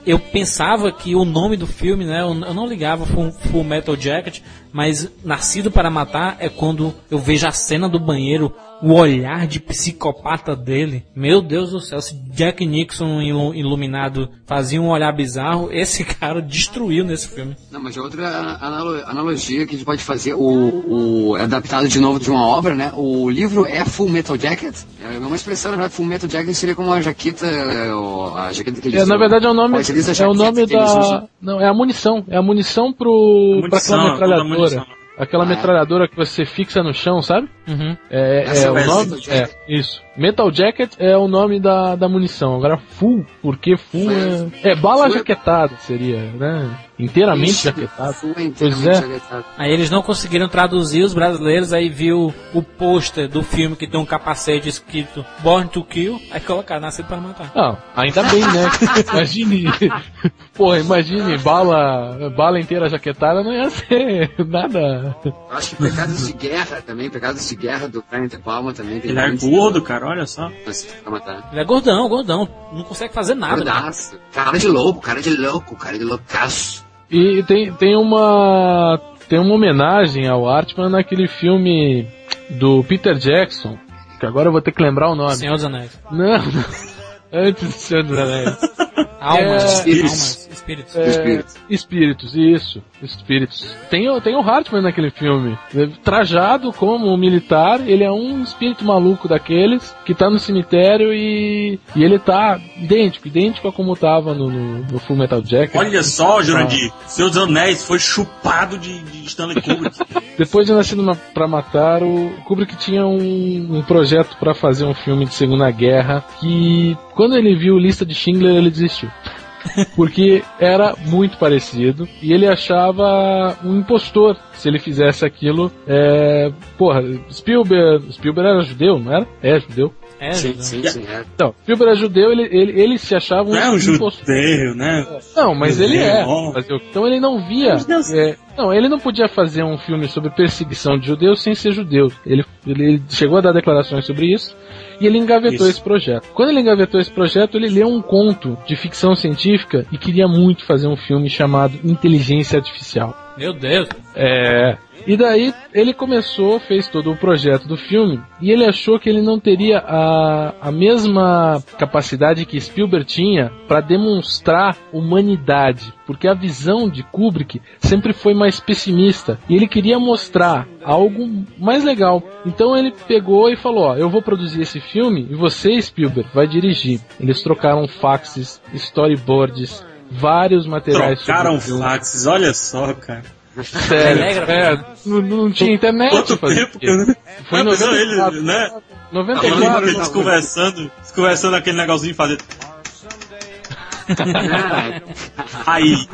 Eu pensava que o nome do filme, né? Eu, eu não ligava Full, Full Metal Jacket, mas Nascido para Matar é quando eu vejo a cena do banheiro, o olhar de psicopata dele. Meu Deus do céu, se Jack Nixon ilu- iluminado fazia um olhar bizarro, esse *laughs* cara destruiu nesse filme. Não, mas é outra analo- analogia que a gente pode fazer, o, o adaptado de novo de uma obra, né? O livro é Full Metal Jacket. É uma expressão, na verdade, Full Metal Jacket seria como a jaqueta, é, a jaqueta que ele É, na verdade é o nome, é o nome eles da, não, é a munição, é a munição pro, A pra aquela munição, toda a metralhadora. Aquela Ah, é? metralhadora que você fixa no chão, sabe? Uhum. É, Essa é o é nome, é, isso. Metal Jacket é o nome da, da munição. Agora full, porque full é, é bala Full é- jaquetada seria, né? Inteiramente Ixi, jaquetado. Full é Pois inteiramente é. jaquetado. Aí eles não conseguiram traduzir os brasileiros, aí viu o pôster do filme que tem um capacete escrito Born to Kill, aí colocaram Nascido para Matar. Não, ainda bem, né? *laughs* Imagine, porra, imagine bala, bala inteira jaquetada não ia ser nada. Eu acho que Pecados de Guerra também, Pecados de Guerra do Brian De Palma também Ele é gordo, cara, olha só. matar. Ele é gordão, gordão, não consegue fazer nada. Gordaço. Cara de louco, cara de louco, cara de loucaço. E tem, tem uma tem uma homenagem ao Artman naquele filme do Peter Jackson, que agora eu vou ter que lembrar o nome. Senhor dos Anéis. Não, não. *laughs* Antes do Senhor dos Anéis. *laughs* Almas, É, espíritos. almas, espíritos. É, Espíritos. espíritos, isso. Espíritos. Tem, o- tem o Hartman naquele filme. Trajado como um militar, ele é um espírito maluco daqueles que tá no cemitério e, e ele tá idêntico, idêntico a como tava no, no, no Full Metal Jacket. Olha só, Jurandir, Seus Anéis foi chupado de, de Stanley Kubrick. *laughs* Depois de Nascido pra Matar, o Kubrick tinha um, um projeto pra fazer um filme de Segunda Guerra que, quando ele viu Lista de Schindler, ele desistiu. Porque era muito parecido e ele achava um impostor se ele fizesse aquilo. É, porra, Spielberg, Spielberg era judeu, não era? É judeu. É, Sim, judeu. sim, sim. É. Então, Spielberg era judeu, ele, ele, ele se achava um Não é um impostor. judeu, né? Não, mas ele é. Então ele não via. é, não, ele não podia fazer um filme sobre perseguição de judeus sem ser judeu. Ele, ele chegou a dar declarações sobre isso e ele engavetou Isso. esse projeto. Quando ele engavetou esse projeto, ele leu um conto de ficção científica e queria muito fazer um filme chamado Inteligência Artificial. Meu Deus. É. E daí ele começou, fez todo o projeto do filme e ele achou que ele não teria a, a mesma capacidade que Spielberg tinha para demonstrar humanidade, porque a visão de Kubrick sempre foi mais pessimista e ele queria mostrar algo mais legal. Então ele pegou e falou: ó, eu vou produzir esse filme e você, Spielberg, vai dirigir. Eles trocaram faxes, storyboards, vários materiais. Trocaram faxes, olha só, cara. Sério, é, não, não tinha internet. Quanto tempo, isso. né? Foi Não, pensou 94, ele, né? 94, Eles conversando, eles conversando aquele negocinho fazer. *laughs* Aí,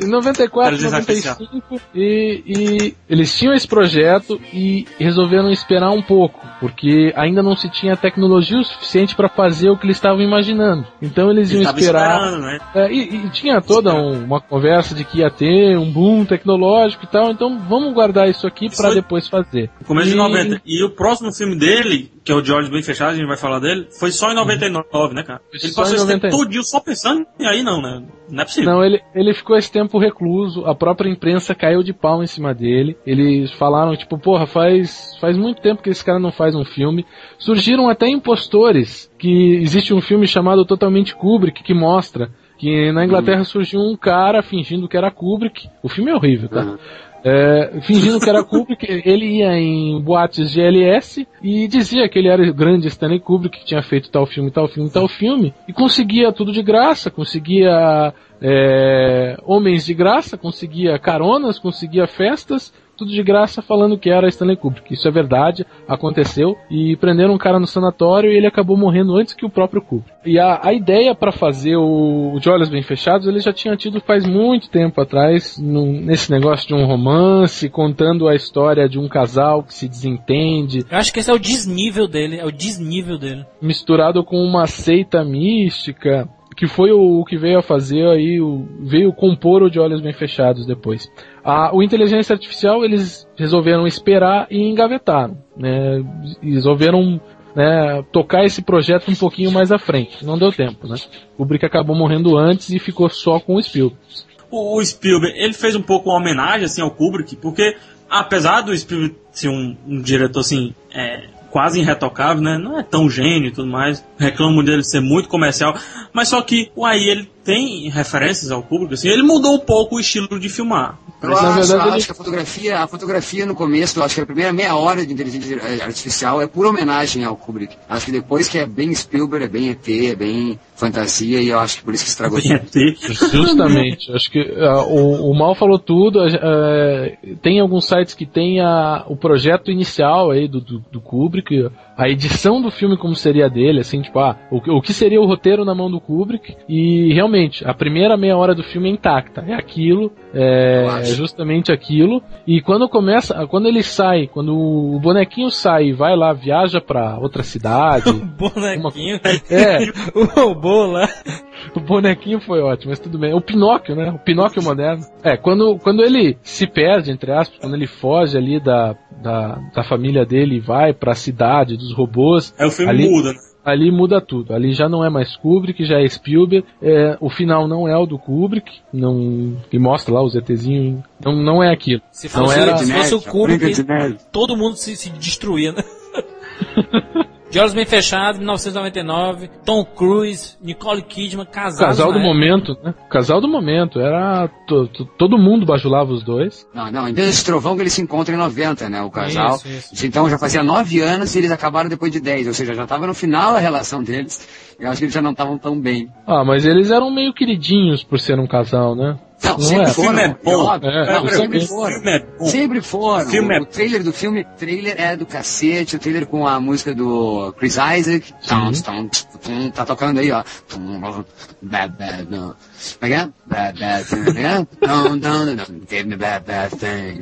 Em 94, Inteligência 95, e, e eles tinham esse projeto e resolveram esperar um pouco, porque ainda não se tinha tecnologia o suficiente para fazer o que eles estavam imaginando. Então eles ele iam esperar. né? É, e, e tinha toda um- uma conversa de que ia ter um boom tecnológico e tal, então vamos guardar isso aqui para depois fazer. Começo de E- 90. E o próximo filme dele, que é o George Bem Fechado, a gente vai falar dele, foi só em 99, né, cara? Ele só passou esse tempo 99. todinho só pensando em aí, não, né? Não é possível. Não, ele, ele ficou esse tempo recluso, a própria imprensa caiu de pau em cima dele. Eles falaram, tipo, porra, faz, faz muito tempo que esse cara não faz um filme. Surgiram até impostores, que existe um filme chamado Totalmente Kubrick, que mostra que na Inglaterra surgiu um cara fingindo que era Kubrick. O filme é horrível, tá? Uhum. É, fingindo que era Kubrick, ele ia em boates de LS e dizia que ele era o grande Stanley Kubrick, que tinha feito tal filme, tal filme, tal filme, e conseguia tudo de graça, conseguia é, homens de graça, conseguia caronas, conseguia festas, tudo de graça falando que era Stanley Kubrick. Isso é verdade, aconteceu, e prenderam um cara no sanatório e ele acabou morrendo antes que o próprio Kubrick. E a, a ideia para fazer o, o De Olhos Bem Fechados, ele já tinha tido faz muito tempo atrás, num- nesse negócio de um romance, contando a história de um casal que se desentende, Eu acho que esse é o desnível dele, é o desnível dele. misturado com uma seita mística, que foi o, o que veio a fazer aí, o, veio compor o De Olhos Bem Fechados depois. A, o Inteligência Artificial eles resolveram esperar e engavetaram, né? Resolveram né, tocar esse projeto um pouquinho mais à frente. Não deu tempo, né? O Kubrick acabou morrendo antes e ficou só com o Spielberg. O, o Spielberg, ele fez um pouco uma homenagem assim ao Kubrick, porque apesar do Spielberg ser um, um diretor assim, é, quase irretocável, né? Não é tão gênio e tudo mais. Reclamo dele ser muito comercial, mas só que o aí ele tem referências ao Kubrick, assim, ele mudou um pouco o estilo de filmar. Eu Mas, na acho, verdade, ele- acho que a fotografia, a fotografia no começo, eu acho que a primeira meia hora de inteligência artificial é pura homenagem ao Kubrick. Acho que depois que é bem Spielberg, é bem ET, é bem fantasia, e eu acho que por isso que estragou tudo. Justamente. Acho que ah, o, o Mal falou tudo. ah, tem alguns sites que tem a, o projeto inicial aí do, do, do Kubrick, a edição do filme como seria dele, assim, tipo, ah, o, que- o que seria o roteiro na mão do Kubrick. E realmente, a primeira meia hora do filme é intacta. É aquilo, é, é justamente aquilo. E quando começa, quando ele sai, quando o bonequinho sai e vai lá, viaja pra outra cidade. *laughs* Bonequinho. *laughs* é, o robô lá. o bonequinho foi ótimo, mas tudo bem. O Pinóquio, né? O Pinóquio moderno. É, quando, quando ele se perde, entre aspas, quando ele foge ali da, da, da família dele e vai pra cidade dos robôs, Aí o filme Ali- muda, né? ali muda tudo. Ali já não é mais Kubrick, já é Spielberg. É, o final não é o do Kubrick, não, que mostra lá os ETzinhos. Não, não é aquilo. Se Não fosse, era- se fosse o Kubrick, todo mundo se, se destruía, né? *laughs* De Olhos Bem Fechados, 1999, Tom Cruise, Nicole Kidman, casados casal na do época. momento, né? Casal do momento. Era. to- to- todo mundo bajulava os dois. Não, não, então esse trovão que eles se encontram em 90, né, o casal. Isso, isso. Então já fazia nove anos e eles acabaram depois de 10, ou seja, já estava no final a relação deles. Eu acho que eles já não estavam tão bem. Ah, mas eles eram meio queridinhos por ser um casal, né? Não, Não sempre é. foram. O filme é bom. É, não, sempre foram. Filme é bom. Sempre foram. O filme é- O trailer do filme, trailer é do cacete, o trailer com a música do Chris Isaac. Tum, tum, tum, tá tocando aí, ó. Tum, Bad, bad. Como é que é? Bad, bad thing, Give me bad, bad thing.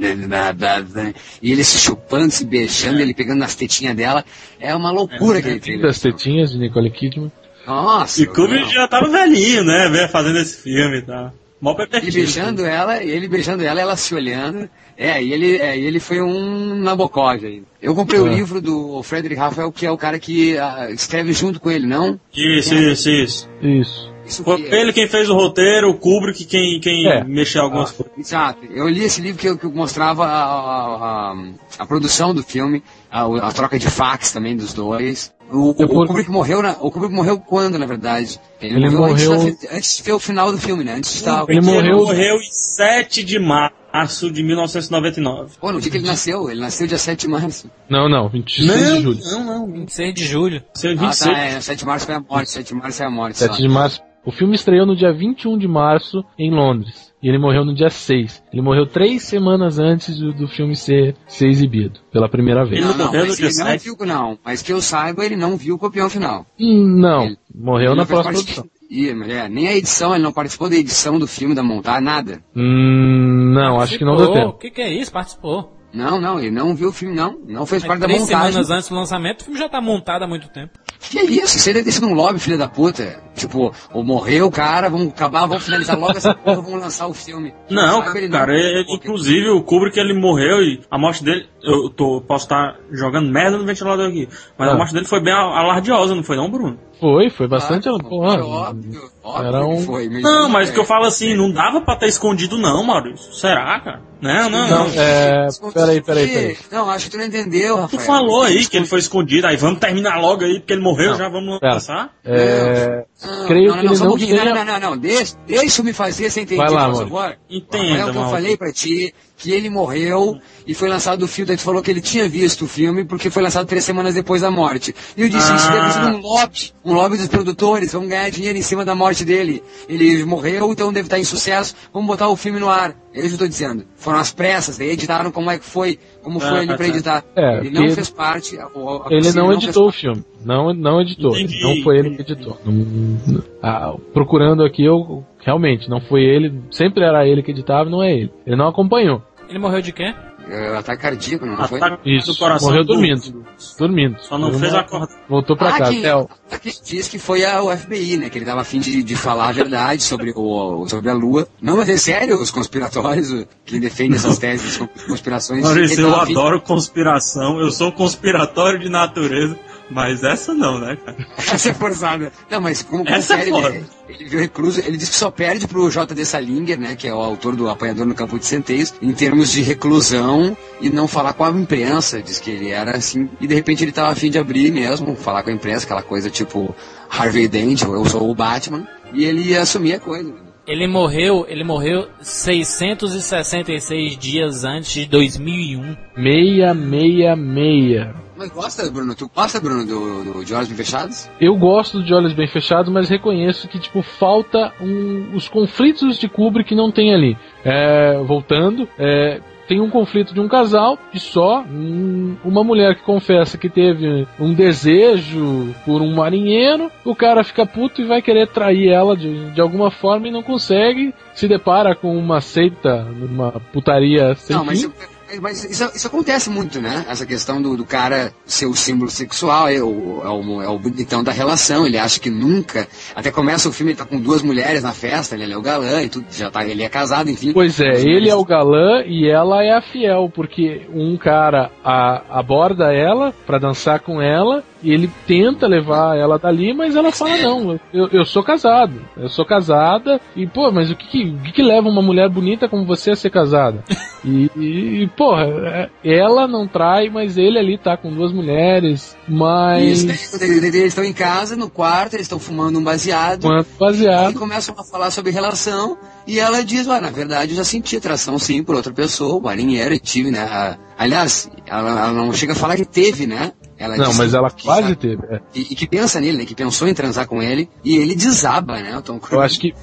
Give me bad, bad thing. E ele se chupando, se beijando, ele pegando nas tetinhas dela. É uma loucura aquele trailer. Das tetinhas de Nicole Kidman. Nossa. E Kubrick já tava velhinho, né? Fazendo esse filme e tal. Mó Ele perspectiva. beijando ela, e ele beijando ela, ela se olhando. É, e ele, é, e ele foi um Nabokov aí. Eu comprei o É. livro do Frederick Rafael, que é o cara que ah, escreve junto com ele, não? Isso, isso, isso. Isso. Isso Foi que- ele quem fez o roteiro, o Kubrick quem, quem É. mexeu algumas coisas. Exato. Eu li esse livro que, que mostrava a, a, a- a produção do filme, a, a troca de fax também dos dois. O, o, por- o Kubrick morreu na, o Kubrick morreu quando, na verdade? Ele Antes, morreu- da- antes de ver o final do filme, né? Antes de estar... Ele morreu- morreu em 7 de março de 1999. Pô, no dia que ele nasceu. Ele nasceu dia 7 de março. Não, não, 26 de julho. não, não. 26 de julho. Seu Ah, 26. tá, é. 7 de março foi a morte. 7 de março é a morte. 7 só. de março. O filme estreou no dia 21 de março em Londres. E ele morreu no dia 6. Ele morreu três semanas antes do, do filme ser, ser exibido, pela primeira vez. Ele Não, não, mas ele não 7. viu, não. Mas que eu saiba, ele não viu o copião final. Hum, Não, Ele- morreu Ele na não fez próxima parte- produção. Ih, mas é, nem a edição, ele não participou da edição do filme, da montar, nada. Hum, não, acho que não deu Participou. tempo. O que, que é isso? Participou. Não, não, ele não viu o filme, não. Não fez Mas parte da três montagem. semanas antes do lançamento, o filme já tá montado há muito tempo. Que é isso? Deve ter sido um lobby, filha da puta. Tipo, ou morreu o cara, vamos acabar, vamos finalizar logo essa porra, vamos lançar o filme. Não, Sabe, ele cara, ele- inclusive o Kubrick ele morreu e a morte dele, eu tô, posso estar jogando merda no ventilador aqui, mas Ah. a morte dele foi bem alardiosa, não foi não, Bruno? Foi, foi bastante. Claro, porra, foi óbvio, óbvio era que um- foi, mas- Não, mas o que eu é. falo assim, não dava pra ter escondido não, Maurício. Será, cara? Não, não, não. Não, é. Peraí, peraí, peraí. Não, acho que tu não entendeu, Tu Rafael. falou aí que ele foi escondido, aí vamos terminar logo aí, porque ele morreu, Não. já vamos Pera. lançar. É, Não, creio não, que não, ele só um não pouquinho. tenha- Não, não, não, não. Deixa, deixa eu me fazer sem entender, Vai lá, mano. Entenda, Rafael, que eu falei pra ti que ele morreu e foi lançado o filme, daí tu falou que ele tinha visto o filme porque foi lançado três semanas depois da morte. E eu disse, isso Ah. deve ser um lobby, um lobby dos produtores, vão ganhar dinheiro em cima da morte dele. Ele morreu, então deve estar em sucesso, vamos botar o filme no ar. É isso que eu tô dizendo. Foram as pressas, daí editaram como é que foi, como foi Ah, ele tá pra certo. editar. É, ele não fez parte. a- a- Ele não editou o filme. Não, não editou. Entendi. Não foi ele que editou. Não- ah, procurando aqui, eu realmente não foi ele. Sempre era ele que editava, não é ele. Ele não acompanhou. Ele morreu de quê? É, ataque cardíaco, não foi? Ataque Isso. do coração. Morreu do- dormindo. Dormindo. Só não fez a corda. Voltou pra Ah, casa. que- Theo. que diz que foi a, FBI, né? Que ele tava afim de, de falar a verdade sobre, o, sobre a Lua. Não, mas é sério, os conspiratórios, quem defende essas teses de conspirações. Maurício, eu adoro conspiração, eu sou conspiratório de natureza, mas essa não, né, cara? Essa é forçada. Não, mas como Essa é foda. ele, ele viu recluso, ele disse que só perde pro J.D. Salinger, né? Que é o autor do Apanhador no Campo de Centeios, em termos de reclusão e não falar com a imprensa. Diz que ele era assim, e de repente ele tava afim de abrir mesmo, falar com a imprensa, aquela coisa tipo Harvey Dent, eu sou o Batman, e ele ia assumir a coisa. Ele morreu, ele morreu 666 dias antes de 2001. Meia, meia, meia. Mas gosta, Bruno? Tu gosta, Bruno, do, do De Olhos Bem Fechados? Eu gosto de Olhos Bem Fechados, mas reconheço que, tipo, falta um- os conflitos de Kubrick que não tem ali. É, voltando, é, tem um conflito de um casal e só hum, uma mulher que confessa que teve um desejo por um marinheiro, o cara fica puto e vai querer trair ela de, de alguma forma e não consegue, se depara com uma seita, uma putaria sem Não, mas, fim. Mas isso, isso acontece muito, né? Essa questão do, do cara ser o símbolo sexual, é o, é, o, é o bonitão da relação, ele acha que nunca. Até começa o filme, ele tá com duas mulheres na festa, ele é o galã e tudo, já tá, ele é casado, enfim. Pois é, ele é o galã e ela é a fiel, porque um cara a- aborda ela pra dançar com ela e ele tenta levar ela dali, mas ela fala: Não, eu, eu sou casado, eu sou casada e, pô, mas o que, que, o que, que leva uma mulher bonita como você a ser casada? *laughs* E, e, e, porra, é- ela não trai, mas ele ali tá com duas mulheres, E mas. eles eles estão em casa, no quarto, eles estão fumando um baseado. Quanto E baseado. começam a falar sobre relação e ela diz, ah, na verdade eu já senti atração sim por outra pessoa, o marinheiro, e tive, né? Aliás, ela, ela não chega a falar que teve, né? Ela Não, mas ela que quase sabe- teve. é. E, e que pensa nele, né? Que pensou em transar com ele e ele desaba, né? O Tom Cruise. Eu acho que,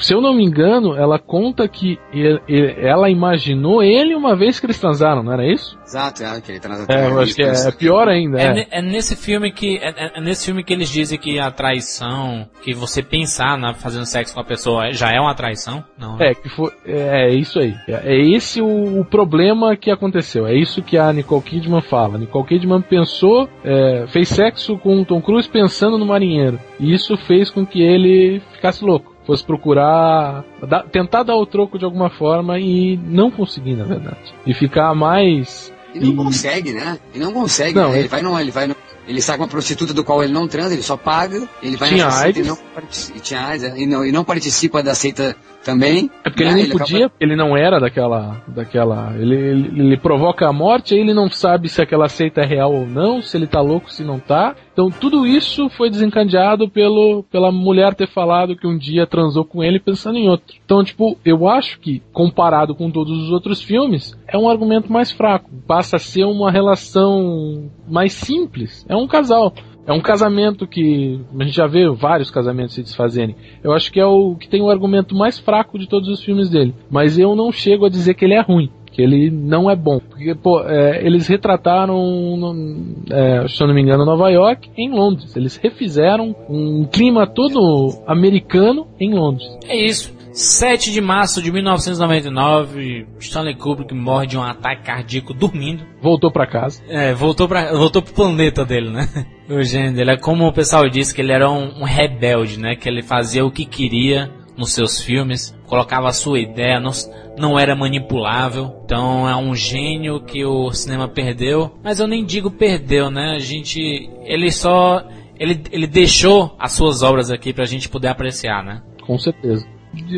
se eu não me engano, ela conta que ele- ele- ela imaginou ele uma vez que eles transaram, não era isso? Exato, é, que ele transa É, eu acho que é, é pior ainda. É, É. é nesse filme que é, é- é nesse filme que eles dizem que a traição, que você pensar na fazendo sexo com a pessoa já é uma traição? Não. né? É, que foi, é, é isso aí. É, é esse o, o problema que aconteceu. É isso que a Nicole Kidman fala. Nicole Kidman pensou, é, fez sexo com o Tom Cruise pensando no marinheiro. E isso fez com que ele ficasse louco. Fosse procurar, dar- tentar dar o troco de alguma forma e não conseguir, na verdade. E ficar mais. E não E- consegue, né? E não consegue. Não, né? Ele vai no, ele vai no, ele saca uma prostituta do qual ele não transa, ele só paga, ele vai Tinha na seita e AIDS. não, partici- e tinha AIDS, é, e não, e não participa da seita também. É porque né? ele nem acaba- podia, ele não era daquela. daquela ele, ele, ele provoca a morte, aí ele não sabe se aquela seita é real ou não, se ele tá louco, se não tá. Então tudo isso foi desencadeado pelo, pela mulher ter falado que um dia transou com ele pensando em outro. Então, tipo, eu acho que, comparado com todos os outros filmes, é um argumento mais fraco. Passa a ser uma relação mais simples. É um casal. É um casamento que a gente já vê vários casamentos se desfazerem. Eu acho que é o que tem o argumento mais fraco de todos os filmes dele. Mas eu não chego a dizer que ele é ruim. Que ele não é bom. Porque, pô, é, eles retrataram, no- é, se eu não me engano, Nova York em Londres. Eles refizeram um clima todo americano em Londres. É isso. 7 de março de 1999, Stanley Kubrick morre de um ataque cardíaco dormindo. Voltou pra casa. É, voltou, pra, voltou pro planeta dele, né? *laughs* O gênio dele. É como o pessoal disse que ele era um, um rebelde, né? Que ele fazia o que queria nos seus filmes, colocava a sua ideia, não, não era manipulável. Então é um gênio que o cinema perdeu. Mas eu nem digo perdeu, né? A gente. Ele só. Ele, ele deixou as suas obras aqui pra gente poder apreciar, né? Com certeza.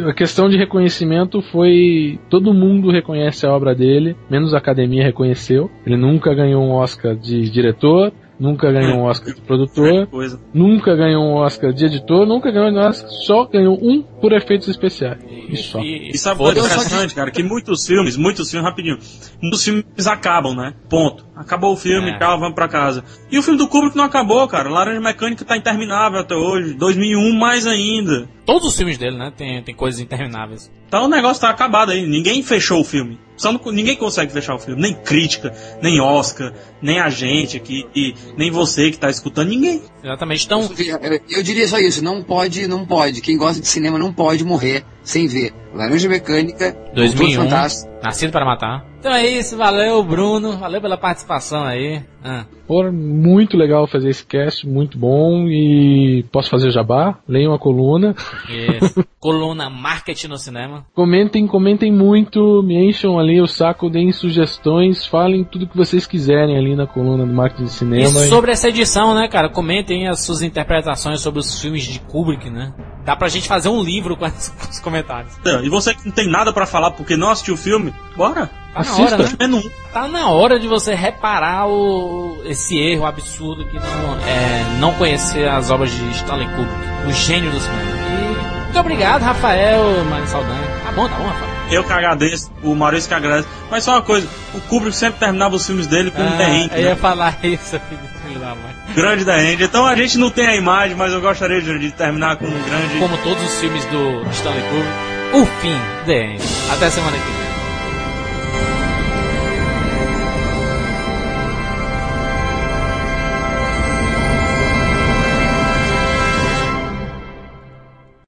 A questão de reconhecimento foi. Todo mundo reconhece a obra dele, menos a academia reconheceu. Ele nunca ganhou um Oscar de diretor, nunca ganhou um Oscar de produtor, *laughs* Coisa. nunca ganhou um Oscar de editor, nunca ganhou um Oscar, só ganhou um por efeitos especiais. E só. E sabe o que é interessante, cara? Que muitos filmes, muitos filmes, rapidinho, muitos filmes acabam, né? Ponto. Acabou o filme, É. tchau, vamos pra casa. E o filme do Kubrick não acabou, cara. Laranja Mecânica tá interminável até hoje. 2001 mais ainda. Todos os filmes dele, né? Tem, tem coisas intermináveis. Então o negócio tá acabado aí. Ninguém fechou o filme. Só não- ninguém consegue fechar o filme. Nem crítica, nem Oscar, nem a gente aqui, e nem você que tá escutando. Ninguém. Exatamente. Então, Eu, eu diria só isso, não pode, não pode. Quem gosta de cinema não pode morrer sem ver. Laranja Mecânica, Doutor 2001, Fantástico. Nascido para Matar. Então é isso, valeu Bruno, valeu pela participação aí. Ah, Pô, muito legal fazer esse cast, muito bom. E posso fazer jabá? Leiam a coluna. isso. *laughs* Coluna Marketing no Cinema. Comentem, comentem muito, me encham ali o saco, deem sugestões, falem tudo que vocês quiserem ali na coluna do Marketing de E Cinema. sobre essa edição, né, cara? Comentem as suas interpretações sobre os filmes de Kubrick, né? Dá pra gente fazer um livro com os com os comentários. E você que não tem nada pra falar porque não assistiu o filme, bora. Tá na Assista. hora, né? Um. Tá na hora de você reparar o, esse erro absurdo que não, é, não conhecer as obras de Stanley Kubrick, o gênio do cinema. E muito obrigado, Rafael Mário Saldanha. Tá bom, tá bom, Rafael. Eu que agradeço, o Maurício que agradece. Mas só uma coisa, o Kubrick sempre terminava os filmes dele com um The End, Ah, eu ia né? falar *laughs* isso, filho da mãe. Grande End. Então a gente não tem a imagem, mas eu gostaria de, de terminar com um grande... Como todos os filmes do Stanley Kubrick, o fim, The End. Até semana que vem.